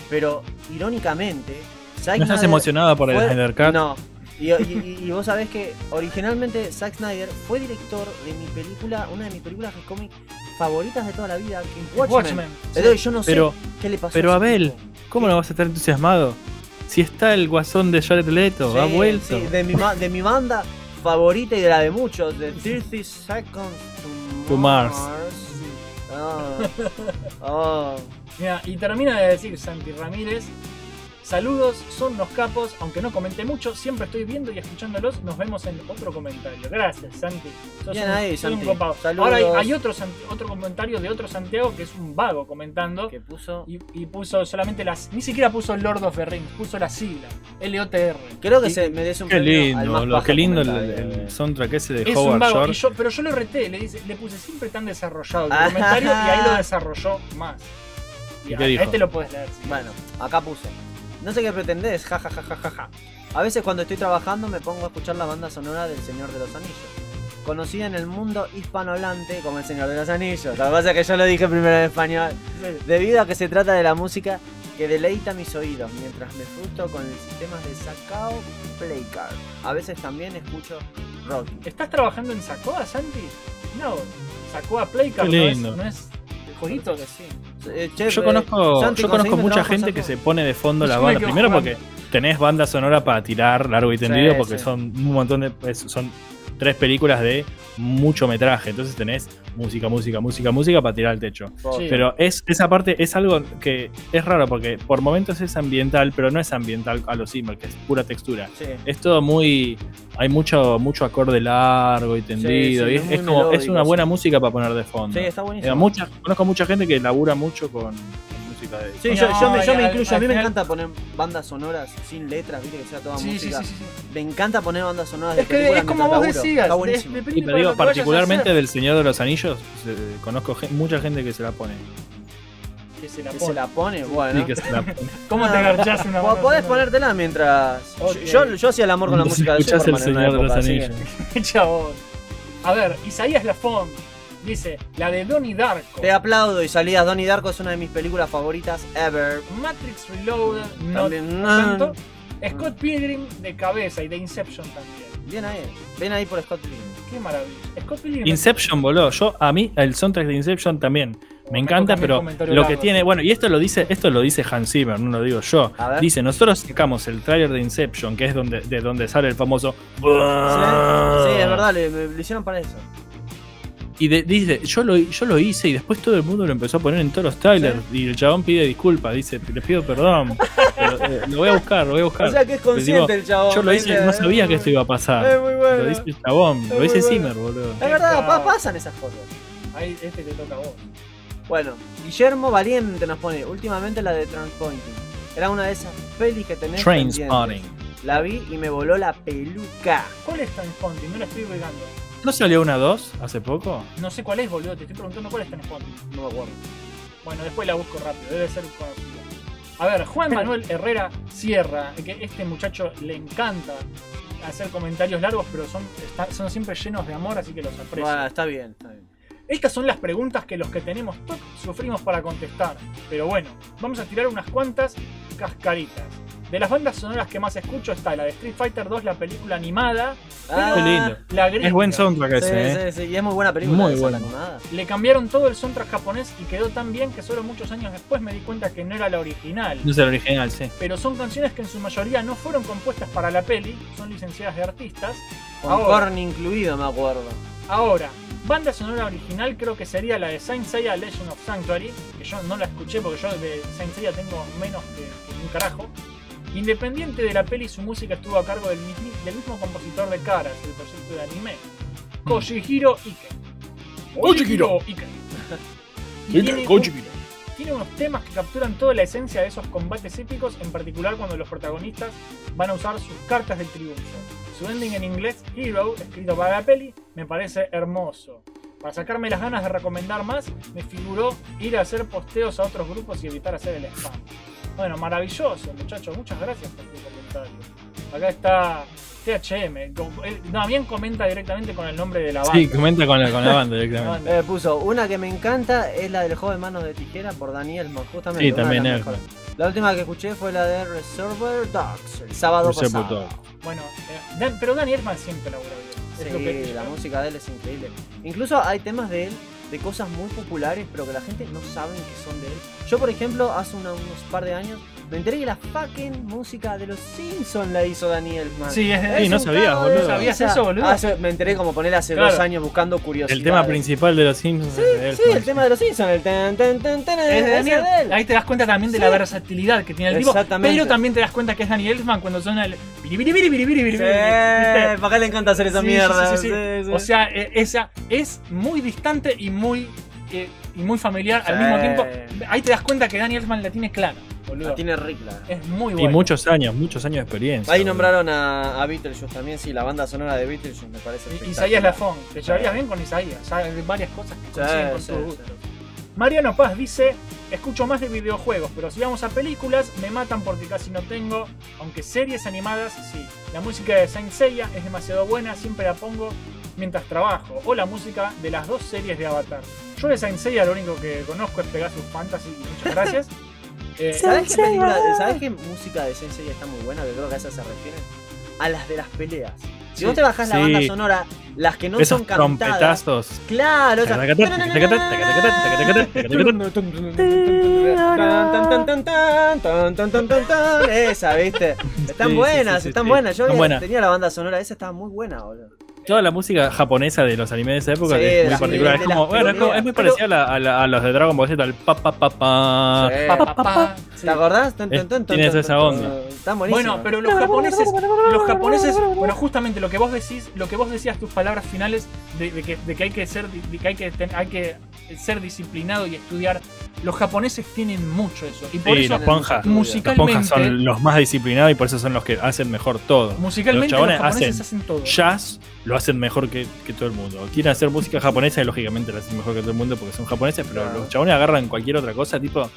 Pero, irónicamente, Zack ¿No estás Snyder emocionado por el fue- Snyder Cut? No. Y, y- y- y vos sabés que originalmente Zack Snyder fue director de mi película, una de mis películas de cómic favoritas de toda la vida, que es Watchmen. Watchmen, sí. Yo no sé Pero, qué le pasó pero a Abel, tipo. ¿Cómo no vas a estar entusiasmado? Si está el guasón de Jared Leto, ha Sí, vuelto. sí, de, mi, de mi banda favorita y de la de muchos, de 30 Seconds to, To Mars. Ah. Oh. Mira, y termina de decir Santi Ramírez. Saludos, son los capos, aunque no comenté mucho, siempre estoy viendo y escuchándolos, nos vemos en otro comentario. Gracias, Santi. Sos Bien un- ahí, sos un Santi. copado. Saludos. Ahora hay, hay otro, otro comentario de otro Santiago que es un vago comentando. Que puso. Y, y puso solamente las. Ni siquiera puso Lord of the Rings, puso la sigla. LOTR. Creo que Y- se merece un Qué al lindo, más qué lindo el, soundtrack ese de Es un Howard vago, Shore. y yo, pero yo le reté, le, dice, le puse siempre tan desarrollado el Ajá. comentario y ahí lo desarrolló más. ¿Y a, qué a dijo? este lo puedes leer. sí. Bueno, acá puso. No sé qué pretendés, ja ja ja ja ja ja. A veces cuando estoy trabajando me pongo a escuchar la banda sonora del Señor de los Anillos. Conocida en el mundo hispanohablante como el Señor de los Anillos. Lo que pasa es que yo lo dije primero en español. Debido a que se trata de la música que deleita mis oídos mientras me frustro con el sistema de Sakao Playcard. A veces también escucho rock. ¿Estás trabajando en Sacoa, Santi? No, Sacoa Playcard no es, no es jueguitos. sí. Eh, Yo eh, conozco, Santi, yo conozco mucha trabajo, gente que se pone de fondo la banda. Primero jugando. porque tenés banda sonora para tirar largo y tendido, Sí, porque sí. son un montón de. es- son tres películas de mucho metraje. Entonces tenés música, música, música, música para tirar al techo. Sí. Pero es, esa parte es algo que es raro porque por momentos es ambiental, pero no es ambiental a los Zimmer, que es pura textura. Sí. Es todo muy. Hay mucho, mucho acorde largo y tendido. sí, y es es, como, es una sí. buena música para poner de fondo. Sí, está buenísimo. Eh, mucha- conozco mucha gente que labura mucho con música de. Sí, yo, yo me, yo me al- incluyo. A mí me encanta poner bandas sonoras sin letras, viste que sea toda Sí, sí, música. sí, sí, sí. Me encanta poner bandas sonoras Es de que películas es como vos laburo. decías. Está buenísimo. para te digo, que particularmente del Señor de los Anillos, eh, conozco mucha gente que se la pone. que se la Que pone. se la pone, bueno. Sí, que se la pone. ¿Cómo te garchás una banda Podés ponértela mientras. Yo, yo hacía el amor con la música de el Superman en una Señor de los que- Anillos. Chabón. A ver, Isaías Lafont dice, la de Donnie Darko. Te aplaudo y salías. Donnie Darko es una de mis películas favoritas ever. Matrix Reloaded, no tanto. no. Scott Pilgrim de cabeza y de Inception también. Bien ahí. Ven ahí por Scott Pilgrim. Qué maravilla. Scott Pilgrim Inception, boludo. Yo, a mí, el soundtrack de Inception también. Me encanta, pero lo que largo. tiene, bueno, y esto lo dice, esto lo dice Hans Zimmer, no lo digo yo. Dice, nosotros sacamos el tráiler de Inception, que es donde, de donde sale el famoso. Sí, sí, es verdad, le, lo hicieron para eso. Y de- dice, yo lo, yo lo hice y después todo el mundo lo empezó a poner en todos los trailers. Y el chabón pide disculpas, dice, les pido perdón. Pero, eh, lo voy a buscar, lo voy a buscar. O sea que es digo, consciente el chabón. Yo lo hice, no sabía que esto iba a pasar. Es muy bueno. Lo dice el chabón, Es lo dice Zimmer, bueno. boludo. Es verdad, pa- pasan esas cosas. Ahí este te toca a vos. Bueno, Guillermo Valiente nos pone últimamente la de Transpointing. Era una de esas pelis que tenés Train pendientes. Spotting. La vi y me voló la peluca. ¿Cuál es Transponding? No la estoy pegando. ¿No salió una 2 hace poco? No sé cuál es, boludo. Te estoy preguntando cuál es Transponding. No me acuerdo. Bueno, después la busco rápido. Debe ser conocida. A ver, Juan Manuel Herrera Sierra. Que este muchacho le encanta hacer comentarios largos, pero son, está- son siempre llenos de amor, así que los aprecio. Bueno, está bien, está bien. Estas son las preguntas que los que tenemos TOC sufrimos para contestar. Pero bueno, vamos a tirar unas cuantas cascaritas. De las bandas sonoras que más escucho está la de Street Fighter 2, la película animada. Ah, Qué lindo. La gringa. Es buen soundtrack Sí, ese, ¿eh? sí, sí, y es muy buena película. Muy la buena. animada. Le cambiaron todo el soundtrack japonés y quedó tan bien que solo muchos años después me di cuenta que no era la original. No es el original, sí. Pero son canciones que en su mayoría no fueron compuestas para la peli, son licenciadas de artistas. Con Ahora. corn incluido, me acuerdo. Ahora, banda sonora original creo que sería la de Saint Seiya Legend of Sanctuary, que yo no la escuché porque yo de Saint Seiya tengo menos que, que un carajo. Independiente de la peli, su música estuvo a cargo del, mismo compositor de Caras, el proyecto de anime, Koshihiro Ike. Kojihiro Ike. Y tiene, un- tiene unos temas que capturan toda la esencia de esos combates épicos, en particular cuando los protagonistas van a usar sus cartas del triunfo. Su ending en inglés, Hero, escrito para la peli, me parece hermoso. Para sacarme las ganas de recomendar más, me figuró ir a hacer posteos a otros grupos y evitar hacer el spam. Bueno, maravilloso, muchachos. Muchas gracias por tu comentario. Acá está THM. Bien comenta directamente con el nombre de la banda. Sí, comenta con la, con la banda directamente. Eh, puso, una que me encanta es la del joven manos de tijera por Daniel Elfman, justamente. Sí, también mejores. La última que escuché fue la de Reservoir Dogs, el sábado Reservoir pasado. Dogs. Bueno, eh, Dan- pero Daniel Elfman siempre labura bien. Es lo que- Sí, la música de él es increíble. Incluso hay temas de él, de cosas muy populares, pero que la gente no sabe que son de él. Yo, por ejemplo, hace una- unos par de años me enteré que la fucking música de los Simpsons la hizo Daniel Elfman. Sí, es Sí, no sabías, boludo. ¿Sabías risa. eso, boludo? Me enteré como poner hace Claro. dos años buscando curiosidades. El tema principal de los Simpsons Sí, sí, el tema de los Simpsons, el Es de ese Daniel. de él. Ahí te das cuenta también de Sí. la versatilidad que tiene el tipo. Exactamente. Pero también te das cuenta que es Daniel Elfman cuando suena el. Sí. ¿para le encanta hacer esa mierda? sí, sí, sí. Sí, sí. O sea, esa es muy distante y muy eh, y muy familiar al Sí. mismo tiempo. Ahí te das cuenta que Daniel Elfman la tiene clara, boludo. La tiene rica. Es muy Y bueno. muchos años, muchos años de experiencia. Ahí boludo. nombraron a, a Beetlejuice también, sí, la banda sonora de Beetlejuice me parece Y-. Isaías Lafón, te llevarías bien con Isaías, ya hay varias cosas que Sí, coinciden con sí, tu gusto. Mariano Paz dice, escucho más de videojuegos, pero si vamos a películas, me matan porque casi no tengo, aunque series animadas, sí. La música de Saint Seiya es demasiado buena, siempre la pongo mientras trabajo, o la música de las dos series de Avatar. Yo de Saint Seiya lo único que conozco es Pegasus Fantasy, y muchas gracias. Eh, ¿Sabes qué película, ¿sabes qué música de Sensei está muy buena? Que creo que a esa se refieren. A las de las peleas. Si Sí. vos te bajás la Sí. banda sonora, las que no Esos son cantadas. trompetazos. Claro, esas- Esa, ¿viste? Están Sí, buenas, sí, sí, están sí. buenas. Yo buenas. tenía la banda sonora, esa estaba muy buena, boludo. Toda la música japonesa de los animes de esa época Sí, es muy particular. Es como, bueno, es, como- es muy peleas. parecida a, la- a la- a los de Dragon Ball Z, al pa pa pa pa. Sí. pa, pa, pa. ¿Te acordás? Tienes esa onda. buenísimas. Bueno, pero los japoneses, los japoneses, bueno, justamente lo que vos decís, lo que vos decías, tus palabras finales de, de que, de que hay que ser, de que hay que, ten- hay que ser disciplinado y estudiar. Los japoneses tienen mucho eso y por Sí, eso los ponjas. Los musicalmente, ponjas son los más disciplinados y por eso son los que hacen mejor todo. musicalmente los los, chabones japoneses hacen hacen todo. Jazz lo hacen mejor que, que todo el mundo. Quieren hacer música japonesa y lógicamente lo hacen mejor que todo el mundo porque son japoneses, pero Claro. los chabones agarran cualquier otra cosa, tipo.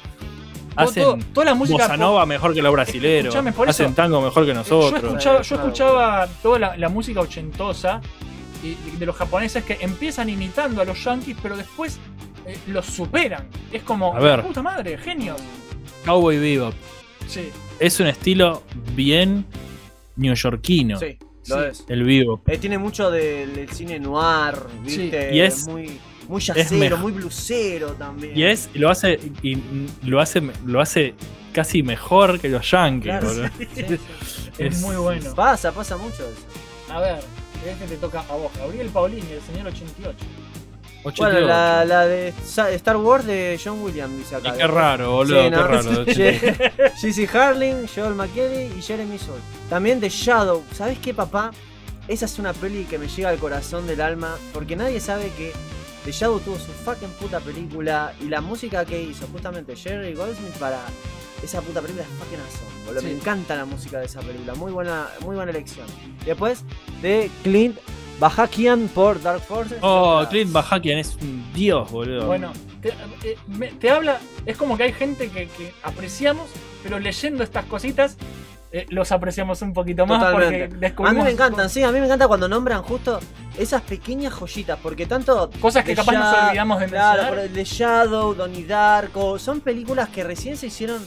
Hacen todo- toda la música bossa nova mejor que los brasileros. Eso- hacen tango mejor que Yo nosotros. escuchaba, yo escuchaba toda la, la música ochentosa de los japoneses que empiezan imitando a los yankees, pero después eh, los superan. Es como, A ver. puta madre, genios. Cowboy Bebop. Sí. Es un estilo bien neoyorquino. Sí, lo Sí. es. El Bebop. Eh, tiene mucho del, del cine noir, ¿viste? Y es- muy, muy yacero, muy blusero también. Y es, lo hace, y lo hace, lo hace casi mejor que los Yankees, Claro, boludo. sí, sí, sí. Es, Es- muy bueno. Pasa, pasa mucho eso. A ver, este te toca a vos, Gabriel Paulini, el señor 88. 88. Bueno, la, la de Star Wars de John Williams, dice acá. Y qué raro, boludo, Sí, qué ¿no? raro. Je- Jesse Harling, Joel McKelly y Jeremy Soule. También de Shadow. ¿Sabes qué, papá? Esa es una peli que me llega al corazón del alma. Porque nadie sabe que The Shadow tuvo su fucking puta película. Y la música que hizo justamente Jerry Goldsmith para esa puta película es fucking awesome, boludo. Me encanta la música de esa película, muy buena, muy buena elección. Y después de Clint Bajakian por Dark Forces. Oh, Clint Bajakian es un dios, boludo. Bueno, te, eh, me- te habla, es como que hay gente que, que apreciamos, pero leyendo estas cositas eh, los apreciamos un poquito más Totalmente. porque A mí descubrimos me encantan, sí, a mí me encanta cuando nombran justo esas pequeñas joyitas, porque tanto... cosas que The capaz nos Sha- olvidamos de Claro, mencionar. por el de Shadow, Donnie Darko, son películas que recién se hicieron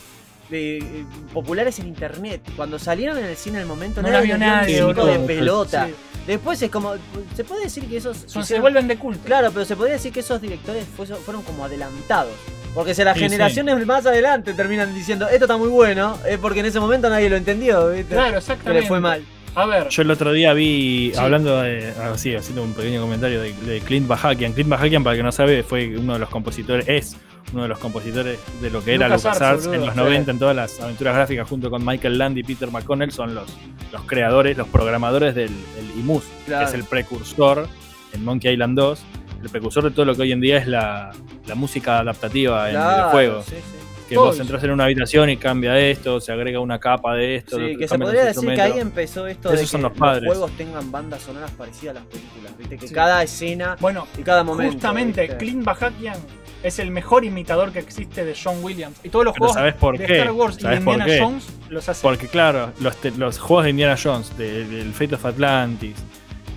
eh, populares en internet. Cuando salieron en el cine en el momento No no, vio un nadie, boludo. de pelota. Sí. Después es como, se puede decir que esos... Son- se vuelven de culto. Claro, pero se podría decir que esos directores fue- fueron como adelantados. Porque si las Sí, generaciones más adelante terminan diciendo, esto está muy bueno, es porque en ese momento nadie lo entendió, ¿viste? Claro, Que exactamente. le fue mal. A ver, Yo el otro día vi, Sí. hablando de, así, haciendo un pequeño comentario de, de Clint Bajakian. Clint Bajakian, para el que no sabe, fue uno de los compositores, es uno de los compositores de lo que era LucasArts, en los Sí. 90, en todas las aventuras gráficas, junto con Michael Land y Peter McConnell, son los, los creadores, los programadores del el IMUS, Claro. que es el precursor en Monkey Island 2, el precursor de todo lo que hoy en día es la, la música adaptativa en Claro, videojuegos. sí, sí. Que vos entras en una habitación y cambia esto, se agrega una capa de esto. Sí, que se podría decir que ahí empezó esto Esos de son que los padres. juegos tengan bandas sonoras parecidas a las películas, ¿viste? Que Sí. cada escena bueno, y cada momento. justamente ¿viste? Clint Bajakian es el mejor imitador que existe de John Williams. Y todos los Pero juegos ¿sabés por de qué? Star Wars y de ¿Sabés por Indiana qué? Jones los hace. Porque claro, los, te- los juegos de Indiana Jones, de- del Fate of Atlantis,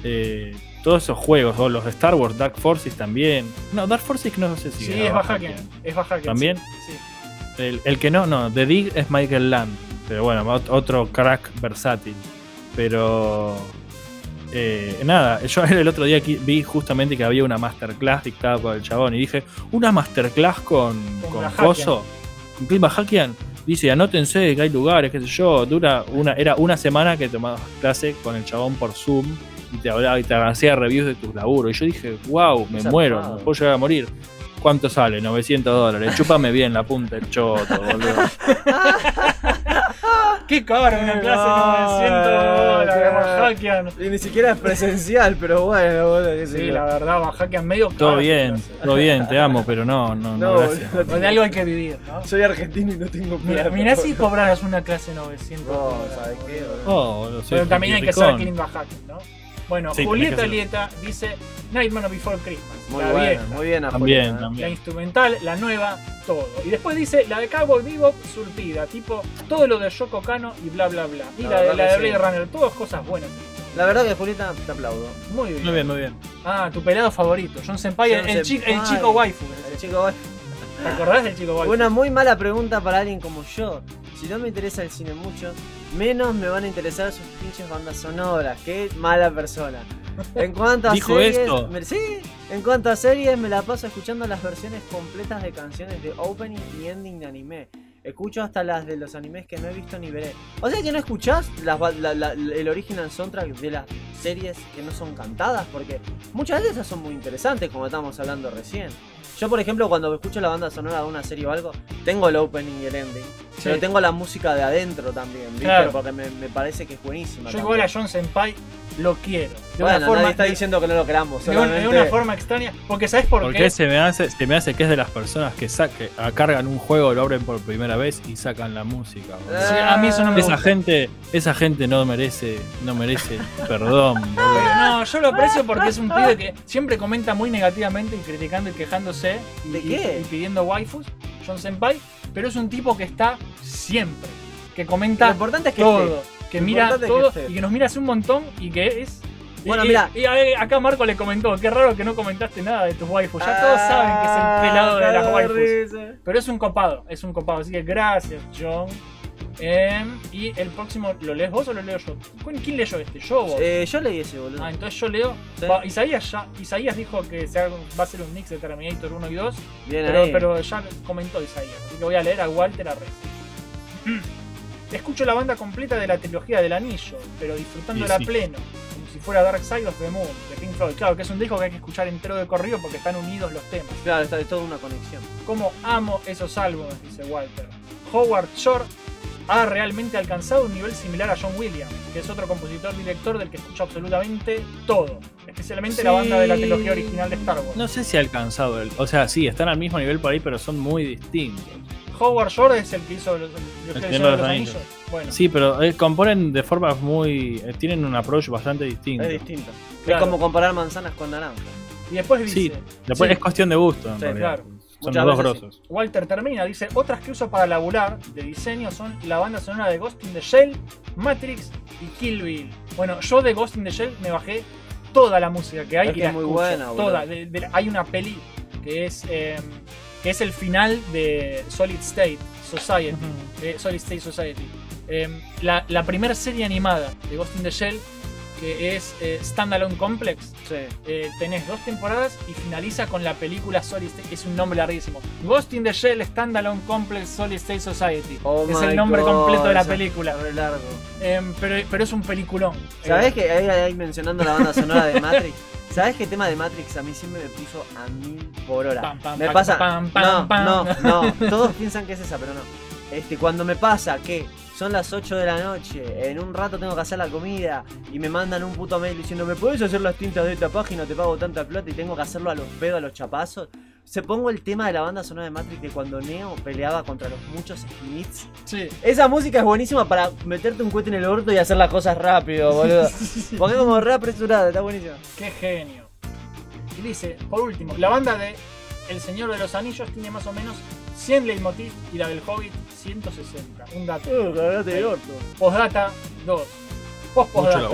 eh, todos esos juegos, o los de Star Wars, Dark Forces también. No, Dark Forces no sé si sí, es Bajakian. Es Bajakian. ¿También? Sí. sí. El, el que no, no, The Dig es Michael Land. Pero bueno, ot- otro crack versátil. Pero. eh, nada, yo el otro día aquí vi justamente que había una masterclass dictada por el chabón y dije, una masterclass con, Con. Coso, con Clint Bajakian. Dice, anótense que hay lugares, qué sé yo. Dura una, era una semana que tomabas clase con el chabón por Zoom y te hablaba y te hacía reviews de tus laburos. Y yo dije, wow, me muero, me puedo llegar a morir. ¿Cuánto sale? 900 dólares. Chúpame bien la punta del choto, boludo. Qué caro una clase de 900 dólares de Bajakian. Y ni siquiera es presencial, pero bueno, boludo, qué sé Sí, yo. la verdad, Bajakian medio caro. Todo bien, todo bien, te amo, pero no, no, no, No, gracias. boludo. De algo hay que vivir, ¿no? Soy argentino y no tengo Mira, plata. mirá si cobraras una clase 900 No, dólares, ¿sabes qué? boludo. Oh, boludo, soy Pero también hay que ser ricón. Clint Bajakian, ¿no? Bueno, Sí, Julieta que ser. Lieta dice Nightmare Before Christmas. Muy la bueno, vieja, muy bien También, Julieta, ¿eh? La también. instrumental, la nueva, todo. Y después dice la de Cowboy Bebop surtida, tipo todo lo de Yoko Kano y bla bla bla. Y La la, de, la de sí. Runner, todas cosas buenas. La verdad que Julieta, te aplaudo. Muy bien. Muy bien, muy bien. Ah, tu pelado favorito, John Senpai, John el, chi- el Senpai. chico waifu. El chico, ¿Te acordás del chico waifu? Una muy mala pregunta para alguien como yo. Si no me interesa el cine mucho, menos me van a interesar sus pinches bandas sonoras. Qué mala persona. En cuanto a ¿Dijo series, esto? me- sí, en cuanto a series me la paso escuchando las versiones completas de canciones de opening y ending de anime. Escucho hasta las de los animes que no he visto ni veré. O sea que no escuchás las la- la- el original soundtrack de las series que no son cantadas, porque muchas de esas son muy interesantes, como estábamos hablando recién. Yo, por ejemplo, cuando escucho la banda sonora de una serie o algo, tengo el opening y el ending. Sí. Pero tengo la música de adentro también, ¿viste? Claro. Porque me, me parece que es buenísima. Yo también. igual a John Senpai lo quiero. De Bueno, una forma nadie está diciendo que no lo queramos. de, un- de solamente- una forma extraña. Porque ¿sabes por Porque qué? se me hace, se me hace que es de las personas que saque, cargan un juego, lo abren por primera vez y sacan la música. boludo. Sí, a mí eso no me Esa gusta. gente, esa gente no merece, no merece perdón. boludo. No, yo lo aprecio porque es un pibe que siempre comenta muy negativamente y criticando y quejándose y, ¿De y- qué? y pidiendo waifus, John Senpai, pero es un tipo que está siempre, que Lo comenta importante es que todo, esté. que Lo mira importante es que todo esté. y que nos mira hace un montón y que es... Bueno, mira. Y, y acá Marco le comentó, qué raro que no comentaste nada de tus waifus, ya todos saben que es el pelado de las Ah, waifus. risa. Pero es un copado, es un copado. Así que gracias, John. Em, y el próximo, ¿lo lees vos o lo leo yo? ¿Quién quién leyó este? ¿Yo o vos? Eh, yo leí ese, boludo. Ah, entonces yo leo. Sí. Va, Isaías, ya, Isaías dijo que se haga- va a ser un mix de Terminator 1 y 2. Bien Pero, ahí. pero ya comentó Isaías. Así que voy a leer a Walter Arrez. Escucho la banda completa de la trilogía del anillo, pero disfrutándola sí. pleno. Si fuera Dark Side of the Moon de Pink Floyd. Claro, que es un disco que hay que escuchar entero de corrido porque están unidos los temas. Claro, está de toda una conexión. Como amo esos álbumes, dice Walter. Howard Shore ha realmente alcanzado un nivel similar a John Williams, que es otro compositor-director del que escucho absolutamente todo, especialmente la banda de la trilogía original de Star Wars. No sé si ha alcanzado el. O sea, sí, están al mismo nivel por ahí, pero son muy distintos. Howard Shore es el que hizo los, los, El los, Señor de los Anillos. Bueno, Sí, pero eh, componen de formas muy. eh, tienen un approach bastante distinto. Es distinto. Claro. Es como comparar manzanas con naranjas. y después dice. Sí, después Sí. es cuestión de gusto. En Sí, realidad. claro. Son Muchas los dos sí. grosos. Walter termina, dice, otras que uso para laburar de diseño son la banda sonora de Ghost in the Shell, Matrix y Kill Bill. Bueno, yo de Ghost in the Shell me bajé toda la música que hay Es que muy escucho, buena, toda. De- de- hay una peli que es eh, que es el final de Solid State Society. eh, Solid State Society. Eh, la, la primera serie animada de Ghost in the Shell que es eh, Standalone Complex. Sí. Eh, tenés dos temporadas y finaliza con la película Solid State. Es un nombre larguísimo. Ghost in the Shell Standalone Complex Solid State Society. Oh es el nombre God, completo de la película. Re largo. Em, pero, pero es un peliculón. ¿Sabés que ahí, ahí mencionando la banda sonora de Matrix? ¿Sabés qué tema de Matrix a mí siempre me puso a mil por hora? Pam, pam, me pam, pasa. no, no, no. Todos piensan que es esa, pero no. Este, cuando me pasa que son las 8 de la noche, en un rato tengo que hacer la comida y me mandan un puto mail diciendo, ¿me puedes hacer las tintas de esta página? Te pago tanta plata y tengo que hacerlo a los pedos, a los chapazos. Se pongo el tema de la banda sonora de Matrix de cuando Neo peleaba contra los muchos Smiths. sí. Esa música es buenísima para meterte un cohete en el orto y hacer las cosas rápido, boludo. Porque es como re apresurada, está buenísimo. Qué genio. Y dice, por último, la banda de El Señor de los Anillos tiene más o menos 100 leitmotiv y la del Hobbit 160. Un dato. Uh, orto. Postdata 2. Post postdata.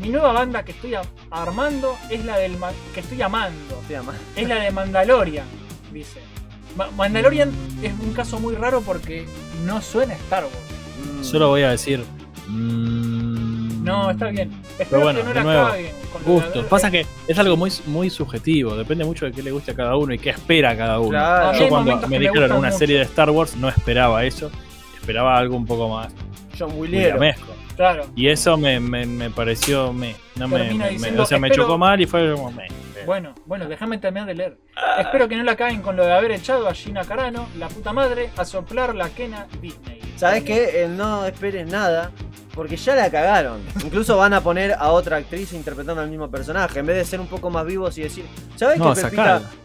Mi nueva banda que estoy armando es la del ma- que estoy amando. Se llama. Es la de Mandalorian, dice. Ma- Mandalorian es un caso muy raro porque no suena a Star Wars. Mm. Solo voy a decir. mm, No, está bien. Espero Pero bueno, que no de la nuevo, caguen con lo de- Gustos. Pasa que es algo muy, muy subjetivo. Depende mucho de qué le guste a cada uno y qué espera cada uno. Claro. Yo hay cuando momentos me que me dijeron gustan una mucho. serie de Star Wars no esperaba eso. Esperaba algo un poco más John Williero. williamesco. Claro. Y eso me, me, me pareció me. No me, diciendo, o sea, me espero- chocó mal y fue como me. Bueno, bueno, déjame terminar de leer. Espero que no la caguen con lo de haber echado a Gina Carano, la puta madre, a soplar la quena Disney. ¿Sabes qué? El no esperes nada. Porque ya la cagaron. Incluso van a poner a otra actriz interpretando al mismo personaje. En vez de ser un poco más vivos y decir, ¿sabes No, que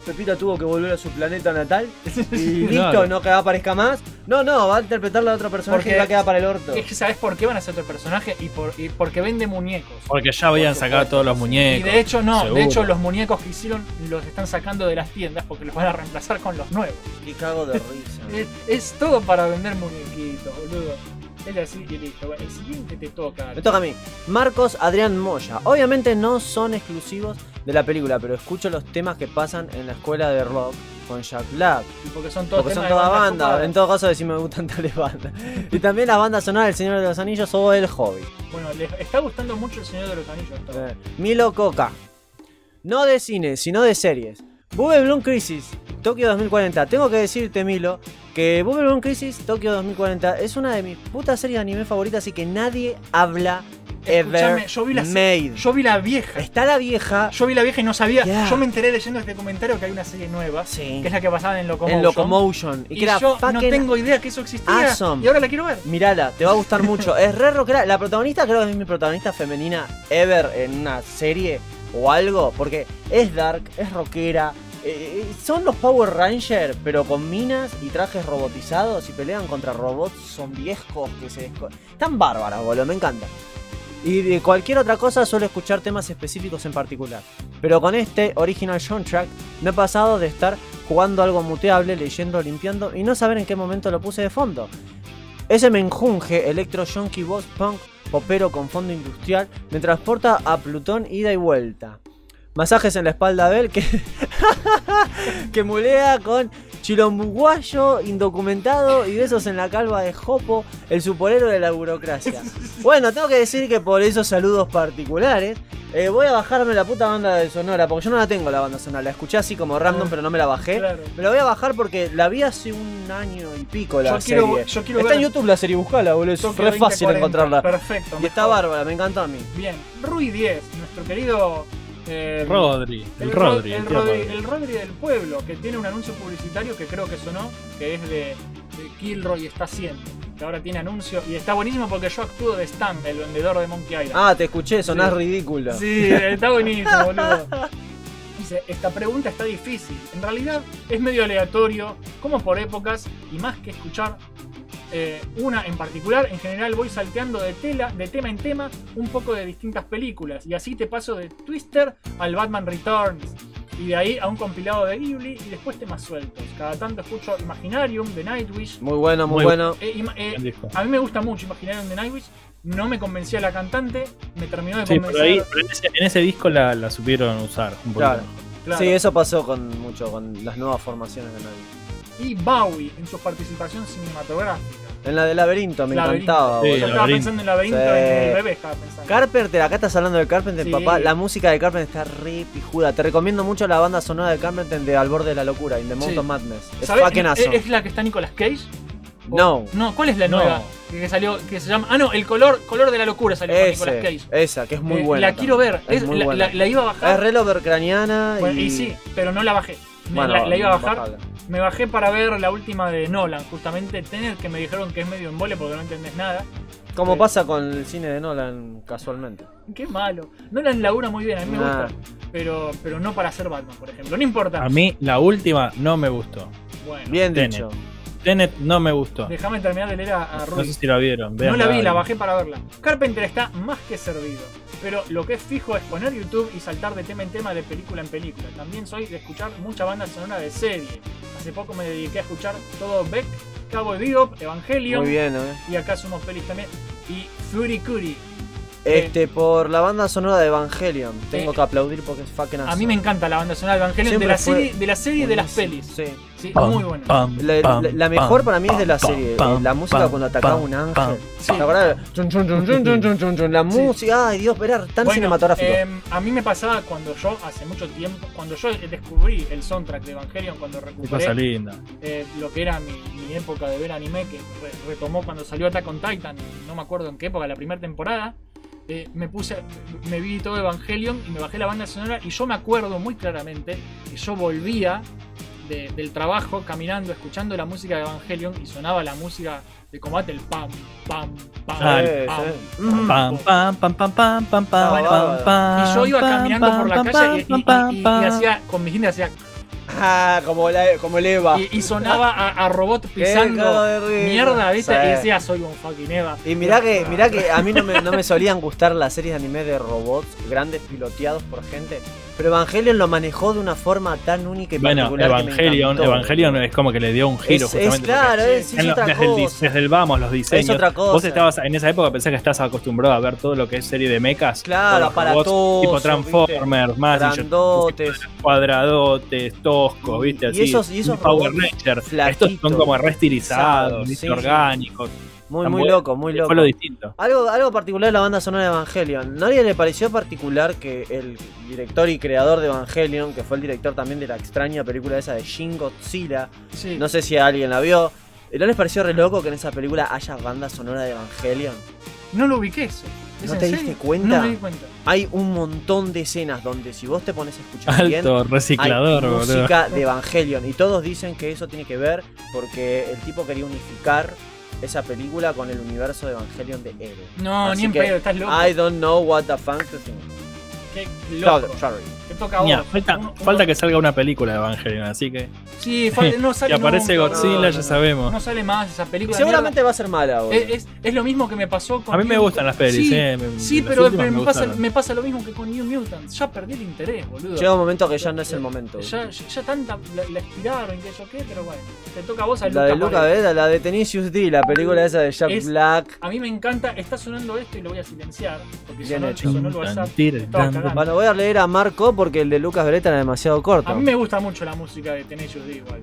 Pepita, tuvo que volver a su planeta natal? Y listo, Claro. no que aparezca más. No, no, va a interpretarla a otro personaje Porque- y va a quedar para el orto. Es que sabes por qué van a ser otro personaje y, por, y porque vende muñecos. Porque ya habían sacado todos los Y muñecos. de hecho no, seguro. de hecho los muñecos que hicieron los están sacando de las tiendas porque los van a reemplazar con los nuevos. Y cago de risa. Es, es todo para vender muñequitos, boludo. Es así listo. Bueno, el siguiente te toca. Me toca a mí. Marcos Adrián Moya. Obviamente no son exclusivos de la película, pero escucho los temas que pasan en la escuela de rock con Jack Black. Y porque son todos Porque son toda banda. En todo caso, decir me gustan tales bandas. Y también la banda sonora del Señor de los Anillos o El Hobby. Bueno, les está gustando mucho el Señor de los Anillos. Eh, Milo Coca. No de cine, sino de series. Bubble Bloom Crisis, Tokio 2040. Tengo que decirte, Milo, que Bubble Bloom Crisis, Tokio 2040 es una de mis putas series de anime favoritas y que nadie habla ever yo vi la made. Yo vi la vieja. Está la vieja Yo vi la vieja y no sabía. Yeah. Yo me enteré leyendo este comentario que hay una serie nueva. Sí. Que es la que pasaba en Locomotion. en Locomotion y Y, que era yo no tengo idea que eso existía. awesome. Y ahora la quiero ver. Mirala, te va a gustar mucho. Es re rockera. La protagonista creo que es mi protagonista femenina ever en una serie o algo. Porque es dark, es rockera. eh, son los Power Rangers, pero con minas y trajes robotizados y pelean contra robots zombiescos que se Están bárbaras, boludo, me encanta. Y de cualquier otra cosa suelo escuchar temas específicos en particular. Pero con este original soundtrack me he pasado de estar jugando algo muteable, leyendo, limpiando y no saber en qué momento lo puse de fondo. Ese menjunje electro junkie boss punk popero con fondo industrial me transporta a Plutón ida y vuelta. Masajes en la espalda de él que, que mulea con chilombuguayo, indocumentado y besos en la calva de Jopo, el supolero de la burocracia. Bueno, tengo que decir que por esos saludos particulares eh, voy a bajarme la puta banda de Sonora, porque yo no la tengo la banda sonora, la escuché así como random, pero no me la bajé. Claro. Me la voy a bajar porque la vi hace un año y pico la Yo quiero- serie. yo quiero Está ver- en YouTube la serie, buscala, boludo. Es re fácil 2040. encontrarla. Perfecto. Y está bárbara, me encantó a mí. Bien. Rui 10, nuestro querido. Eh, Rodri, el Ro- Rodri, el el, Rodri, Rodri. el Rodri del pueblo, que tiene un anuncio publicitario que creo que sonó, que es de, de Kilroy está haciendo. Que ahora tiene anuncio y está buenísimo porque yo actúo de Stan, el vendedor de Monkey Island. Ah, te escuché, sonás Sí. ridículo. Sí, está buenísimo, boludo. Dice, esta pregunta está difícil. En realidad es medio aleatorio, como por épocas, y más que escuchar eh, una en particular, en general voy salteando de, tela, de tema en tema un poco de distintas películas. Y así te paso de Twister al Batman Returns. Y de ahí a un compilado de Ghibli y después temas sueltos. Cada tanto escucho Imaginarium de Nightwish. Muy bueno, muy, Muy bueno. Eh, eh, a mí me gusta mucho Imaginarium de Nightwish. No me convencía la cantante, me terminó de Sí, convencer. pero ahí, pero en, ese, en ese disco la, la supieron usar un poquito. Claro. claro. Sí, eso pasó con mucho con las nuevas formaciones de Nightwish. Y Bowie en su participación cinematográfica. En la de Laberinto me Laberinto. encantaba. Sí, Yo estaba pensando en Laberinto Sí. en el bebé, estaba pensando. Carpenter, acá estás hablando de Carpenter, Sí. papá. La música de Carpenter está re pijuda. Te recomiendo mucho la banda sonora de Carpenter de Al borde de la locura, In the Mount Sí. of Madness. Es ¿Sabés? fucking ¿Es, awesome. es la que está Nicolas Cage? ¿O- No. No, ¿cuál es la No. nueva? Que que salió, que se llama. Ah, no, el color, color de la locura salió con Nicolas Ese, Cage. esa, que es muy Eh, buena. La quiero ver. Es Es- muy la, buena. la- la iba a Es bajar. re Lovercraniana Bueno, y... y sí, pero no la bajé. Me- Bueno, la, la iba a bajar. bajala. Me bajé para ver la última de Nolan, justamente. Tener que me dijeron que es medio embole porque no entendés nada. Como Sí. pasa con el cine de Nolan casualmente. Qué malo. Nolan labura muy bien, a mí me Nah. gusta. Pero, pero no para ser Batman, por ejemplo. No importa. A mí la última no me gustó. Bueno, Bien Tenet. dicho. Tenet no me gustó. déjame terminar de leer a, a No sé si la vieron. No la vi, la bajé para verla. Carpenter está más que servido. Pero lo que es fijo es poner YouTube y saltar de tema en tema de película en película. También soy de escuchar mucha banda sonora de serie. Hace poco me dediqué a escuchar todo Beck, Cowboy Bebop, Evangelion. Muy bien, ¿eh? Y acá somos pelis también. Y Fury Curi. Este, por la banda sonora de Evangelion. Tengo Eh, que aplaudir porque es fucking awesome. A mí me encanta la banda sonora de Evangelion de la, serie, de la serie y de las pelis. Sí. Sí, Pam, muy bueno. pam, La, pam, la- la mejor pam, para mí es de la serie. pam, eh, la música pam, cuando atacaba pam, un ángel. La música, ay Dios, era tan Bueno, cinematográfico. em, a mí me pasaba cuando yo, hace mucho tiempo, cuando yo descubrí el soundtrack de Evangelion, cuando Qué cosa recuperé linda. eh, lo que era mi, mi época de ver anime, que re- retomó cuando salió Attack on Titan, no me acuerdo en qué época, la primera temporada, eh, me puse, me vi todo Evangelion y me bajé la banda sonora y yo me acuerdo muy claramente que yo volvía de- del trabajo caminando, escuchando la música de Evangelion y sonaba la música de combate, el pam, pam, pam, Ah, pam, pam, Pam, pam, pam, pam, pam, pam, pam, Bueno, pam, pam, Y yo iba pam, caminando pam, por la pam, calle y, y- pam, y- pam, y- hacía, con mis dientes hacía, Ah, como, la, como el Eva. y, y sonaba a, a robot pisando mierda, ¿viste? Sí. Y decía, soy un fucking Eva. Y mirá que, mirá que a mí no me, no me solían gustar las series de anime de robots grandes piloteados por gente. Pero Evangelion lo manejó de una forma tan única y Bueno, particular. me Evangelion. Evangelion es como que le dio un giro Es, es justamente. claro, porque es, es otra desde, el, cosa. desde el vamos, los diseños. otra cosa. Vos estabas en esa época, pensé que estás acostumbrado a ver todo lo que es serie de mechas. Claro, aparatoso, Tipo Transformers, más Grandotes. cuadradotes, toscos, viste, Y así. esos- y esos Power robots Ranger. Estos son como restilizados, sí. orgánicos. Muy, muy loco, muy loco. Fue lo distinto. Algo, algo particular de la banda sonora de Evangelion. ¿No a alguien le pareció particular que el director y creador de Evangelion, que fue el director también de la extraña película esa de Shin Godzilla, Sí. no sé si alguien la vio, ¿no les pareció re loco que en esa película haya banda sonora de Evangelion? No lo ubiqué eso. ¿Es ¿No te serio? diste cuenta? No me di cuenta. Hay un montón de escenas donde si vos te pones a escuchar bien, Alto reciclador, hay boludo. música de Evangelion y todos dicen que eso tiene que ver porque el tipo quería unificar esa película con el universo de Evangelion de Eren. No, Así ni en pedo, estás loco. I don't know what the fuck to think. Qué loco. sorry. Te toca a vos. Falta, Uno- uno- falta que salga una película de Evangelion, así que. Sí, no Si sale aparece nunca, Godzilla, no, ya no, sabemos. No sale más esa película. de seguramente mierda. va a ser mala, boludo. Es, es, es lo mismo que me pasó con. A mí me New- gustan las pelis, sí, eh, me- Sí, pero, me me, pasa, gustaron. me pasa lo mismo que con New Mutants. Ya perdí el interés, boludo. Llega un momento que ya no es el momento. Ya, ya, ya tanta la, la estiraron y que yo qué, pero bueno. Te toca a vos a La de Luca Luca. Veda, la de Tenicius D, la película esa de Jack Es- Black. A mí me encanta, está sonando esto y lo voy a silenciar. Porque Bien sonó, hecho. sonó el WhatsApp. Bueno, voy a leer a Marco porque el de Lucas Beretta era demasiado corto. A mí me gusta mucho la música de Tenacious D igual.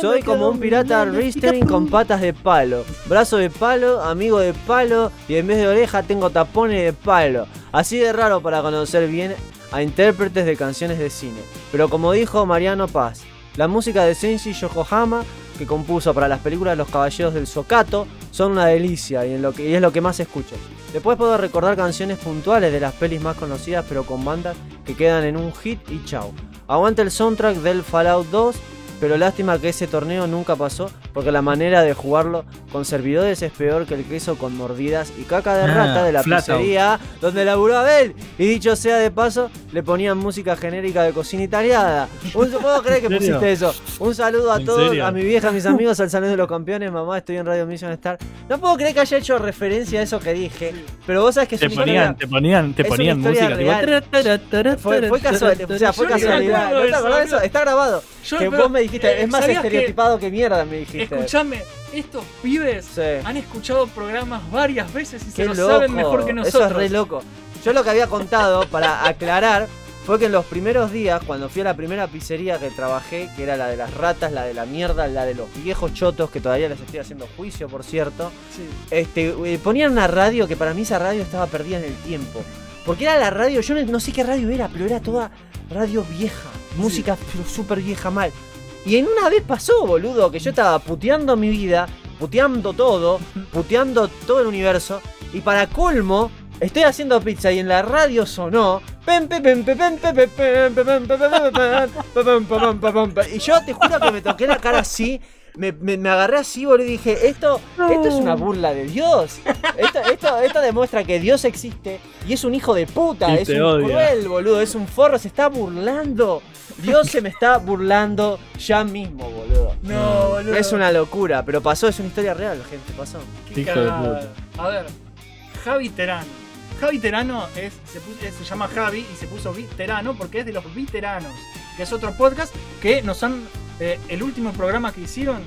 Soy como un pirata Ristering con patas de palo, brazo de palo, amigo de palo y en vez de oreja tengo tapones de palo. Así de raro para conocer bien a intérpretes de canciones de cine. Pero como dijo Mariano Paz, la música de Senshi Yokohama que compuso para las películas los Caballeros del Socato son una delicia y, en lo que, y es lo que más escucho. Después puedo recordar canciones puntuales de las pelis más conocidas pero con bandas que quedan en un hit y chau. Aguanta el soundtrack del Fallout 2 pero lástima que ese torneo nunca pasó Porque la manera de jugarlo con servidores es peor que el queso con mordidas y caca de Ah, rata de la pizzería donde laburó Abel. Y dicho sea de paso, le ponían música genérica de cocina italiana. Un, ¿Puedo creer que pusiste eso? Un saludo a ¿En todos, serio? a mi vieja, a mis amigos, al Salón de los Campeones. Mamá, estoy en Radio Mission Star. No puedo creer que haya hecho referencia a eso que dije. Pero vos sabés que es Te una ponían, historia- te ponían, te ponían música. tipo, Fue, fue casual, o sea, fue casualidad. acuerdo ¿No de te eso, acordás de eso? boludo. Está grabado. Yo, que pero, vos me dijiste, es más ¿sabías que- estereotipado que mierda, me dijiste. Escuchame, estos pibes Sí. han escuchado programas varias veces y se lo loco. saben mejor que nosotros. Eso es re loco. Yo lo que había contado, para aclarar, fue que en los primeros días, cuando fui a la primera pizzería que trabajé, que era la de las ratas, la de la mierda, la de los viejos chotos, que todavía les estoy haciendo juicio, por cierto, Sí. este, eh, ponían una radio que para mí esa radio estaba perdida en el tiempo. Porque era la radio, yo no, no sé qué radio era, pero era toda radio vieja, música pero súper vieja mal. Y en una vez pasó, boludo, que yo estaba puteando mi vida, puteando todo, puteando todo el universo. Y para colmo, estoy haciendo pizza y en la radio sonó. Y yo te juro que me toqué la cara así me, me, me agarré así, boludo, y dije, esto, esto es una burla de Dios. Esto, esto, esto demuestra que Dios existe y es un hijo de puta, Y es un odia. cruel, boludo, es un forro, se está burlando. Dios se me está burlando ya mismo, boludo. No, boludo. Es una locura, pero pasó, es una historia real, gente, pasó. Qué Hijo de cagada. A ver, Javi Terano. Javi Terano es, se, puso- es- se llama Javi y se puso Viterano porque es de los veteranos, que es otro podcast que nos han. Eh, el último programa que hicieron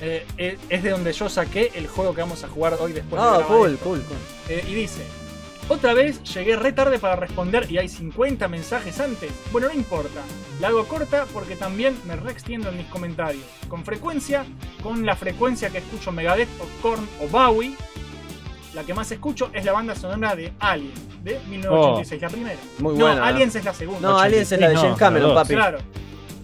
eh, es, de donde yo saqué el juego que vamos a jugar hoy después de Ah, grabar cool, cool, cool. Eh, y dice: Otra vez llegué re tarde para responder y hay 50 mensajes antes. Bueno, no importa. La hago corta porque también me re extiendo en mis comentarios. Con frecuencia, con la frecuencia que escucho Megadeth o Korn o Bowie, la que más escucho es la banda sonora de Alien, de 1986, la primera. Muy no, buena. Aliens es la segunda. No, Aliens es la de No, James Cameron, dos. papi. Claro,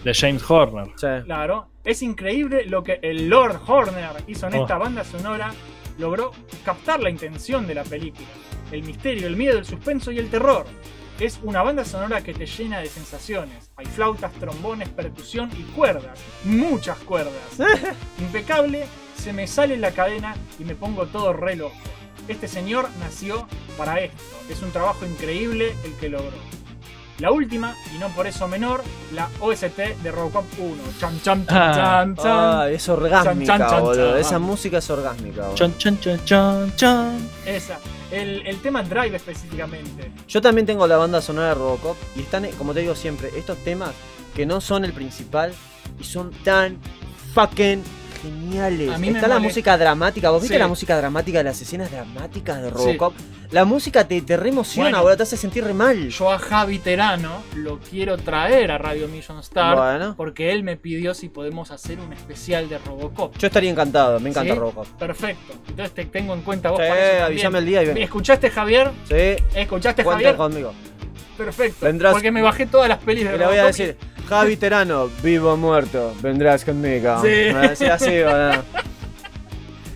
De James Horner. Sí. claro. Es increíble lo que el Lord Horner hizo en Oh. esta banda sonora. Logró captar la intención de la película. El misterio, el miedo, el suspenso y el terror. Es una banda sonora que te llena de sensaciones. Hay flautas, trombones, percusión y cuerdas. Muchas cuerdas. Impecable, se me sale la cadena y me pongo todo re loco. Este señor nació para esto. Es un trabajo increíble el que logró. La última, y no por eso menor, la OST de Robocop 1. Chan, chan, chan, Ah. chan, chan. Ah, es orgásmica, Chan, chan, chan, boludo. chan. Esa música es orgásmica, boludo. Chan, chan, chan, chan, chan. Esa. El, el tema Drive específicamente. Yo también tengo la banda sonora de Robocop y están, eh, como te digo siempre, estos temas que no son el principal y son tan fucking geniales. A mí me Está la molesta. música dramática. ¿Vos viste Sí. la música dramática de las escenas dramáticas de Robocop? La música te, te re emociona, Bueno. boludo, te hace sentir re mal. Yo a Javi Terano lo quiero traer a Radio Million Star Bueno. porque él me pidió si podemos hacer un especial de Robocop. Yo estaría encantado, me encanta ¿Sí? Robocop. Perfecto. Entonces te tengo en cuenta vos Sí, para avísame el día y vengo. ¿Escuchaste Javier? Sí, ¿Escuchaste cuenten Javier? conmigo. Perfecto. Vendrás- Porque me bajé todas las pelis de le voy a decir, Javi Terano, vivo o muerto, vendrás conmigo. Sí. Me va a decir así, boludo.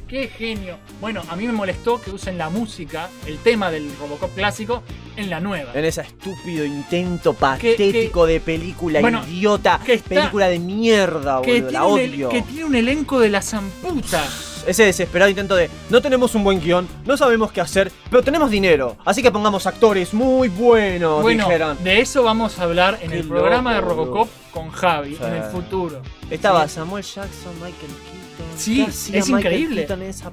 Qué genio. Bueno, a mí me molestó que usen la música, el tema del Robocop clásico, en la nueva. En ese estúpido intento patético de película Bueno, idiota, que está- película de mierda, boludo, la el- odio. que tiene un elenco de la zamputa. Ese desesperado intento de no tenemos un buen guion, no sabemos qué hacer, pero tenemos dinero, así que pongamos actores muy buenos, bueno, dijeron. de eso vamos a hablar en Qué el programa loco, de Robocop con Javi Sí. en el futuro. Estaba Sí. Samuel Jackson, Michael Keaton. Sí, ¿qué hacía es Michael increíble.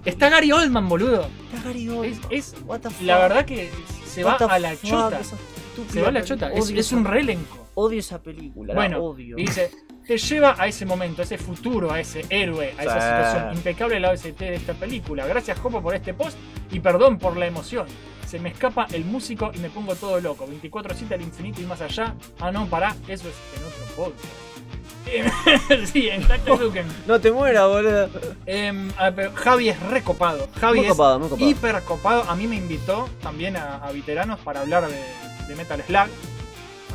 Está Gary Oldman, boludo. Está Gary Oldman. Es, es- la verdad que se va What a la fuck, chota. Se va a la chota. Es, es un reelenco. Odio esa película, Bueno, la odio. dice, te lleva a ese momento, a ese futuro, a ese héroe, a esa situación impecable la OST de esta película. Gracias, Jopo, por este post y perdón por la emoción. Se me escapa el músico y me pongo todo loco. 24-7 al infinito y más allá. Ah, no, pará, eso es en otro podcast. Sí, en. No te mueras, boludo. Em, Javi es recopado. Javi Muy es copado, muy copado. hiper copado. A mí me invitó también a, a veteranos para hablar de, de Metal Slug.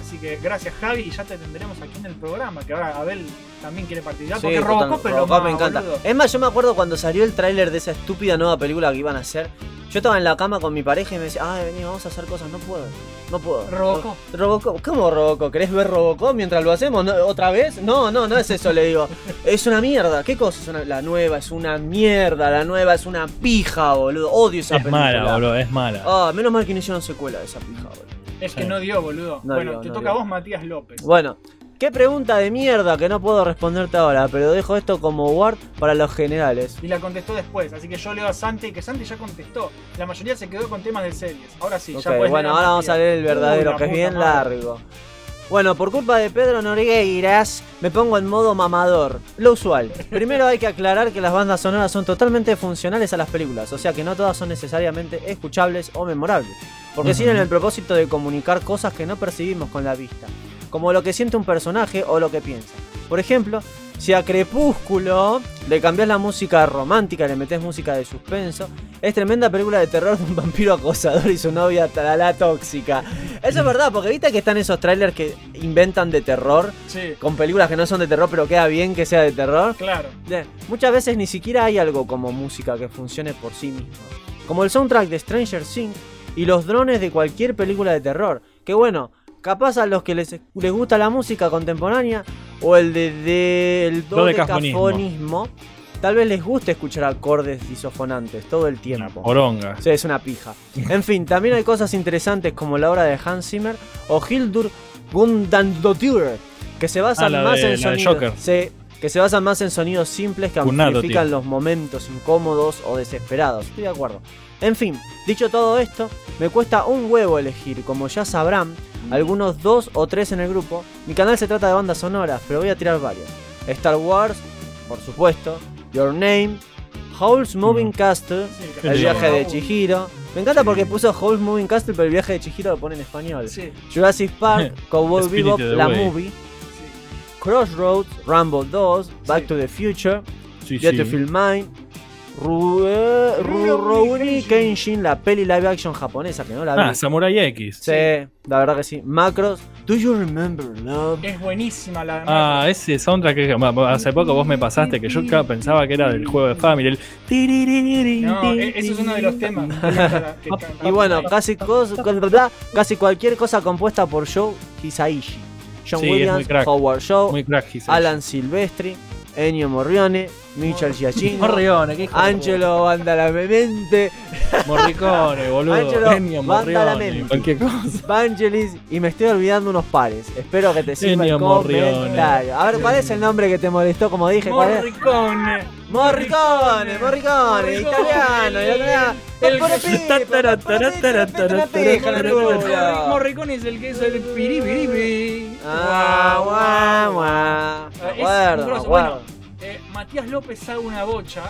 Así que gracias Javi y ya te tendremos aquí en el programa. Que ahora Abel también quiere participar. porque total, Robocop es lo Robocop más, me encanta. boludo. Es más, yo me acuerdo cuando salió el tráiler de esa estúpida nueva película que iban a hacer. Yo estaba en la cama con mi pareja y me decía, ay, vení, vamos a hacer cosas. No puedo, no puedo. Robocop. Robocop, ¿cómo Robocop? ¿Querés ver Robocop mientras lo hacemos ¿No- otra vez? No, no, no es eso, le digo. Es una mierda. ¿Qué cosa es una- La nueva es una mierda, la nueva es una pija, boludo. Odio esa Es película. mala, boludo, es mala. Ah, menos mal que no hicieron secuela de esa pija, boludo. Es que Sí. no dio, boludo. No bueno, dio, te no toca dio. a vos, Matías López. Bueno, qué pregunta de mierda que no puedo responderte ahora, pero dejo esto como word para los generales. Y la contestó después, así que yo leo a Santi, que Santi ya contestó. La mayoría se quedó con temas de series. Ahora sí, ya puedes bueno, ahora vamos a leer el verdadero, Uy, que es bien madre. largo. Bueno, por culpa de Pedro Nogueiras, me pongo en modo mamador. Lo usual. Primero hay que aclarar que las bandas sonoras son totalmente funcionales a las películas, o sea que no todas son necesariamente escuchables o memorables. Porque Ujú. tienen el propósito de comunicar cosas que no percibimos con la vista, como lo que siente un personaje o lo que piensa. Por ejemplo, si a Crepúsculo le cambias la música romántica, le metes música de suspenso, es tremenda película de terror de un vampiro acosador y su novia talala tóxica. Eso es verdad, porque viste que están esos trailers que inventan de terror, Sí, con películas que no son de terror, pero queda bien que sea de terror. claro. Muchas veces ni siquiera hay algo como música que funcione por sí mismo. Como el soundtrack de Stranger Things y los drones de cualquier película de terror. Que bueno, capaz a los que les, les gusta la música contemporánea o el de, de- el dodecafonismo, tal vez les guste escuchar acordes disofonantes todo el tiempo. Poronga. Sí, es una pija. En fin, también hay cosas interesantes como la obra de Hans Zimmer o Hildur Gundandotir, que se basan Ah, más de- en sonidos. Que se basan más en sonidos simples que amplifican los momentos incómodos o desesperados. Estoy de acuerdo. En fin, dicho todo esto, me cuesta un huevo elegir, como ya sabrán, algunos dos o tres en el grupo. Mi canal se trata de bandas sonoras, pero voy a tirar varias. Star Wars, por supuesto, Your Name, Howl's Moving Castle, Sí, que el viaje de. Chihiro. Me encanta porque puso Howl's Moving Castle, pero el viaje de Chihiro lo pone en español. Jurassic Park, Cowboy Bebop, la Way. movie. Crossroads, Rambo 2, Back to the Future, Sí, Get Rurouni Kenshin, la peli live action japonesa que no la vi. Ah, Samurai X. sí, la verdad que sí. Macros, Do You Remember Love? Es buenísima la Ah, ese soundtrack que hace poco vos me pasaste, que yo pensaba que era del juego de Family. El No, e- eso es uno de los temas. Y bueno, casi, casi cualquier cosa compuesta por Joe Hisaishi, John Sí, es muy Williams, crack. Howard Shaw, Muy crack, Hisaishi. Alan Silvestri, Ennio Morricone, Michel Giacchino, de Angelo Badalamenti, puta. Morricone, boludo. Angelo, Ennio. Morricone. Cualquier cosa. Vangelis y me estoy olvidando unos pares. Espero que te sirva el comentario. A ver, ¿cuál es el nombre que te molestó? Como dije, ¿cuál es? Morricone. Morricone, Morricone, italiano, italiano. El- Morricone- es el que es el piripiripi. Ah, guau, guau. Acuerdo. Bueno, eh, Matías López sabe una bocha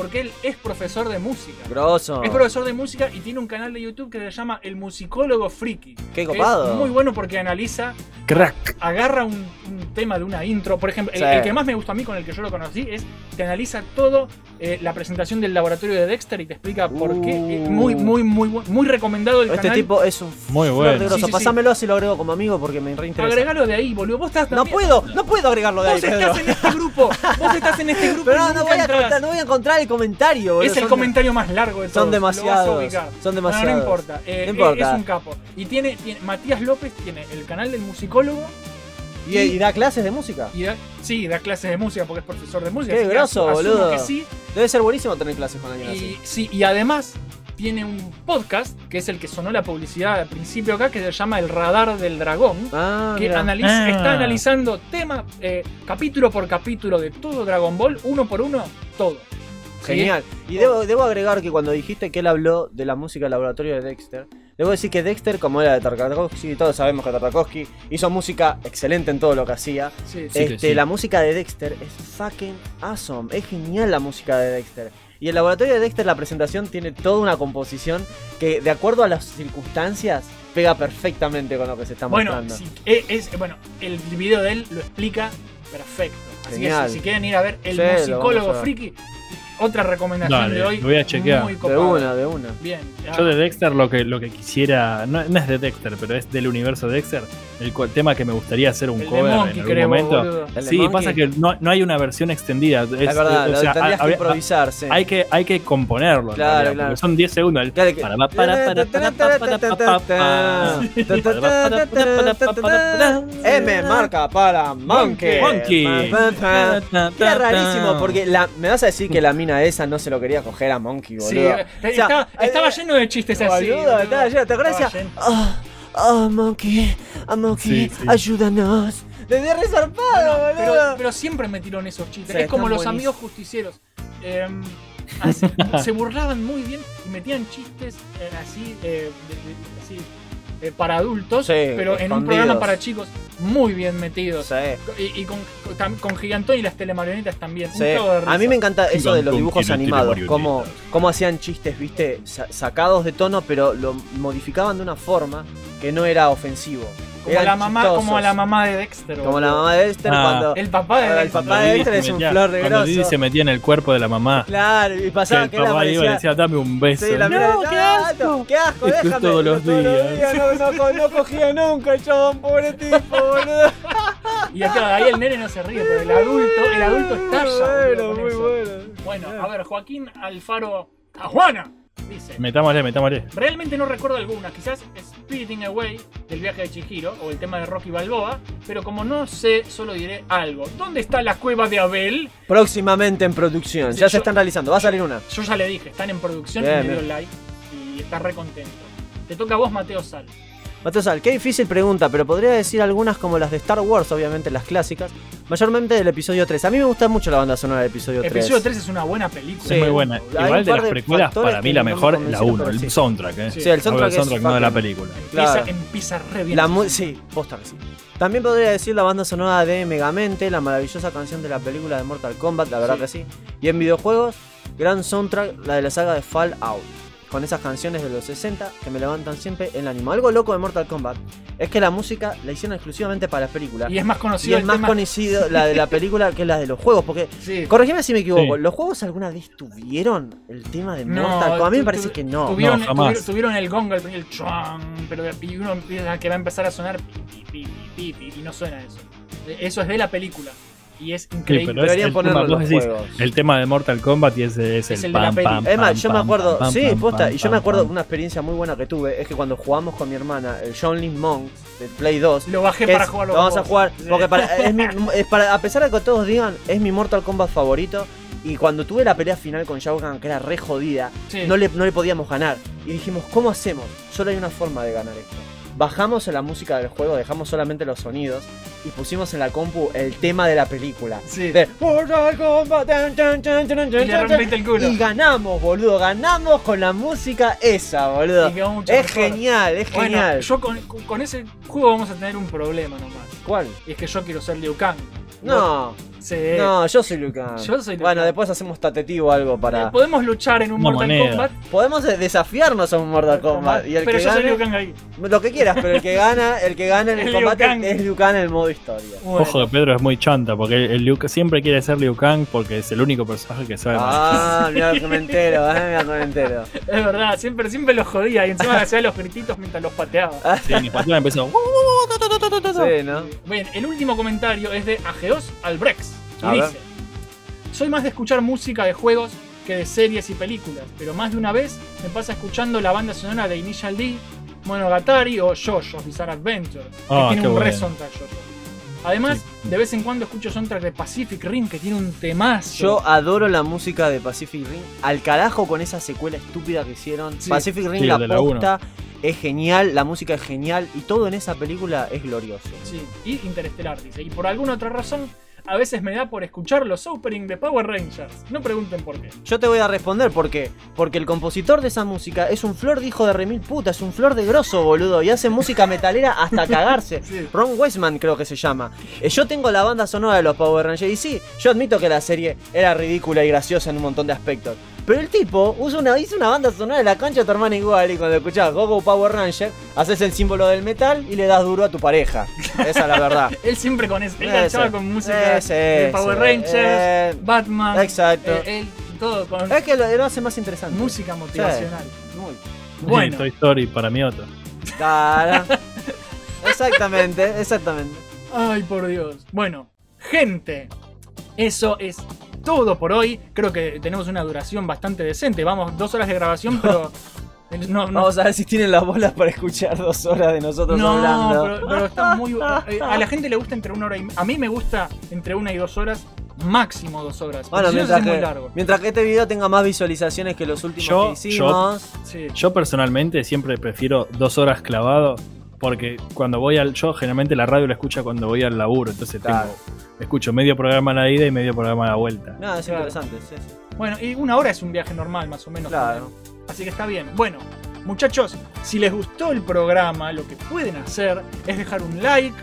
porque él es profesor de música. Grosso. Es profesor de música y tiene un canal de YouTube que se llama El Musicólogo Friki. Qué copado. Es muy bueno porque analiza, Crack. agarra un, un tema de una intro. Por ejemplo, el, Sí. el que más me gustó a mí, con el que yo lo conocí, es que analiza todo eh, la presentación del laboratorio de Dexter y te explica por qué. Uh. muy, muy, muy, bu- muy recomendado el Este canal. tipo es un Muy bueno. Sí, sí. Pásamelo así lo agrego como amigo porque me reinteresa. Agregalo de ahí, boludo. Vos estás No puedo, no puedo agregarlo de ahí, Vos Pedro. estás en este grupo. Vos estás en este grupo. Pero no, no voy, a encontrar, no voy a encontrar el comentario, boludo. Es el Son- comentario más largo de todos. son lo vas a demasiados, ubicar. son No, demasiados. No, importa. Eh, No importa. Es un capo. Y tiene, tiene- Matías López tiene el canal del musicólogo. ¿Y, y da clases de música? Y da, sí, da clases de música porque es profesor de música. Qué groso, boludo. que sí. Debe ser buenísimo tener clases con alguien Y, así. sí, y además tiene un podcast que es el que sonó la publicidad al principio acá que se llama El Radar del Dragón. Ah, que analiza- Ah. está analizando tema, eh, capítulo por capítulo de todo Dragon Ball, uno por uno, todo. Genial. Y debo, debo agregar que cuando dijiste que él habló de la música del laboratorio de Dexter, debo decir que Dexter, como era de Tarkovsky, todos sabemos que Tarkovsky hizo música excelente en todo lo que hacía. sí, sí. Este, sí. La música de Dexter es fucking awesome. Es genial la música de Dexter. Y el laboratorio de Dexter, la presentación tiene toda una composición que, de acuerdo a las circunstancias, pega perfectamente con lo que se está Bueno, mostrando. si- es, bueno, el video de él lo explica perfecto. Así Genial. que si, si quieren ir a ver el Sí, musicólogo ver. friki, otra recomendación Dale, de hoy. lo voy a chequear. Muy de una, de una. Bien. Yo de Dexter lo que, lo que quisiera, no, no es de Dexter, pero es del universo de Dexter, el tema que me gustaría hacer un cover en algún momento. Sí, pasa que no, no, hay una versión extendida. Es, la tendrías hay, que improvisar, sí. Hay que, componerlo. Claro, claro. Son 10 segundos. El claro que... para, M marca para Monkey. Monkey. Era rarísimo porque la, me vas a decir que la mina esa no se lo quería coger a Monkey, boludo. Estaba, lleno de chistes así. Estaba lleno, ¿te acuerdas? Ah, ah, Monkey, ah, Monkey, Sí, sí. ayúdanos. Desde resarpado, Bueno, pero, boludo. pero siempre metieron esos chistes. Sí, es como los amigos justicieros. Em, así- se burlaban muy bien y metían chistes eh, así, eh, de- de- así, eh, para adultos, Sí, pero en un programa para chicos muy bien metidos. Sí. Y, y con, con, con Gigantón y las telemarionetas también. Sí. A mí me encanta eso de los dibujos animados, cómo, cómo hacían chistes, viste, Sa- sacados de tono, pero lo modificaban de una forma que no era ofensivo. Como, Eran la mamá, como a la mamá de Dexter. Como boludo. la mamá de Esther Ah. cuando El papá de el Dexter. papá de Dexter es un metía- flor de Cuando Didi grosso. se metía en el cuerpo de la mamá. Claro, y Que pasaba el que, papá iba y decía, dame un beso. Sí, la No, qué "Ah, asco". qué asco, es déjame. todos los días. No, no, no, no cogía nunca el chabón, pobre tipo, boludo. Y acá, ahí el nene no se ríe, pero el adulto, el adulto estalla. Bueno, muy bueno. Bueno, a ver, Joaquín Alfaro Cajuana dice. Metámosle, metámosle. Realmente no recuerdo alguna, quizás Spiriting Away del viaje de Chihiro o el tema de Rocky Balboa, pero como no sé, solo diré algo. ¿Dónde está la cueva de Abel? Próximamente en producción, Sí, ya se están realizando, va a salir una. Yo ya le dije, están en producción Bien, y me dio bien. like y está re contento. Te toca a vos, Mateo Sal. Mateo Sal, qué difícil pregunta, pero podría decir algunas como las de Star Wars, obviamente las clásicas, mayormente del episodio 3. A mí me gusta mucho la banda sonora del episodio 3. Episodio 3 es una buena película. Sí. Es muy buena. Hay Igual de las precuelas, para mí la mejor, la convencieron, 1, pero el sí. soundtrack, ¿eh? Sí, el soundtrack Hablo del es no de la película. Empieza, Claro. empieza re bien. La sí, posta que sí. También podría decir la banda sonora de Megamente, la maravillosa canción de la película de Mortal Kombat, la verdad Sí. que sí. Y en videojuegos, gran soundtrack, la de la saga de Fallout. Con esas canciones de los 60 que me levantan siempre el ánimo. Algo loco de Mortal Kombat es que la música la hicieron exclusivamente para la película. Y es más Y conocido es el más tema- conocido la de la película que la de los juegos. Porque, Sí. corregime si me equivoco, Sí. ¿los juegos alguna vez tuvieron el tema de No, Mortal Kombat? A mí me parece que no. Tuvieron, No, jamás. tuvieron, tuvieron el gong, el, el chuan, pero de- y uno empieza que va a empezar a sonar pi, pi, pi, pi, pi, y no suena eso. Eh, Eso es de la película. Y es Sí, increíble. pero es Deberían el ponerlo tema, en vos los decís, juegos. el tema de Mortal Kombat y ese es, Es el el de la pam, pam, Es más, pam, yo me acuerdo, pam, sí, posta, y yo me acuerdo una experiencia muy buena que tuve, es que cuando jugamos con mi hermana, el John Lin Monk de Play 2, Lo bajé para es- jugarlo lo vamos a jugar, porque para, es mi- es para, a pesar de que todos digan, es mi Mortal Kombat favorito, y cuando tuve la pelea final con Shao Kahn, que era re jodida, Sí. no le, no le podíamos ganar, y dijimos, ¿cómo hacemos? Solo hay una forma de ganar esto. Bajamos la música del juego, dejamos solamente los sonidos y pusimos en la compu el tema de la película. Sí. De Y el culo. y ganamos, boludo. Ganamos con la música esa, boludo. Es mejor. genial, es Bueno, genial. yo con, con- con ese juego vamos a tener un problema nomás. ¿Cuál? Y es que yo quiero ser Liu Kang. No, Sí. no, yo soy Liu Kang. Yo soy Liu Bueno, después hacemos tatetivo algo Eh, para. Podemos luchar en un Mortal moneda. Kombat. Podemos de- desafiarnos a un Mortal Kombat. Y el pero que yo soy gane, Liu Kang ahí. Lo que quieras, pero el que gana, el que gana en el Liu combate Kang. es Liu Kang en el modo historia. Bueno. Ojo que Pedro es muy chanta, porque el Liu- siempre quiere ser Liu Kang porque es el único personaje que sabe Ah, mira que me entero, eh, mira que me entero. Es verdad, siempre, siempre los jodía y encima hacía los grititos mientras los pateaba. Sí, mi patrón empezó. Sí, ¿no? Bien, el último comentario es de Ageos Albrex. Y A ver. dice: Soy más de escuchar música de juegos que de series y películas, pero más de una vez me pasa escuchando la banda sonora de Initial D, Monogatari o JoJo's Bizarre Adventure, que Ah, tiene un re soundtrack JoJo. Además, Sí. de vez en cuando escucho soundtrack de Pacific Rim que tiene un temazo. Yo adoro la música de Pacific Ring. Al carajo con esa secuela estúpida que hicieron. Sí. Pacific Ring, Sí, la de la posta, es genial, la música es genial y todo en esa película es glorioso. Sí, y Interestelar dice. Y por alguna otra razón, a veces me da por escuchar los openings de Power Rangers. No pregunten por qué. Yo te voy a responder por qué. Porque el compositor de esa música es un flor de hijo de remil puta, es un flor de grosso, boludo. Y hace música metalera hasta cagarse. Sí. Ron Weisman creo que se llama. Eh, Yo tengo la banda sonora de los Power Rangers. Y sí, yo admito que la serie era ridícula y graciosa en un montón de aspectos. Pero el tipo usa una, hizo una banda sonora de la cancha de tu hermana igual. Y cuando escuchás Gogo Power Ranger, haces el símbolo del metal y le das duro a tu pareja. Esa es la verdad. Él siempre con eso. Él Ese, enganchaba con música ese, de Power ese, Rangers, eh, Batman. exacto. eh, él, todo con Es que lo, lo hace más interesante. música motivacional. Muy. Bueno. Toy Story para mí otro. Cara. Exactamente, exactamente. Ay, por Dios. Bueno, gente, eso es todo por hoy. Creo que tenemos una duración bastante decente. Vamos, dos horas de grabación, pero. No, no, Vamos a ver si tienen las bolas para escuchar dos horas de nosotros no, hablando. pero, pero está muy. eh, A la gente le gusta entre una hora y. A mí me gusta entre una y dos horas, máximo dos horas. Bueno, mientras muy que, largo. mientras que este video tenga más visualizaciones que los últimos Yo- que hicimos. Sí. Yo personalmente siempre prefiero dos horas clavado porque cuando voy al. Yo generalmente la radio la escucho cuando voy al laburo, entonces Claro. tengo. Escucho medio programa a la ida y medio programa a la vuelta. No, es Claro. interesante, sí, sí. Bueno, y una hora es un viaje normal, más o menos. Claro. Así que está bien. Bueno, muchachos, si les gustó el programa, lo que pueden hacer es dejar un like,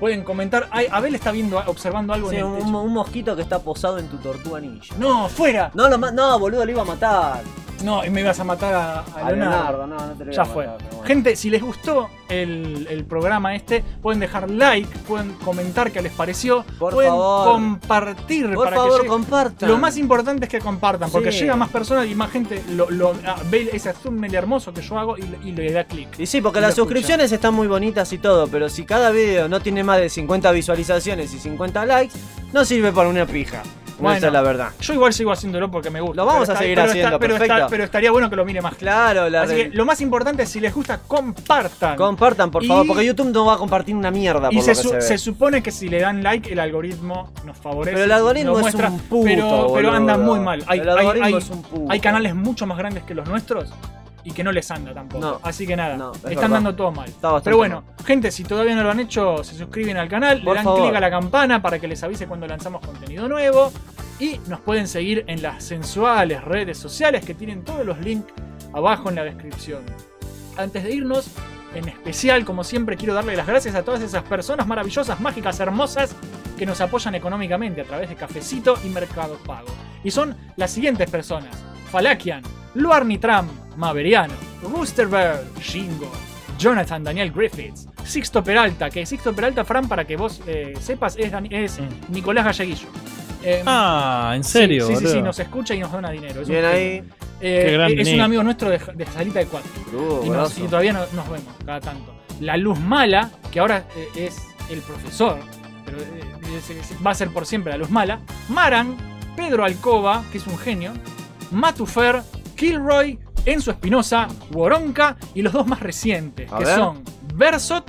pueden comentar. Ay, Abel está viendo, observando algo Sí, en el un, techo. un mosquito que está posado en tu tortuga ninja. No, fuera. No, lo no, boludo, lo iba a matar. No, y me ibas a matar a, a A Leonardo. Leonardo, no, no te lo Ya a fue. matar, bueno. Gente, si les gustó el, el programa este, pueden dejar like, pueden comentar qué les pareció, Por pueden favor. compartir Por para favor, que llegue- compartan. Lo más importante es que compartan, porque Sí. llega más personas y más gente lo, lo- ah, ve ese thumbnail hermoso que yo hago y, y le da clic. Y sí, porque Y las escucha. suscripciones están muy bonitas y todo, pero si cada video no tiene más de 50 visualizaciones y 50 likes, no sirve para una pija. Bueno. Esa es la verdad. Yo igual sigo haciéndolo porque me gusta. Lo vamos a seguir pero haciendo, pero, perfecto. pero estaría bueno que lo mire más. Claro, la Así re- que lo más importante es si les gusta, compartan. Compartan, por Y- favor, porque YouTube no va a compartir una mierda por y lo se, que su- se ve. se supone que si le dan like, el algoritmo nos favorece. Pero el algoritmo es muestra, un puto, pero, anda muy mal. Hay, El algoritmo hay- es un puto. hay canales mucho más grandes que los nuestros y que no les anda tampoco. No. Así que nada, No, es están verdad. dando todo mal. Pero bueno, gente, si todavía no lo han hecho, se suscriben al canal, Por le dan clic a la campana para que les avise cuando lanzamos contenido nuevo. Y nos pueden seguir en las sensuales redes sociales que tienen todos los links abajo en la descripción. Antes de irnos, en especial, como siempre, quiero darle las gracias a todas esas personas maravillosas, mágicas, hermosas que nos apoyan económicamente a través de Cafecito y Mercado Pago. Y son las siguientes personas: Falakian, Luarni Tram, Maveriano, Roosterbird, Shingo, Jonathan Daniel Griffiths, Sixto Peralta, que Sixto Peralta, Fran, para que vos eh, sepas, es, Dan- es Nicolás Galleguillo. Eh, Ah, ¿en serio? Sí, sí, sí, sí, nos escucha y nos dona dinero. Es un Bien ahí. Eh, es un amigo nuestro de, de Salita de Cuatro. Uh, Y, nos- grosso. y todavía no- nos vemos cada tanto. La Luz Mala, que ahora eh, es el profesor, pero eh, es- es- va a ser por siempre la Luz Mala. Maran, Pedro Alcoba, que es un genio. Matufer, Kilroy, Enzo Espinosa, Woronka y los dos más recientes, A que ver. son Versot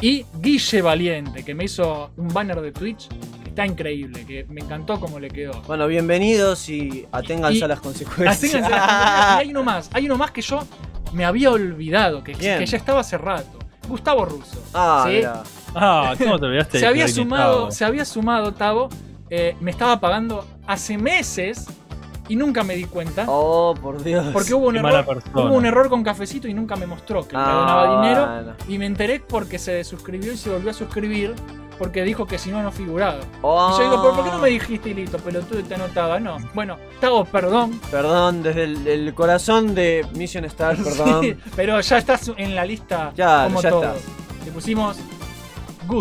y Guille Valiente, que me hizo un banner de Twitch que está increíble, que me encantó cómo le quedó. Bueno, bienvenidos y aténganse Y- a las consecuencias. Aténganse a las consecuencias. Y hay uno más, hay uno más que yo me había olvidado, que, ya estaba hace rato. Gustavo Russo. Ah. Ah, ¿cómo te olvidaste? Se había sumado, se había sumado, Tavo. eh, me estaba pagando hace meses y nunca me di cuenta. Oh, por Dios. Porque hubo un, error, hubo un error con cafecito y nunca me mostró que me Ah, donaba dinero. Y me enteré porque se desuscribió y se volvió a suscribir porque dijo que si no, no figuraba. Oh. Y yo digo, ¿pero por qué no me dijiste y listo, pelotudo, y te anotaba? No. Bueno, Tavo, perdón. Perdón, desde el, el corazón de Mission Star, perdón. Sí, pero ya estás en la lista Ya, como ya todos. estás. Le pusimos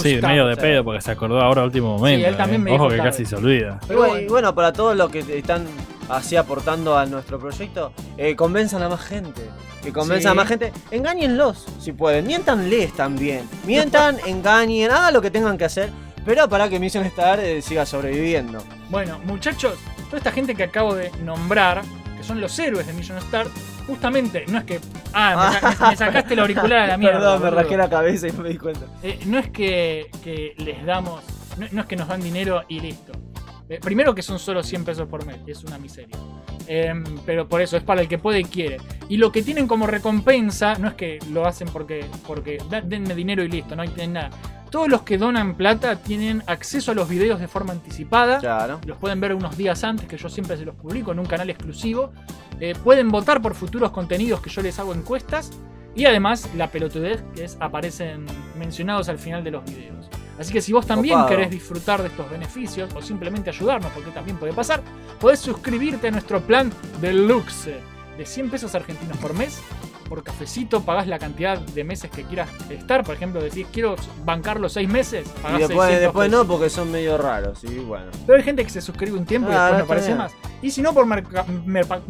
Sí, medio de pedo porque se acordó ahora a último momento. él también eh. me Ojo dijo que tarde. casi se olvida. Y Pero bueno, bueno. y bueno, para todos los que están así aportando a nuestro proyecto, eh, convenzan a más gente. Que convenzan Sí. a más gente. Engáñenlos si pueden. Mientanles también. Mientan, engañen, hagan lo que tengan que hacer. Pero para que Mission Star eh, siga sobreviviendo. Bueno, muchachos, toda esta gente que acabo de nombrar, que son los héroes de Million Star, justamente, no es que. Ah, me, sa- me- me sacaste el auricular a la mierda. Perdón, me rajé la cabeza y no me di cuenta. Eh, no es que, que les damos. No, no es que nos dan dinero y listo. Eh, primero que son solo 100 pesos por mes, es una miseria. Em, pero por eso, es para el que puede y quiere. Y lo que tienen como recompensa, no es que lo hacen porque, porque da- denme dinero y listo, no hay tienen nada. Todos los que donan plata tienen acceso a los videos de forma anticipada. Claro. Los pueden ver unos días antes, que yo siempre se los publico en un canal exclusivo. Eh, pueden votar por futuros contenidos que yo les hago encuestas. Y además la pelotudez que es, aparecen mencionados al final de los videos. Así que si vos también querés disfrutar de estos beneficios o simplemente ayudarnos, porque también puede pasar, podés suscribirte a nuestro plan deluxe. de 100 pesos argentinos por mes. Por cafecito pagás la cantidad de meses que quieras estar. Por ejemplo, decís, quiero bancar los 6 meses. Y Pagás después, 600 después pesos. no, porque son medio raros. Y bueno. Pero hay gente que se suscribe un tiempo y Ah, después no aparece bien. más. Y si no, por merca- merpa-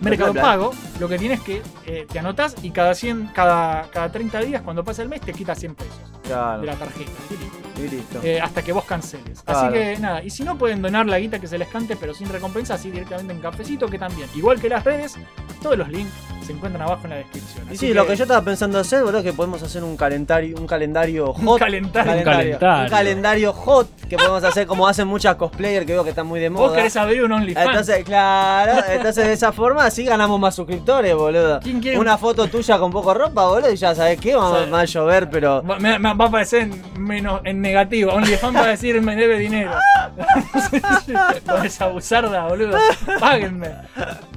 Mercado. Pago, lo que tienes que eh, te anotas y cada 100, cada, cada 30 días, cuando pasa el mes, te quitas 100 pesos Claro. de la tarjeta. Y listo. Y listo. Eh, hasta que vos canceles. Claro. Así que nada, y si no pueden donar la guita que se les cante, pero sin recompensa, así directamente en cafecito, que también. Igual que las redes, todos los links se encuentran abajo en la descripción. Y Así sí, lo que yo estaba pensando hacer, boludo, es que podemos hacer un calendario, un calendario hot. Un calendario. Un calendario. Un calendario hot que podemos hacer como hacen muchas cosplayers que veo que están muy de moda. Vos querés abrir un OnlyFans. Entonces, claro, entonces de esa forma así ganamos más suscriptores, boludo. ¿Quién quiere Una foto tuya con poco ropa, boludo, y ya sabes qué, va a llover, pero. Va, me- me- va a aparecer en, menos, en negativo. OnlyFans va a decir me debe dinero. Con esa buzarda, boludo. Páguenme.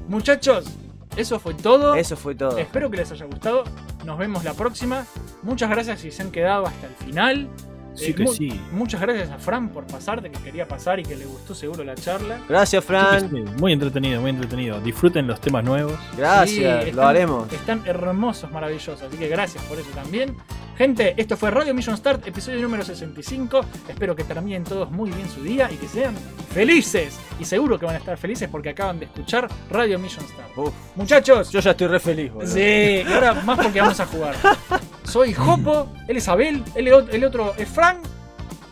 Muchachos, eso fue todo. Eso fue todo. Espero que les haya gustado. Nos vemos la próxima. Muchas gracias si se han quedado hasta el final. Sí Eh, que mu- sí. Muchas gracias a Fran por pasarte, que quería pasar y que le gustó seguro la charla. Gracias, Fran. Sí sí. Muy entretenido, muy entretenido. Disfruten los temas nuevos. Gracias, Sí, lo haremos. Están hermosos, maravillosos. Así que gracias por eso también. Gente, esto fue Radio Mission Start, episodio número 65. Espero que terminen todos muy bien su día y que sean felices. Y seguro que van a estar felices porque acaban de escuchar Radio Mission Start. Uf, Muchachos, yo ya estoy re feliz, boludo. sí, y ahora más porque vamos a jugar. Soy Jopo, él es Abel, él es ot- el otro es Frank.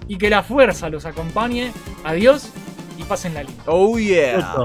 Y que la fuerza los acompañe. Adiós y pasen la linda. Oh yeah.